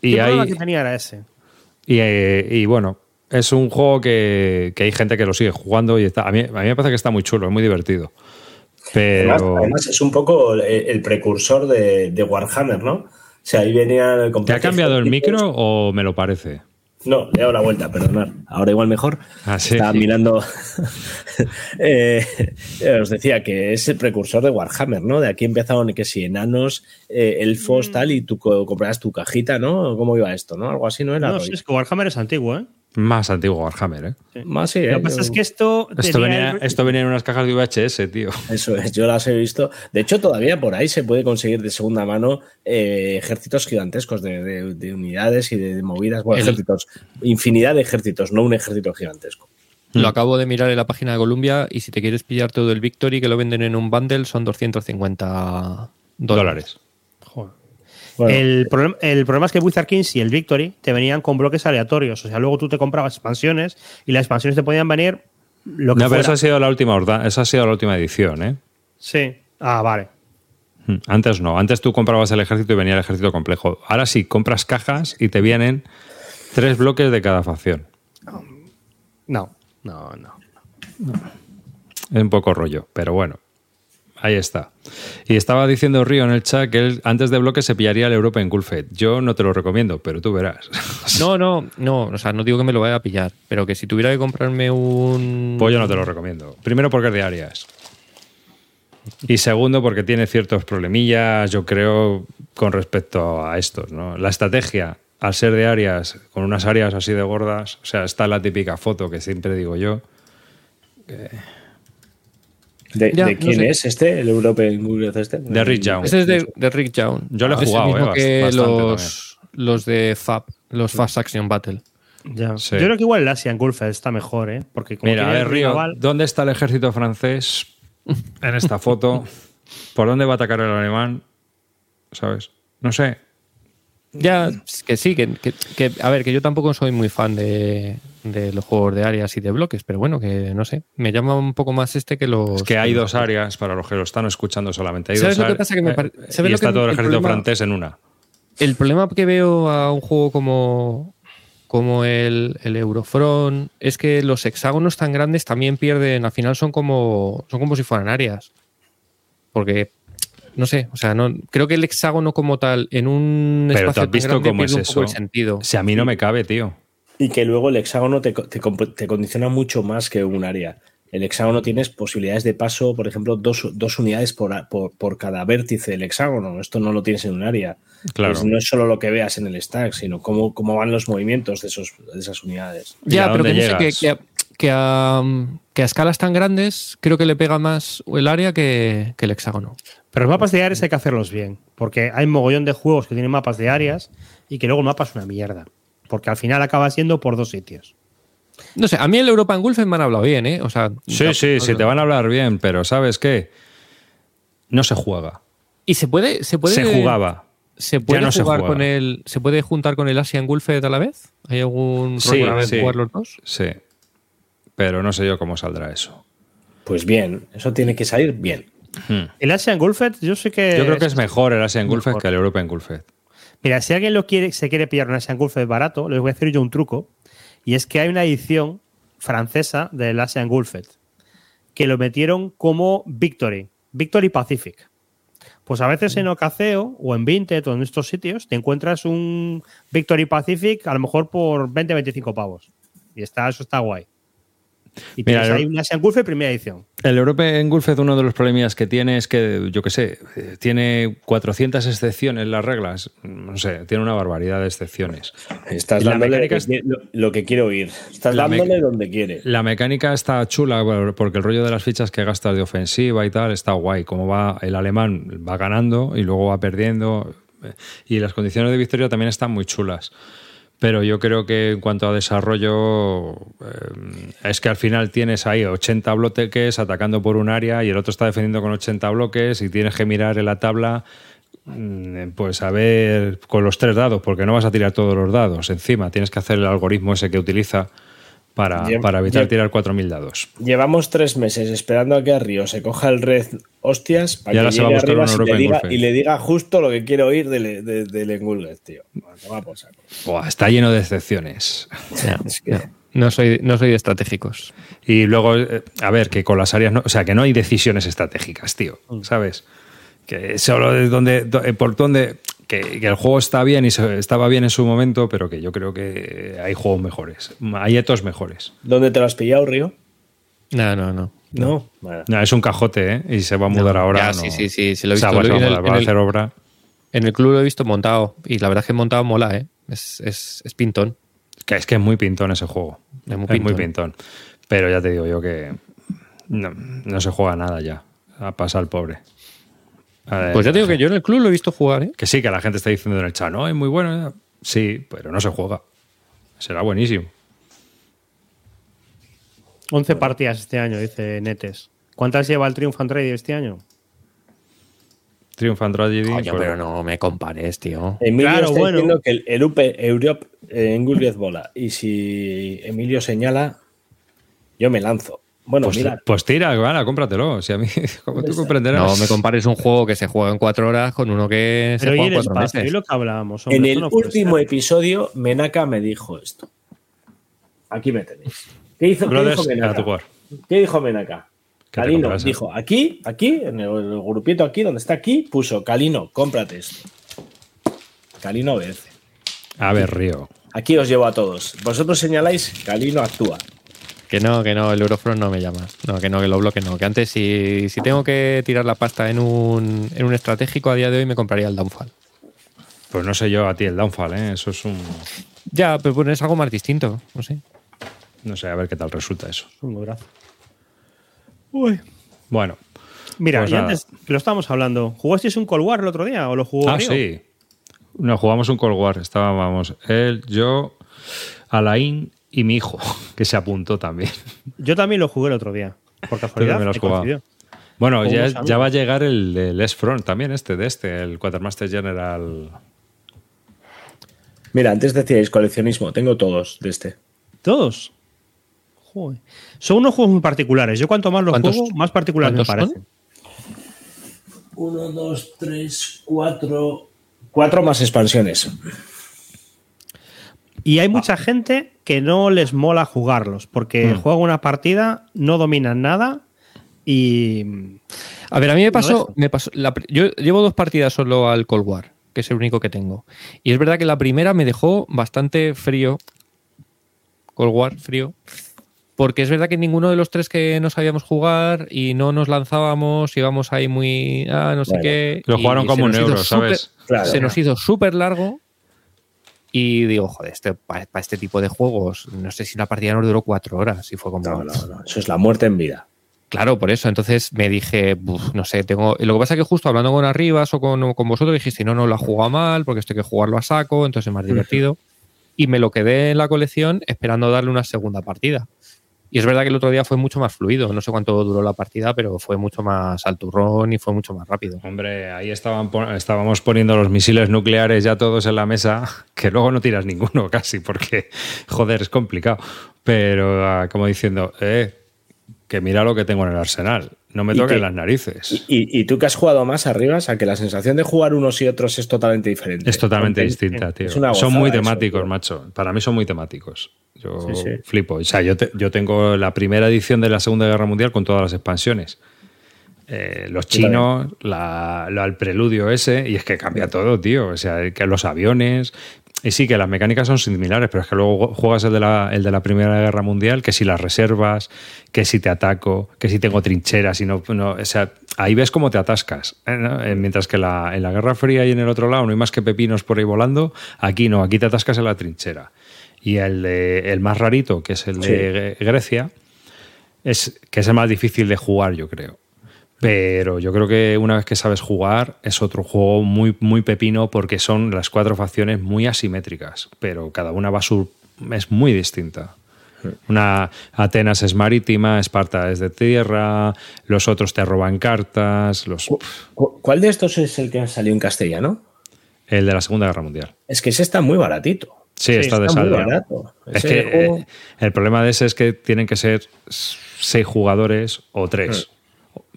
Speaker 1: y, y hay,
Speaker 4: que tenía era ese.
Speaker 1: y, eh, y bueno, es un juego que, que hay gente que lo sigue jugando y está, a, mí, a mí me parece que está muy chulo, es muy divertido.
Speaker 3: Además,
Speaker 1: Pero
Speaker 3: además es un poco el, el precursor de, de Warhammer, ¿no? O sea, ahí venía el
Speaker 1: ¿te ha cambiado el micro o me lo parece?
Speaker 3: No, le he dado la vuelta, perdonad. Ahora igual mejor.
Speaker 1: Ah, sí.
Speaker 3: Estaba mirando. Eh, eh, os decía que es el precursor de Warhammer, ¿no? De aquí empezaron que si enanos, eh, elfos, tal, y tú co- comprabas tu cajita, ¿no? ¿Cómo iba esto, no? Algo así, ¿no? Era
Speaker 4: No, sí, es que Warhammer es antiguo, ¿eh?
Speaker 1: Más antiguo Warhammer, ¿eh?
Speaker 3: Más sí,
Speaker 4: Lo
Speaker 3: ¿eh?
Speaker 4: que pasa
Speaker 3: Yo-
Speaker 4: es que esto.
Speaker 1: Esto venía,
Speaker 4: el-
Speaker 1: esto venía en unas cajas de VHS, tío.
Speaker 3: Eso es, yo las he visto. De hecho, todavía por ahí se puede conseguir de segunda mano eh, ejércitos gigantescos de, de- de unidades y de, de movidas. Bueno,
Speaker 5: El-
Speaker 3: ejércitos. Infinidad de ejércitos, no un ejército gigantesco.
Speaker 5: Lo acabo de mirar en la página de Columbia y si te quieres pillar todo el Victory que lo venden en un bundle son 250 dólares.
Speaker 3: Bueno,
Speaker 4: el, problema, el problema es que Wizard Kings y el Victory te venían con bloques aleatorios. O sea, luego tú te comprabas expansiones y las expansiones te podían venir lo que
Speaker 1: No, pero esa ha sido la última horda- esa ha sido la última edición, ¿eh?
Speaker 4: Sí. Ah, vale.
Speaker 1: Hmm. Antes no, antes tú comprabas el ejército y venía el ejército complejo. Ahora sí, compras cajas y te vienen tres bloques de cada facción.
Speaker 4: No, no, no.
Speaker 1: Es un poco rollo, pero bueno. Ahí está. Y estaba diciendo Río en el chat que él antes de bloques se pillaría el Europa en Gulfed. Yo no te lo recomiendo, pero tú verás.
Speaker 5: No, no, no, o sea, no digo que me lo vaya a pillar, pero que si tuviera que comprarme un...
Speaker 1: Pues yo no te lo recomiendo. Primero porque es de Arias. Y segundo porque tiene ciertos problemillas, yo creo, con respecto a estos. ¿no? La estrategia, al ser de Arias, con unas áreas así de gordas, o sea, está la típica foto que siempre digo yo.
Speaker 3: ¿De,
Speaker 5: Ya,
Speaker 3: de
Speaker 5: no
Speaker 3: quién
Speaker 5: sé.
Speaker 3: es este? ¿El European Google este?
Speaker 1: De Rick Young.
Speaker 5: Este es de, de Rick Young.
Speaker 1: Yo lo he
Speaker 5: Es el
Speaker 1: jugado,
Speaker 5: mismo
Speaker 1: eh,
Speaker 5: que
Speaker 1: bastante
Speaker 5: los, los de Fab, los Fast Action Battle.
Speaker 4: Ya.
Speaker 1: Sí.
Speaker 4: Yo creo que igual el Asian Gulfed está mejor, ¿eh? Porque como
Speaker 1: Mira, a ver, Río,
Speaker 4: naval-
Speaker 1: ¿dónde está el ejército francés en esta foto? ¿Por dónde va a atacar el alemán? ¿Sabes? No sé.
Speaker 5: Ya, es que sí, que, que- que- a ver, que yo tampoco soy muy fan de, de los juegos de áreas y de bloques, pero bueno, que no sé, me llama un poco más este que los...
Speaker 1: Es que hay dos áreas para los que lo están escuchando solamente. Hay
Speaker 5: ¿Sabes
Speaker 1: dos
Speaker 5: lo que pasa? Que me pare-
Speaker 1: eh,
Speaker 5: ¿sabes
Speaker 1: y está todo el ejército francés en una.
Speaker 5: El problema que veo a un juego como, como el, el Eurofront es que los hexágonos tan grandes también pierden, al final son como, son como si fueran áreas. Porque, no sé, o sea, no, creo que el hexágono como tal en un
Speaker 1: Pero tú
Speaker 5: espacio
Speaker 1: has visto
Speaker 5: tan grande
Speaker 1: cómo es
Speaker 5: un poco
Speaker 1: eso.
Speaker 5: el sentido.
Speaker 1: Si a mí no me cabe, tío.
Speaker 3: Y que luego el hexágono te, te condiciona mucho más que un área. El hexágono tienes posibilidades de paso, por ejemplo, dos, dos unidades por, por, por cada vértice del hexágono. Esto no lo tienes en un área.
Speaker 1: Claro.
Speaker 3: Pues no es solo lo que veas en el stack, sino cómo, cómo van los movimientos de, esos, de esas unidades.
Speaker 1: ¿Y a
Speaker 5: Ya, pero que no sé, que, que a- que a escalas tan grandes creo que le pega más el área que, que el hexágono.
Speaker 4: Pero los mapas de áreas hay que hacerlos bien. Porque hay mogollón de juegos que tienen mapas de áreas y que luego el mapa es una mierda. Porque al final acaba siendo por dos sitios.
Speaker 5: No sé, a mí el European Gulf me han hablado bien, ¿eh? O sea,
Speaker 1: Sí, sí, sí, te van a hablar bien, pero ¿sabes qué? no se juega.
Speaker 5: ¿Y se puede, se puede
Speaker 1: Se jugaba.
Speaker 5: ¿Se puede
Speaker 1: no se
Speaker 5: jugar
Speaker 1: juega.
Speaker 5: con el. ¿Se puede juntar con el Asian a la vez? ¿Hay algún
Speaker 1: Sí,
Speaker 5: de
Speaker 1: sí.
Speaker 5: jugar los dos?
Speaker 1: Sí. Pero no sé yo cómo saldrá eso.
Speaker 3: Pues bien, eso tiene que salir bien.
Speaker 1: Hmm.
Speaker 4: El Asian Gulfed, yo sé que.
Speaker 1: Yo creo que es mejor el Asian Gulfed
Speaker 4: mejor.
Speaker 1: que el European Gulfed.
Speaker 4: Mira, si alguien lo quiere, se quiere pillar un Asian Gulfed barato, les voy a decir yo un truco. Y es que hay una edición francesa del Asian Gulfed que lo metieron como Victory, Victory Pacific. Pues a veces en Ocaceo o en Vinted o en estos sitios te encuentras un Victory Pacific a lo mejor por 20-25 pavos. Y está, eso está guay. Y
Speaker 1: Mira,
Speaker 4: tienes ahí un Asian primera edición.
Speaker 1: El European Gulfed, uno de los problemas que tiene es que, yo qué sé, eh, tiene 400 excepciones las reglas. No sé, tiene una barbaridad de excepciones.
Speaker 3: Estás dándole
Speaker 1: mecánica es-
Speaker 3: lo, que quiere oír. Estás dándole donde quiere.
Speaker 1: La mecánica está chula por- porque el rollo de las fichas que gastas de ofensiva y tal está guay. Como va el alemán va ganando y luego va perdiendo. eh, Y las condiciones de victoria también están muy chulas. Pero yo creo que en cuanto a desarrollo, eh, es que al final tienes ahí 80 bloques atacando por un área y el otro está defendiendo con 80 bloques y tienes que mirar en la tabla, mm, pues a ver con los tres dados, porque no vas a tirar todos los dados encima. Tienes que hacer el algoritmo ese que utiliza para,
Speaker 3: Lle-
Speaker 1: para evitar
Speaker 3: lle-
Speaker 1: tirar 4.000 dados.
Speaker 3: Llevamos tres meses esperando a que a Río se coja el red hostias
Speaker 1: Y
Speaker 3: para
Speaker 1: ahora
Speaker 3: que
Speaker 1: se va a buscar
Speaker 3: y le, diga, y le diga justo lo que quiero oír del de, del Engulfed, tío. Bueno.
Speaker 1: Buah, está lleno de excepciones.
Speaker 3: Es que-.
Speaker 5: No soy, no soy de estratégicos.
Speaker 1: Y luego, eh, a ver, que con las áreas, no, o sea, que no hay decisiones estratégicas, tío, ¿sabes? Que solo es donde, do- eh, por donde, que, que el juego está bien y se- estaba bien en su momento, pero que yo creo que hay juegos mejores, hay etos mejores.
Speaker 3: ¿Dónde te lo has pillado, Río?
Speaker 5: No, no, no.
Speaker 3: No.
Speaker 1: No, es un cajote, ¿eh? Y se va a mudar
Speaker 5: No,
Speaker 1: ahora.
Speaker 5: ya,
Speaker 1: no.
Speaker 5: sí, sí, sí, sí, lo he
Speaker 1: O sea,
Speaker 5: visto.
Speaker 1: va,
Speaker 5: Lo
Speaker 1: a mudar, va a
Speaker 5: el-
Speaker 1: hacer obra.
Speaker 5: En el club lo he visto montado y la verdad es que montado mola, ¿eh? Es, es, es pintón.
Speaker 1: Que es que es muy pintón ese juego.
Speaker 5: Es muy
Speaker 1: Es muy
Speaker 5: pintón.
Speaker 1: Pero ya te digo yo que no, no se juega nada ya. A pasar el pobre. Ver,
Speaker 5: Pues ya te digo que yo en el club lo he visto jugar, ¿eh?
Speaker 1: Que sí, que la gente está diciendo en el chat, no, es muy bueno. eh". Sí, pero no se juega. Será buenísimo.
Speaker 4: 11 partidas este año, dice Netes. ¿Cuántas lleva el Triumph and Trade este año?
Speaker 1: Triumph and Tragedy.
Speaker 5: Coño, pero no me compares, tío.
Speaker 3: Emilio
Speaker 4: Claro,
Speaker 3: está
Speaker 4: bueno.
Speaker 3: diciendo que el Europe, Europe eh, Engulfed bola. Y si Emilio señala, yo me lanzo. Bueno,
Speaker 1: Pues,
Speaker 3: mira,
Speaker 1: pues tira, gana, cómpratelo. Si a mí, como tú
Speaker 3: está?
Speaker 1: comprenderás.
Speaker 5: No me compares un juego que se juega en cuatro horas con uno que se
Speaker 4: Pero
Speaker 5: juega en cuatro
Speaker 4: espacio,
Speaker 5: meses.
Speaker 4: lo que hablábamos. hombre,
Speaker 3: en el
Speaker 4: no
Speaker 3: último episodio, Menaka me dijo esto. Aquí me tenéis. ¿Qué hizo, qué
Speaker 1: Brothers,
Speaker 3: dijo Menaka? ¿Qué dijo Menaka?
Speaker 1: ¿Qué te
Speaker 3: Calino
Speaker 1: eh?
Speaker 3: dijo, aquí, aquí, en el, el grupito aquí, donde está aquí, puso, Calino, cómprate esto. Calino obedece.
Speaker 1: A ver, Río.
Speaker 3: Aquí os llevo a todos. Vosotros señaláis, Calino actúa.
Speaker 5: Que no, que no, el Eurofront no me llamas. No, que no, que lo bloque no. Que antes, si, si tengo que tirar la pasta en un, en un estratégico a día de hoy, me compraría el Downfall.
Speaker 1: Pues no sé yo a ti el Downfall, ¿eh? Eso es un.
Speaker 5: Ya, pero bueno, es algo más distinto. No sé.
Speaker 1: No sé, a ver qué tal resulta eso.
Speaker 4: Un brazo. Uy.
Speaker 1: Bueno.
Speaker 4: Mira,
Speaker 1: Pues
Speaker 4: y antes lo estábamos hablando, ¿jugasteis un Cold War el otro día o lo jugó
Speaker 1: Ah,
Speaker 4: Río?
Speaker 1: sí. Nos jugamos un Cold War. Estábamos él, yo, Alain y mi hijo, que se apuntó también.
Speaker 4: Yo también lo jugué el otro día. Por casualidad.
Speaker 1: también lo. Bueno, ya, va a llegar el del S-Front también, este, de este, el Quartermaster General.
Speaker 3: Mira, antes decíais coleccionismo, tengo todos de este.
Speaker 4: ¿Todos? Joder. Son unos juegos muy particulares. Yo cuanto más los
Speaker 5: ¿Cuántos-
Speaker 4: juego, más particulares me parecen.
Speaker 3: Uno, dos, tres, cuatro. Cuatro más expansiones.
Speaker 4: Y hay mucha gente que no les mola jugarlos, porque
Speaker 1: Hmm.
Speaker 4: juegan una partida, no dominan nada y
Speaker 5: A ver, a mí me pasó. Me pasó la yo llevo dos partidas solo al Cold War, que es el único que tengo. Y es verdad que la primera me dejó bastante frío. Cold War, frío. Porque es verdad que ninguno de los tres que no sabíamos jugar y no nos lanzábamos, íbamos ahí muy. Ah, no sé
Speaker 3: Bueno,
Speaker 5: qué.
Speaker 1: Lo jugaron como un euro, ¿sabes?
Speaker 3: Claro.
Speaker 5: se nos hizo súper largo. Y digo, joder, este, para, este tipo de juegos, no sé si la partida nos duró cuatro horas. Y fue como.
Speaker 3: No, no, no. Eso es la muerte en vida.
Speaker 5: Claro, por eso. Entonces me dije, "Buf, no sé, tengo. Lo que pasa es que justo hablando con Arribas o con, con vosotros dijiste, no, no lo ha jugado mal, porque esto hay que jugarlo a saco, entonces es más divertido. Y me lo quedé en la colección esperando darle una segunda partida. Y es verdad que el otro día fue mucho más fluido. No sé cuánto duró la partida, pero fue mucho más al turrón y fue mucho más rápido.
Speaker 1: Hombre, ahí estábamos poniendo los misiles nucleares ya todos en la mesa, que luego no tiras ninguno casi, porque, joder, es complicado. Pero ah, como diciendo, eh, que mira lo que tengo en el arsenal. No me toquen las narices.
Speaker 3: Y, tú que has jugado más arriba, o que la sensación de jugar unos y otros es totalmente diferente.
Speaker 1: Es totalmente distinta, tío. son muy temáticos, macho. Para mí son muy temáticos. Yo flipo. O sea, yo, yo tengo la primera edición de la Segunda Guerra Mundial con todas las expansiones. Eh, los chinos, la, el preludio ese, y es que cambia todo, tío. O sea, que los aviones, y sí, que las mecánicas son similares, pero es que luego juegas el de, la, el de la Primera Guerra Mundial, que si las reservas, que si te ataco, que si tengo trincheras, y no, o sea, ahí ves cómo te atascas. ¿eh? Eh, mientras que la, en la Guerra Fría y en el otro lado no hay más que pepinos por ahí volando, aquí no, aquí te atascas en la trinchera. Y el, el más rarito, que es el de Grecia, es que es el más difícil de jugar, yo creo. Pero yo creo que una vez que sabes jugar es otro juego muy, muy pepino porque son las cuatro facciones muy asimétricas, pero cada una va su, es muy distinta. Una Atenas es marítima, Esparta es de tierra, los otros te roban cartas. Los...
Speaker 3: ¿Cuál de estos es el que ha salido en castellano?
Speaker 1: El de la Segunda Guerra Mundial.
Speaker 3: Es que ese está muy baratito.
Speaker 1: Sí, está, de saldo. Es que eh, el problema de ese es que tienen que ser seis jugadores o tres. Hmm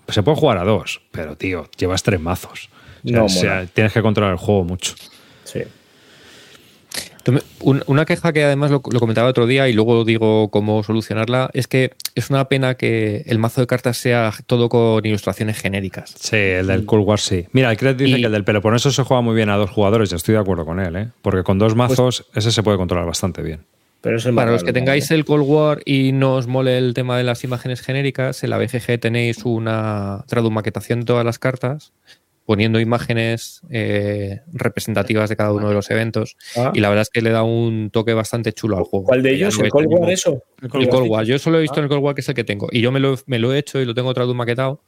Speaker 1: se puede jugar a dos, pero tío, llevas tres mazos. O sea, tienes que controlar el juego mucho.
Speaker 3: Sí.
Speaker 5: Una queja que además lo, comentaba otro día y luego digo cómo solucionarla es que es una pena que el mazo de cartas sea todo con ilustraciones genéricas.
Speaker 1: Sí, el del Cool War sí. Mira, el Cred dice que el del Peloponeso se juega muy bien a dos jugadores y estoy de acuerdo con él, ¿eh? porque con dos pues mazos ese se puede controlar bastante bien.
Speaker 5: Para los que tengáis el Cold War y no os mole el tema de las imágenes genéricas, en la BGG tenéis una tradumaquetación de todas las cartas, poniendo imágenes eh, representativas de cada uno de los eventos. Ah. Y la verdad es que le da un toque bastante chulo al juego.
Speaker 3: ¿Cuál de ellos? ¿El Cold War eso?
Speaker 5: El Cold, War. Yo solo he visto en el Cold War que es el que tengo. Y yo me lo, me lo he hecho y lo tengo tradumaquetado.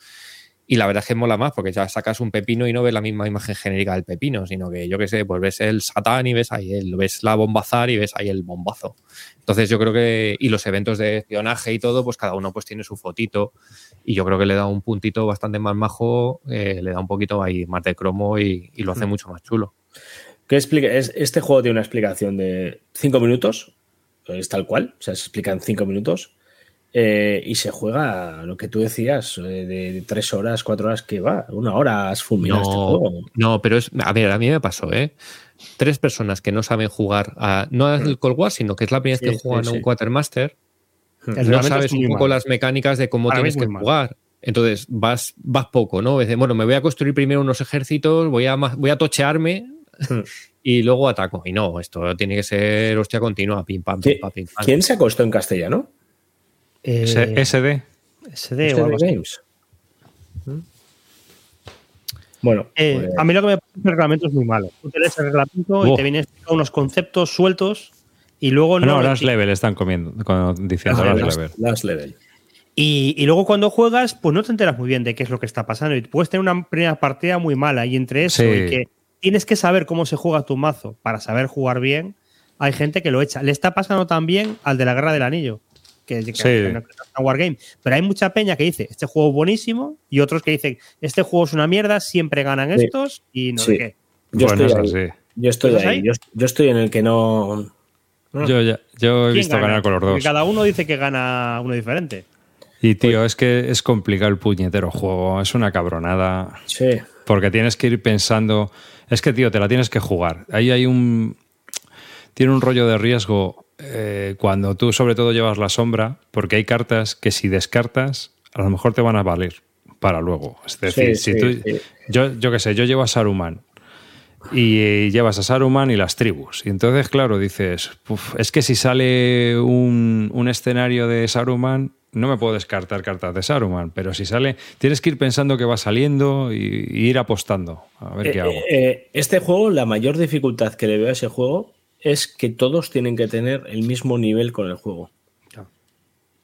Speaker 5: Y la verdad es que mola más, porque ya sacas un pepino y no ves la misma imagen genérica del pepino, sino que yo qué sé, pues ves el satán y ves ahí el, ves la bombazar y ves ahí el bombazo. Entonces yo creo que, y los eventos de espionaje y todo, pues cada uno pues tiene su fotito. Y yo creo que le da un puntito bastante más majo, eh, le da un poquito ahí más de cromo y, lo hace mm. mucho más chulo.
Speaker 3: ¿Qué explica? ¿Este juego tiene una explicación de cinco minutos? Es tal cual, o sea, se explica en cinco minutos. Eh, y se juega lo que tú decías, eh, de tres horas, cuatro horas, que va, una hora has fulminado este juego.
Speaker 5: No, pero es, a ver, a mí me pasó, ¿eh? Tres personas que no saben jugar, a, no al el Cold War, sino que es la primera vez que juegan a un Quartermaster, no sabes un poco las mecánicas de cómo tienes que jugar. Entonces vas, vas poco, ¿no? bueno, me voy a construir primero unos ejércitos, voy a, voy a tochearme y luego ataco. Y no, esto tiene que ser hostia continua, pim pam, pim pam, pim pam.
Speaker 3: ¿Quién se acostó en castellano?
Speaker 1: SD.
Speaker 4: SD o algo Games. ¿Mm? Bueno, eh, pues- a mí lo que me parece es el reglamento es muy malo. Tú te lees el reglamento y te vienes unos conceptos sueltos y luego
Speaker 1: no. No, last level están comiendo, diciendo ah,
Speaker 3: last, level.
Speaker 4: Y, y, luego cuando juegas, pues no te enteras muy bien de qué es lo que está pasando. Y puedes tener una primera partida muy mala. Y entre eso y que tienes que saber cómo se juega tu mazo para saber jugar bien, hay gente que lo echa. Le está pasando también al de la Guerra del Anillo que, que, Wargame. Pero hay mucha peña que dice, este juego es buenísimo, y otros que dicen, este juego es una mierda, siempre ganan estos, y no sé qué.
Speaker 3: Yo estoy Yo estoy ahí. Yo, estoy en el que no.
Speaker 1: Yo, ya, yo he visto ganar con los dos.
Speaker 4: cada uno dice que gana uno diferente.
Speaker 1: Y tío, es que es complicado el puñetero juego, es una cabronada.
Speaker 3: Sí.
Speaker 1: Porque tienes que ir pensando. Es que, tío, te la tienes que jugar. Ahí hay un. Tiene un rollo de riesgo eh, cuando tú sobre todo llevas la sombra, porque hay cartas que si descartas, a lo mejor te van a valer para luego. Es decir, si tú, yo, yo qué sé, yo llevo a Saruman y llevas a Saruman y las tribus. Y entonces, claro, dices, es que si sale un, un, escenario de Saruman, no me puedo descartar cartas de Saruman, pero si sale, tienes que ir pensando que va saliendo y, ir apostando. A ver qué
Speaker 3: eh,
Speaker 1: hago.
Speaker 3: Eh, este juego, la mayor dificultad que le veo a ese juego es que todos tienen que tener el mismo nivel con el juego.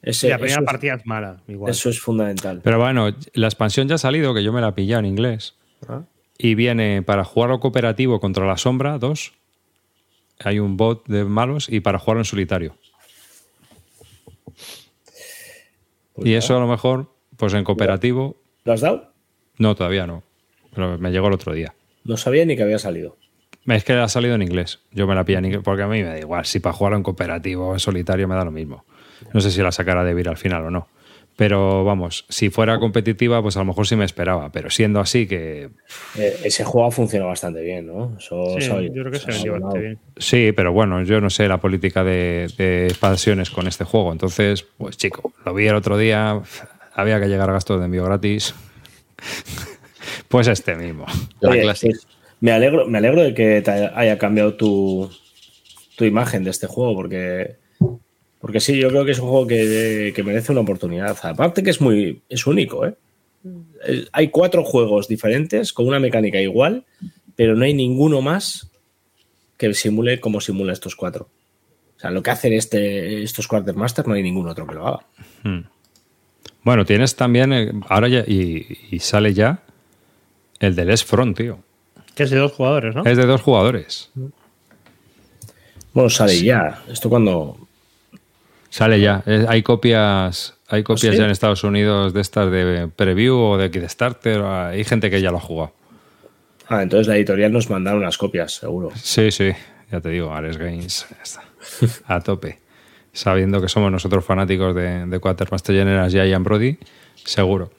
Speaker 4: la primera partida es mala,
Speaker 3: Eso es fundamental.
Speaker 1: Pero bueno, la expansión ya ha salido, que yo me la he pillado en inglés. Ah. Y viene para jugarlo cooperativo contra la sombra, dos. Hay un bot de malos y para jugarlo en solitario.
Speaker 3: Pues
Speaker 1: y eso a lo mejor, pues en cooperativo,
Speaker 3: ¿Lo has dado?
Speaker 1: no, todavía no. Pero me llegó el otro día.
Speaker 3: No sabía ni que había salido.
Speaker 1: Es que ha salido en inglés. Yo me la pilla en inglés porque a mí me da igual. Si para jugarlo en cooperativo o en solitario me da lo mismo. No sé si la sacará de Vir al final o no. Pero vamos, si fuera competitiva, pues a lo mejor sí me esperaba. Pero siendo así que.
Speaker 3: Eh, ese juego ha funcionado bastante bien, ¿no?
Speaker 4: Sí, yo creo que se vendió bastante bien.
Speaker 1: Sí, pero bueno, yo no sé la política de, de expansiones con este juego. Entonces, pues chico, lo vi el otro día. Había que llegar a gastos de envío gratis. Pues este mismo.
Speaker 5: La
Speaker 3: Oye, pues, me alegro, me alegro de que te haya cambiado tu, imagen de este juego, porque, porque sí, yo creo que es un juego que, merece una oportunidad. Aparte que es muy es único, ¿eh? Hay cuatro juegos diferentes con una mecánica igual, pero no hay ninguno más que simule como simula estos cuatro. O sea, lo que hacen este, estos Quartermaster no hay ningún otro que lo haga.
Speaker 1: Bueno, tienes también. ahora ya. Y, sale ya. El del S-Front, tío.
Speaker 4: Que es de dos jugadores, ¿no?
Speaker 1: Es de dos jugadores.
Speaker 3: Bueno, sale ya. Esto cuando.
Speaker 1: Sale ya. Hay copias. Hay copias
Speaker 3: ¿Sí?
Speaker 1: ya en Estados Unidos de estas de preview o de Kickstarter. Hay gente que ya lo ha jugado.
Speaker 3: Ah, entonces la editorial nos mandaron unas copias, seguro.
Speaker 1: Sí, sí. Ya te digo, Ares Games ya está. a tope. Sabiendo que somos nosotros fanáticos de, de Quatermaster Generals y Ian Brody, seguro.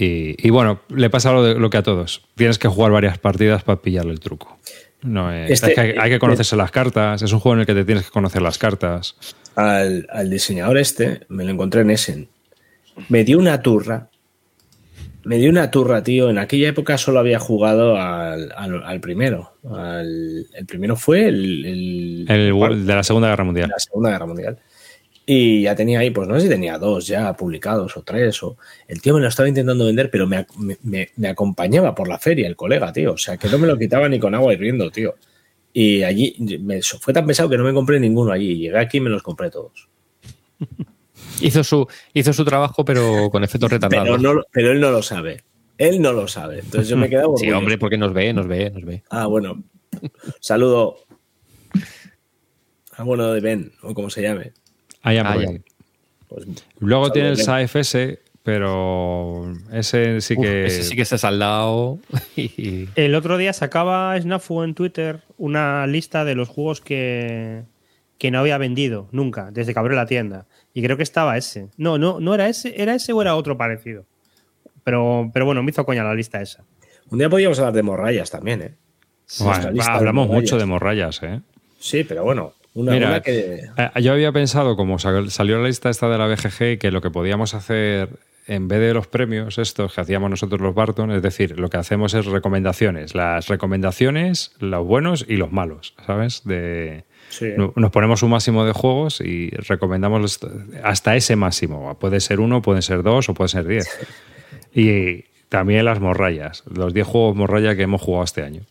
Speaker 1: Y, y bueno, le pasa lo, de- lo que a todos. Tienes que jugar varias partidas para pillarle el truco. No, es,
Speaker 3: Este-
Speaker 1: es que hay, hay que conocerse las cartas. Es un juego en el que te tienes que conocer las cartas.
Speaker 3: Al, al diseñador este, me lo encontré en Essen. Me dio una turra. Me dio una turra, tío. En aquella época solo había jugado al, al- al primero. El primero fue el, el-
Speaker 1: El, de la Segunda Guerra Mundial.
Speaker 3: la Segunda Guerra Mundial. Y ya tenía ahí, pues no sé si tenía dos ya publicados o tres. O... El tío me lo estaba intentando vender, pero me, me- acompañaba por la feria el colega, tío. O sea, que no me lo quitaba ni con agua hirviendo, tío. Y allí me, fue tan pesado que no me compré ninguno allí. Llegué aquí y me los compré todos.
Speaker 5: Hizo su, hizo su trabajo, pero con efectos retardados.
Speaker 3: Pero, no, lo- pero él no lo sabe. Él no lo sabe. Entonces yo me he quedado.
Speaker 5: Sí, hombre, porque nos ve, nos ve, nos ve.
Speaker 3: Ah, bueno. Saludo. Ah, bueno, de Ben, o como se llame.
Speaker 5: Ah, ya.
Speaker 3: Pues,
Speaker 1: Luego tiene el. SAFS, pero ese sí
Speaker 5: Uf,
Speaker 1: que.
Speaker 5: ese sí que se ha saldado. y-
Speaker 4: El otro día sacaba Snafu en Twitter una lista de los juegos que, que no había vendido nunca, desde que abrió la tienda. Y creo que estaba ese. No, no, no era ese, era ese o era otro parecido. Pero, pero bueno, me hizo coña la lista esa.
Speaker 3: un día podríamos hablar de morrayas también, ¿eh?
Speaker 1: Bueno,
Speaker 3: de
Speaker 1: hablamos mucho de morrayas, ¿eh?
Speaker 3: Sí, pero bueno, una,
Speaker 1: Mira,
Speaker 3: una que.
Speaker 1: yo había pensado, como sal- salió la lista esta de la BGG, que lo que podíamos hacer en vez de los premios estos que hacíamos nosotros los Barton, es decir, lo que hacemos es recomendaciones. Las recomendaciones, los buenos y los malos, ¿sabes? De,
Speaker 3: Sí.
Speaker 1: no- Nos ponemos un máximo de juegos y recomendamos hasta ese máximo. Puede ser uno, pueden ser dos o puede ser diez. Y también las morrayas, los 10 juegos morraya que hemos jugado este año.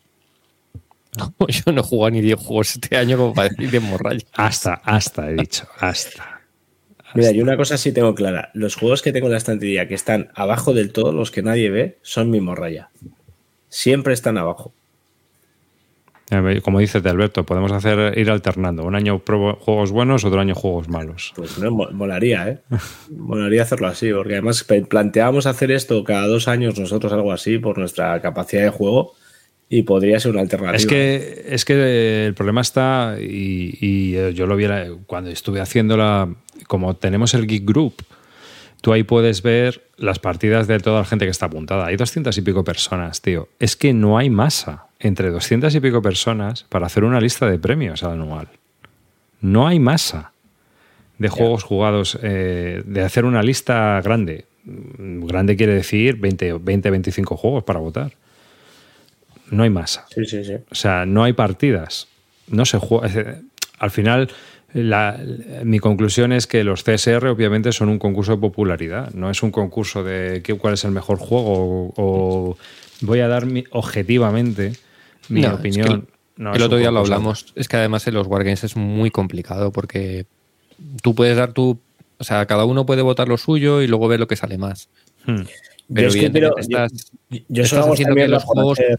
Speaker 5: Yo no he jugado ni 10 juegos este año como para decir de morralla.
Speaker 1: Hasta, hasta, he dicho, hasta.
Speaker 3: Mira, yo una cosa sí tengo clara. Los juegos que tengo en la estantería que están abajo del todo, los que nadie ve, son mi morralla. Siempre están abajo.
Speaker 1: Como dice Alberto, podemos hacer ir alternando. Un año pruebo juegos buenos, otro año juegos malos.
Speaker 3: Pues no, mo- molaría, ¿eh? Molaría hacerlo así, porque además planteamos hacer esto cada dos años nosotros algo así por nuestra capacidad de juego y podría ser una alternativa.
Speaker 1: Es que, es que el problema está, y, y, eh, yo lo vi cuando estuve haciendo la. Como tenemos el Geek Group, tú ahí puedes ver las partidas de toda la gente que está apuntada. Hay doscientas y pico personas, tío. Es que no hay masa entre doscientas y pico personas para hacer una lista de premios anual. No hay masa de juegos jugados, eh, de hacer una lista grande. Grande quiere decir 20, 20, 25 juegos para votar. No hay masa.
Speaker 3: Sí, sí, sí.
Speaker 1: O sea, no hay partidas. No se juega. Al final, la- mi conclusión es que los CSR obviamente son un concurso de popularidad. No es un concurso de qué- cuál es el mejor juego o, o voy a dar mi- objetivamente mi
Speaker 5: No, es que
Speaker 1: opinión.
Speaker 5: el-
Speaker 1: No,
Speaker 5: otro día lo hablamos. Es que además en los Wargames es muy complicado porque tú puedes dar tu. O sea, cada uno puede votar lo suyo y luego ver lo que sale más.
Speaker 1: Hmm.
Speaker 5: Pero
Speaker 3: Yo es que quiero-
Speaker 5: estás-
Speaker 3: Yo
Speaker 5: estás haciendo que los juegos-
Speaker 3: hacer.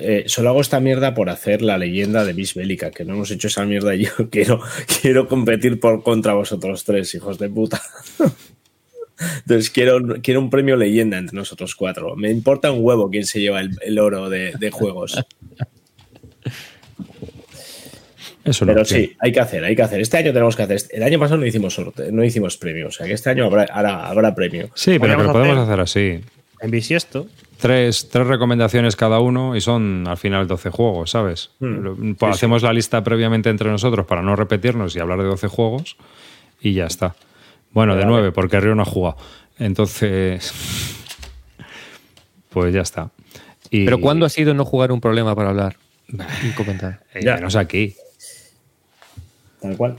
Speaker 3: Eh, solo hago esta mierda por hacer la leyenda de Bis Bélica, que no hemos hecho esa mierda y yo quiero, quiero competir por contra vosotros tres, hijos de puta. Entonces quiero, quiero un premio leyenda entre nosotros cuatro. Me importa un huevo quién se lleva el, el oro de, de juegos.
Speaker 1: Eso no.
Speaker 3: Pero sí, hay que hacer, hay que hacer. Este año tenemos que hacer. El año pasado no hicimos sorteo, no hicimos premio. O sea que este año habrá, habrá, habrá premio.
Speaker 1: Sí, pero que lo podemos
Speaker 4: hacer-
Speaker 1: hacer así.
Speaker 4: En bisiesto.
Speaker 1: Tres, tres recomendaciones cada uno y son al final 12 juegos, ¿sabes?
Speaker 3: Hmm.
Speaker 1: Pues hacemos la lista previamente entre nosotros para no repetirnos y hablar de 12 juegos y ya está. Bueno, de
Speaker 3: Vale.
Speaker 1: 9, porque Río no ha jugado. Entonces, pues ya está. Y,
Speaker 5: Pero ¿cuándo ha sido no jugar un problema para hablar? Y comentar.
Speaker 1: Eh,
Speaker 3: Ya.
Speaker 1: menos aquí.
Speaker 3: Tal cual.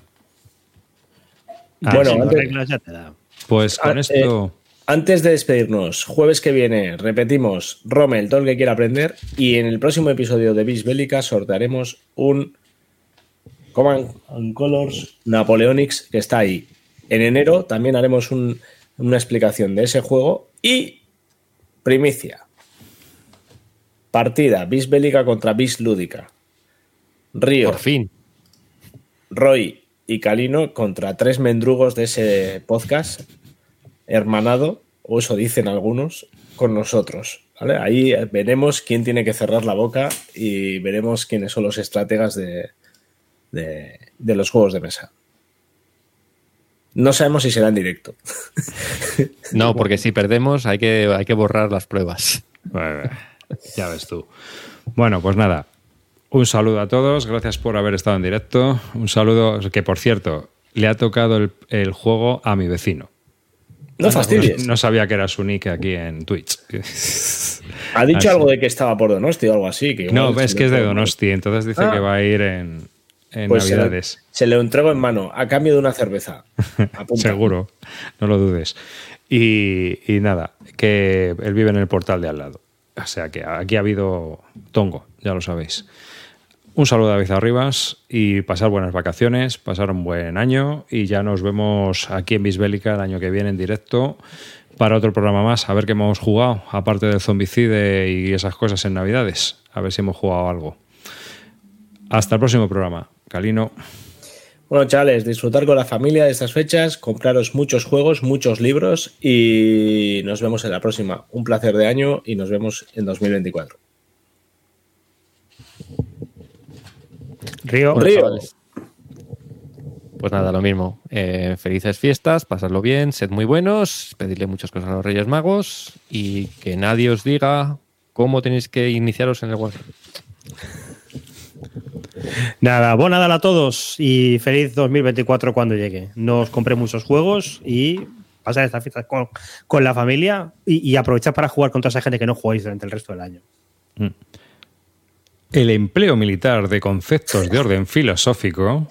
Speaker 1: Ah,
Speaker 3: bueno, antes,
Speaker 4: reglas ya te da.
Speaker 1: Pues con
Speaker 3: Ah,
Speaker 1: esto...
Speaker 3: antes de despedirnos, jueves que viene, repetimos, Rommel, todo el que quiera aprender. Y en el próximo episodio de Bis Bélica sortearemos un Command and Colors Napoleonics que está ahí. En enero también haremos un- una explicación de ese juego. Y primicia. Partida, Bis Bélica contra Bis Lúdica. Río,
Speaker 5: Por fin.
Speaker 3: Roy y Calino contra tres mendrugos de ese podcast hermanado, o eso dicen algunos, con nosotros. ¿vale? Ahí veremos quién tiene que cerrar la boca y veremos quiénes son los estrategas de, de- de los juegos de mesa. No sabemos si será en directo.
Speaker 5: No, porque si perdemos hay que, hay que borrar las pruebas.
Speaker 1: Bueno, ya ves tú. Bueno, pues nada. Un saludo a todos. Gracias por haber estado en directo. Un saludo que, por cierto, le ha tocado el, el juego a mi vecino.
Speaker 3: No fastidies.
Speaker 1: No, no sabía que era su nick aquí en Twitch.
Speaker 3: ha dicho
Speaker 1: Ah,
Speaker 3: algo de que estaba por Donosti o algo así. Que
Speaker 1: No,
Speaker 3: le
Speaker 1: que es de
Speaker 3: mal.
Speaker 1: Donosti, entonces dice
Speaker 3: Ah.
Speaker 1: que va a ir en, en
Speaker 3: Pues
Speaker 1: Navidades.
Speaker 3: Se le entrego en mano a cambio de una cerveza.
Speaker 1: Seguro, no lo dudes. Y, y nada, que él vive en el portal de al lado. O sea que aquí ha habido tongo, ya lo sabéis. Un saludo a David Arribas y pasar buenas vacaciones, pasar un buen año y ya nos vemos aquí en Bisbélica el año que viene en directo para otro programa más, a ver qué hemos jugado, aparte del zombicide y esas cosas en Navidades, a ver si hemos jugado algo. Hasta el próximo programa. Calino.
Speaker 3: Bueno, chavales, disfrutar con la familia de estas fechas, compraros muchos juegos, muchos libros y nos vemos en la próxima. Un placer de año y nos vemos en 2024.
Speaker 4: Río.
Speaker 5: Bueno,
Speaker 3: Río.
Speaker 5: chavales. Pues nada, lo mismo. Eh, felices fiestas, pasadlo bien, sed muy buenos, pedirle muchas cosas a los Reyes Magos y que nadie os diga cómo tenéis que iniciaros en el Warcraft.
Speaker 4: Nada, buen Nadal a todos y feliz 2024 cuando llegue. Nos compré muchos juegos y pasar estas fiestas con, con la familia y, y aprovechar para jugar con toda esa gente que no jugáis durante el resto del año.
Speaker 1: El empleo militar de conceptos de orden filosófico